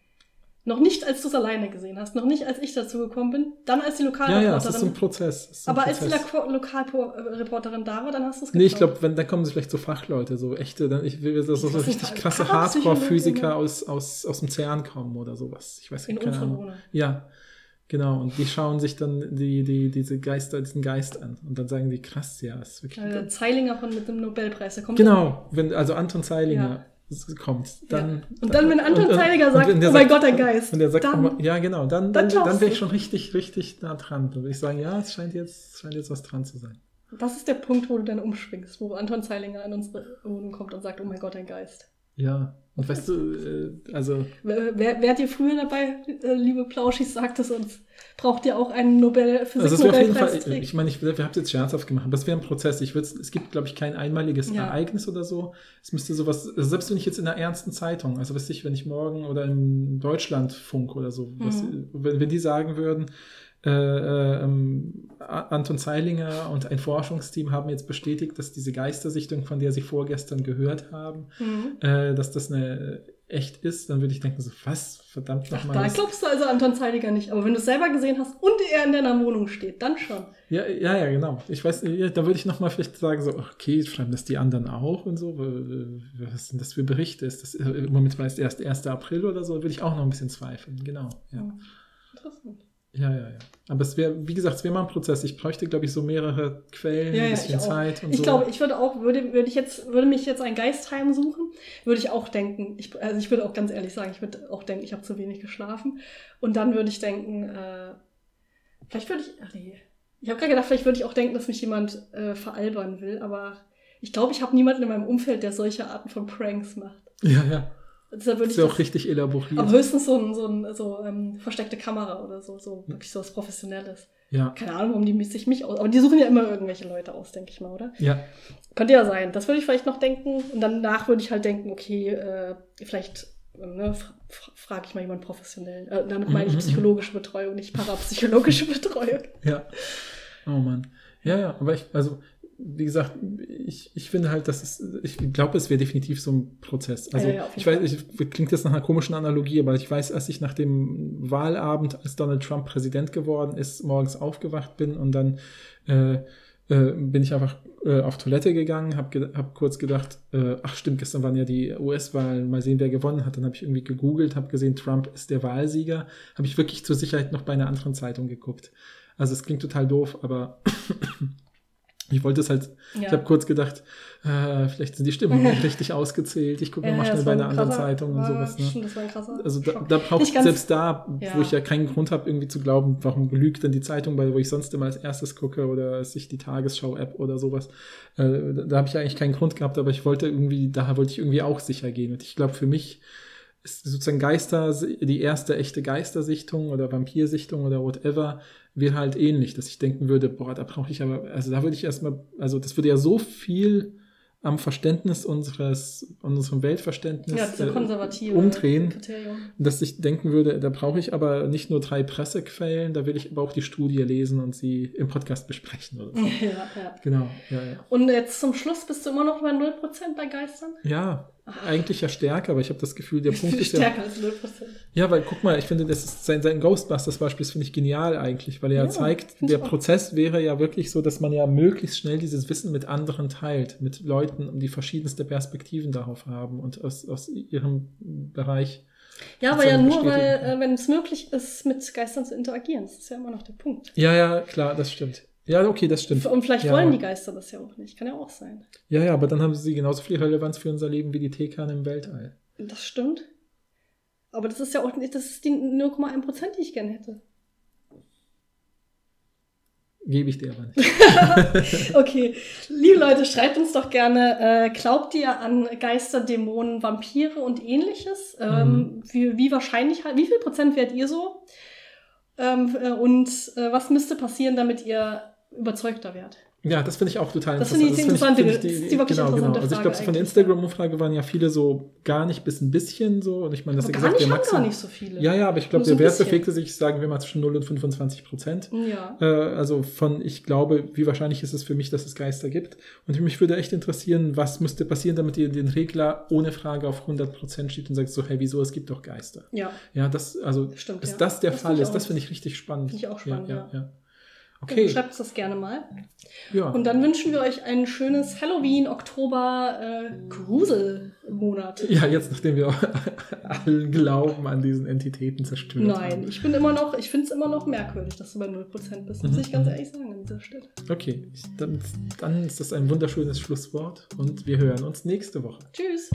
Noch nicht, als du es alleine gesehen hast, noch nicht, als ich dazu gekommen bin, dann als die ja, Lokalreporterin. ja, es ist so ein Prozess. es ist ein aber als die Prozess. Lo- Lokalreporterin da war, dann hast du es Nee, ich glaube, wenn dann kommen sie vielleicht so Fachleute, so echte, dann ich will so, so richtig Fach- krasse? Hardcore-Physiker aus, aus, aus dem CERN kommen oder sowas. Ich weiß keine Ahnung. Wohnung. Ja, genau. Und die schauen sich dann die, die, diese Geister, diesen Geist an. Und dann sagen die, krass, ja, ist wirklich. Äh, Zeilinger von mit dem Nobelpreis, der kommt genau, wenn, also Anton Zeilinger Ja. Kommt, dann. Ja. Und dann, wenn Anton und sagt, oh mein sagt- Gott, ein Geist, Und der sagt, dann- oh mein- ja, genau, dann, dann dann, dann, wäre ich schon richtig, richtig nah dran. Dann würde ich sagen, ja, es scheint jetzt, scheint jetzt was dran zu sein. Das ist der Punkt, wo du dann umschwingst, wo Anton Zeilinger in unsere Wohnung kommt und sagt, oh mein Gott, ein Geist. Ja. Und weißt du, äh, also. Wer, wer, wärt ihr früher dabei, äh, liebe Plauschis, sagt es uns. Braucht ihr auch einen Nobel Also es wäre auf jeden Fall, ich meine, ich, wir haben es jetzt scherzhaft gemacht, aber es wäre ein Prozess. Ich würd's, es gibt, glaube ich, kein einmaliges Ja. Ereignis oder so. Es müsste sowas, also selbst wenn ich jetzt in einer ernsten Zeitung, also weiß ich, wenn ich morgen oder im Deutschlandfunk oder so, was, Mhm. wenn, wenn die sagen würden, äh, äh, ähm, Anton Zeilinger und ein Forschungsteam haben jetzt bestätigt, dass diese Geistersichtung, von der sie vorgestern gehört haben, Mhm. äh, dass das eine echt ist, dann würde ich denken so, was, verdammt nochmal. da glaubst du also Anton Zeiliger nicht. Aber wenn du es selber gesehen hast und er in deiner Wohnung steht, dann schon. Ja, ja, ja, genau. Ich weiß, ja, da würde ich nochmal vielleicht sagen, so, okay, schreiben das die anderen auch und so. Was sind das für Berichte? Ist das im Moment war es erst 1. April oder so, würde ich auch noch ein bisschen zweifeln. Genau. Ja, Hm. Interessant. Ja, ja. ja. Aber es wäre, wie gesagt, es wäre mal ein Prozess. Ich bräuchte, glaube ich, so mehrere Quellen, Ja, ein ja, bisschen ich auch. Zeit und Ich so. glaube, ich würde auch, würde, würde ich jetzt, würde mich jetzt ein Geist heimsuchen, würde ich auch denken, ich, also ich würde auch ganz ehrlich sagen, ich würde auch denken, ich habe zu wenig geschlafen. Und dann würde ich denken, äh, vielleicht würde ich, ach nee, ich habe gerade gedacht, vielleicht würde ich auch denken, dass mich jemand äh, veralbern will, aber ich glaube, ich habe niemanden in meinem Umfeld, der solche Arten von Pranks macht. ja, ja. Deshalb würde Das ist ja auch richtig elaboriert. aber höchstens so ein, so ein so, ähm, versteckte Kamera oder so, so wirklich so was Professionelles. ja, Keine Ahnung, warum die sich mich aus, aber die suchen ja immer irgendwelche Leute aus, denke ich mal, oder? ja. Könnte ja sein. Das würde ich vielleicht noch denken. Und danach würde ich halt denken, okay, äh, vielleicht äh, ne, fra fra frage ich mal jemanden professionell. Äh, damit meine ich Mhm, mhm. psychologische Betreuung, nicht parapsychologische Betreuung. Ja. Oh Mann. Ja, ja, aber ich, also, wie gesagt, ich, ich finde halt, dass es, ich glaube, es wäre definitiv so ein Prozess. Also, Ja, ja, ich weiß, ich, klingt jetzt nach einer komischen Analogie, aber ich weiß, als ich nach dem Wahlabend, als Donald Trump Präsident geworden ist, morgens aufgewacht bin und dann äh, äh, bin ich einfach äh, auf Toilette gegangen, habe ge hab kurz gedacht, äh, ach stimmt, gestern waren ja die US-Wahlen, mal sehen, wer gewonnen hat. Dann habe ich irgendwie gegoogelt, habe gesehen, Trump ist der Wahlsieger. Habe ich wirklich zur Sicherheit noch bei einer anderen Zeitung geguckt. Also es klingt total doof, aber ich wollte es halt, ich habe kurz gedacht, äh, vielleicht sind die Stimmen nicht richtig ausgezählt. Ich gucke Ja, ja, schnell bei einer ein anderen krasser- Zeitung und sowas. Ne? Stimmt, das war ein krasser Also da, da braucht selbst da, Ja. wo ich ja keinen Grund habe, irgendwie zu glauben, warum belügt denn die Zeitung, weil wo ich sonst immer als erstes gucke oder sich die Tagesschau-App oder sowas. Äh, da da habe ich ja eigentlich keinen Grund gehabt, aber ich wollte irgendwie, da wollte ich irgendwie auch sicher gehen. Und ich glaube, für mich ist sozusagen Geister, die erste echte Geistersichtung oder Vampirsichtung oder whatever, wäre halt ähnlich, dass ich denken würde, boah, da brauche ich aber, also da würde ich erstmal, also das würde ja so viel am Verständnis unseres, unserem Weltverständnis ja, äh, umdrehen, Kriterium. dass ich denken würde, da brauche ich aber nicht nur drei Pressequellen, da will ich aber auch die Studie lesen und sie im Podcast besprechen oder so. Ja, ja. Genau, ja, ja. Und jetzt zum Schluss bist du immer noch bei 0% bei Geistern? Ja, eigentlich ja stärker, aber ich habe das Gefühl, der Punkt ist ja. Stärker als 0%. Ja, weil guck mal, ich finde, das ist sein, sein Ghostbusters-Beispiel, finde ich genial eigentlich, weil er ja, zeigt, der. Prozess wäre ja wirklich so, dass man ja möglichst schnell dieses Wissen mit anderen teilt, mit Leuten, die verschiedenste Perspektiven darauf haben und aus, aus ihrem Bereich. Ja, aber ja nur, weil, äh, wenn es möglich ist, mit Geistern zu interagieren. Das ist ja immer noch der Punkt. Ja, ja, klar, das stimmt. Ja, okay, das stimmt. Und vielleicht ja. wollen die Geister das ja auch nicht. Kann ja auch sein. Ja, ja, aber dann haben sie genauso viel Relevanz für unser Leben wie die Teekanne im Weltall. Das stimmt. Aber das ist ja auch nicht, das ist die 0,1 Prozent, die ich gerne hätte. Gebe ich dir aber nicht. Okay, liebe Leute, schreibt uns doch gerne, äh, glaubt ihr an Geister, Dämonen, Vampire und ähnliches? Ähm, wie, wie wahrscheinlich, wie viel Prozent wärt ihr so? Ähm, äh, und äh, was müsste passieren, damit ihr überzeugter wärt? Ja, das finde ich auch total Das finde ich interessant, finde das ist die wirklich genau, interessante genau. Also ich glaube, von der Instagram-Umfrage waren ja viele so gar nicht bis ein bisschen so. Und ich meine, das Aber ist gar gesagt, nicht, Maximum. gar nicht so viele. Ja, ja, aber ich glaube, so der Wert bewegte sich, sagen wir mal, zwischen 0 und 25 Prozent. Ja. Äh, also von, ich glaube, wie wahrscheinlich ist es für mich, dass es Geister gibt. Und mich würde echt interessieren, was müsste passieren, damit ihr den Regler ohne Frage auf 100 Prozent schiebt und sagt so, hey, wieso, es gibt doch Geister. Ja. Ja, das, also, Stimmt, ist ja. das der Das Fall ich ist, das finde ich richtig spannend. Finde ich auch spannend, ja. ja. Okay, Schreibt uns das gerne mal. ja. Und dann wünschen wir euch ein schönes Halloween, Oktober, äh, Grusel-Monat. Ja, jetzt nachdem wir allen Glauben an diesen Entitäten zerstört Nein, haben. ich bin immer noch, ich finde es immer noch merkwürdig, dass du bei 0% bist, muss Mhm. ich ganz ehrlich sagen an dieser Stelle. Okay, ich, dann, dann ist das ein wunderschönes Schlusswort und wir hören uns nächste Woche. Tschüss.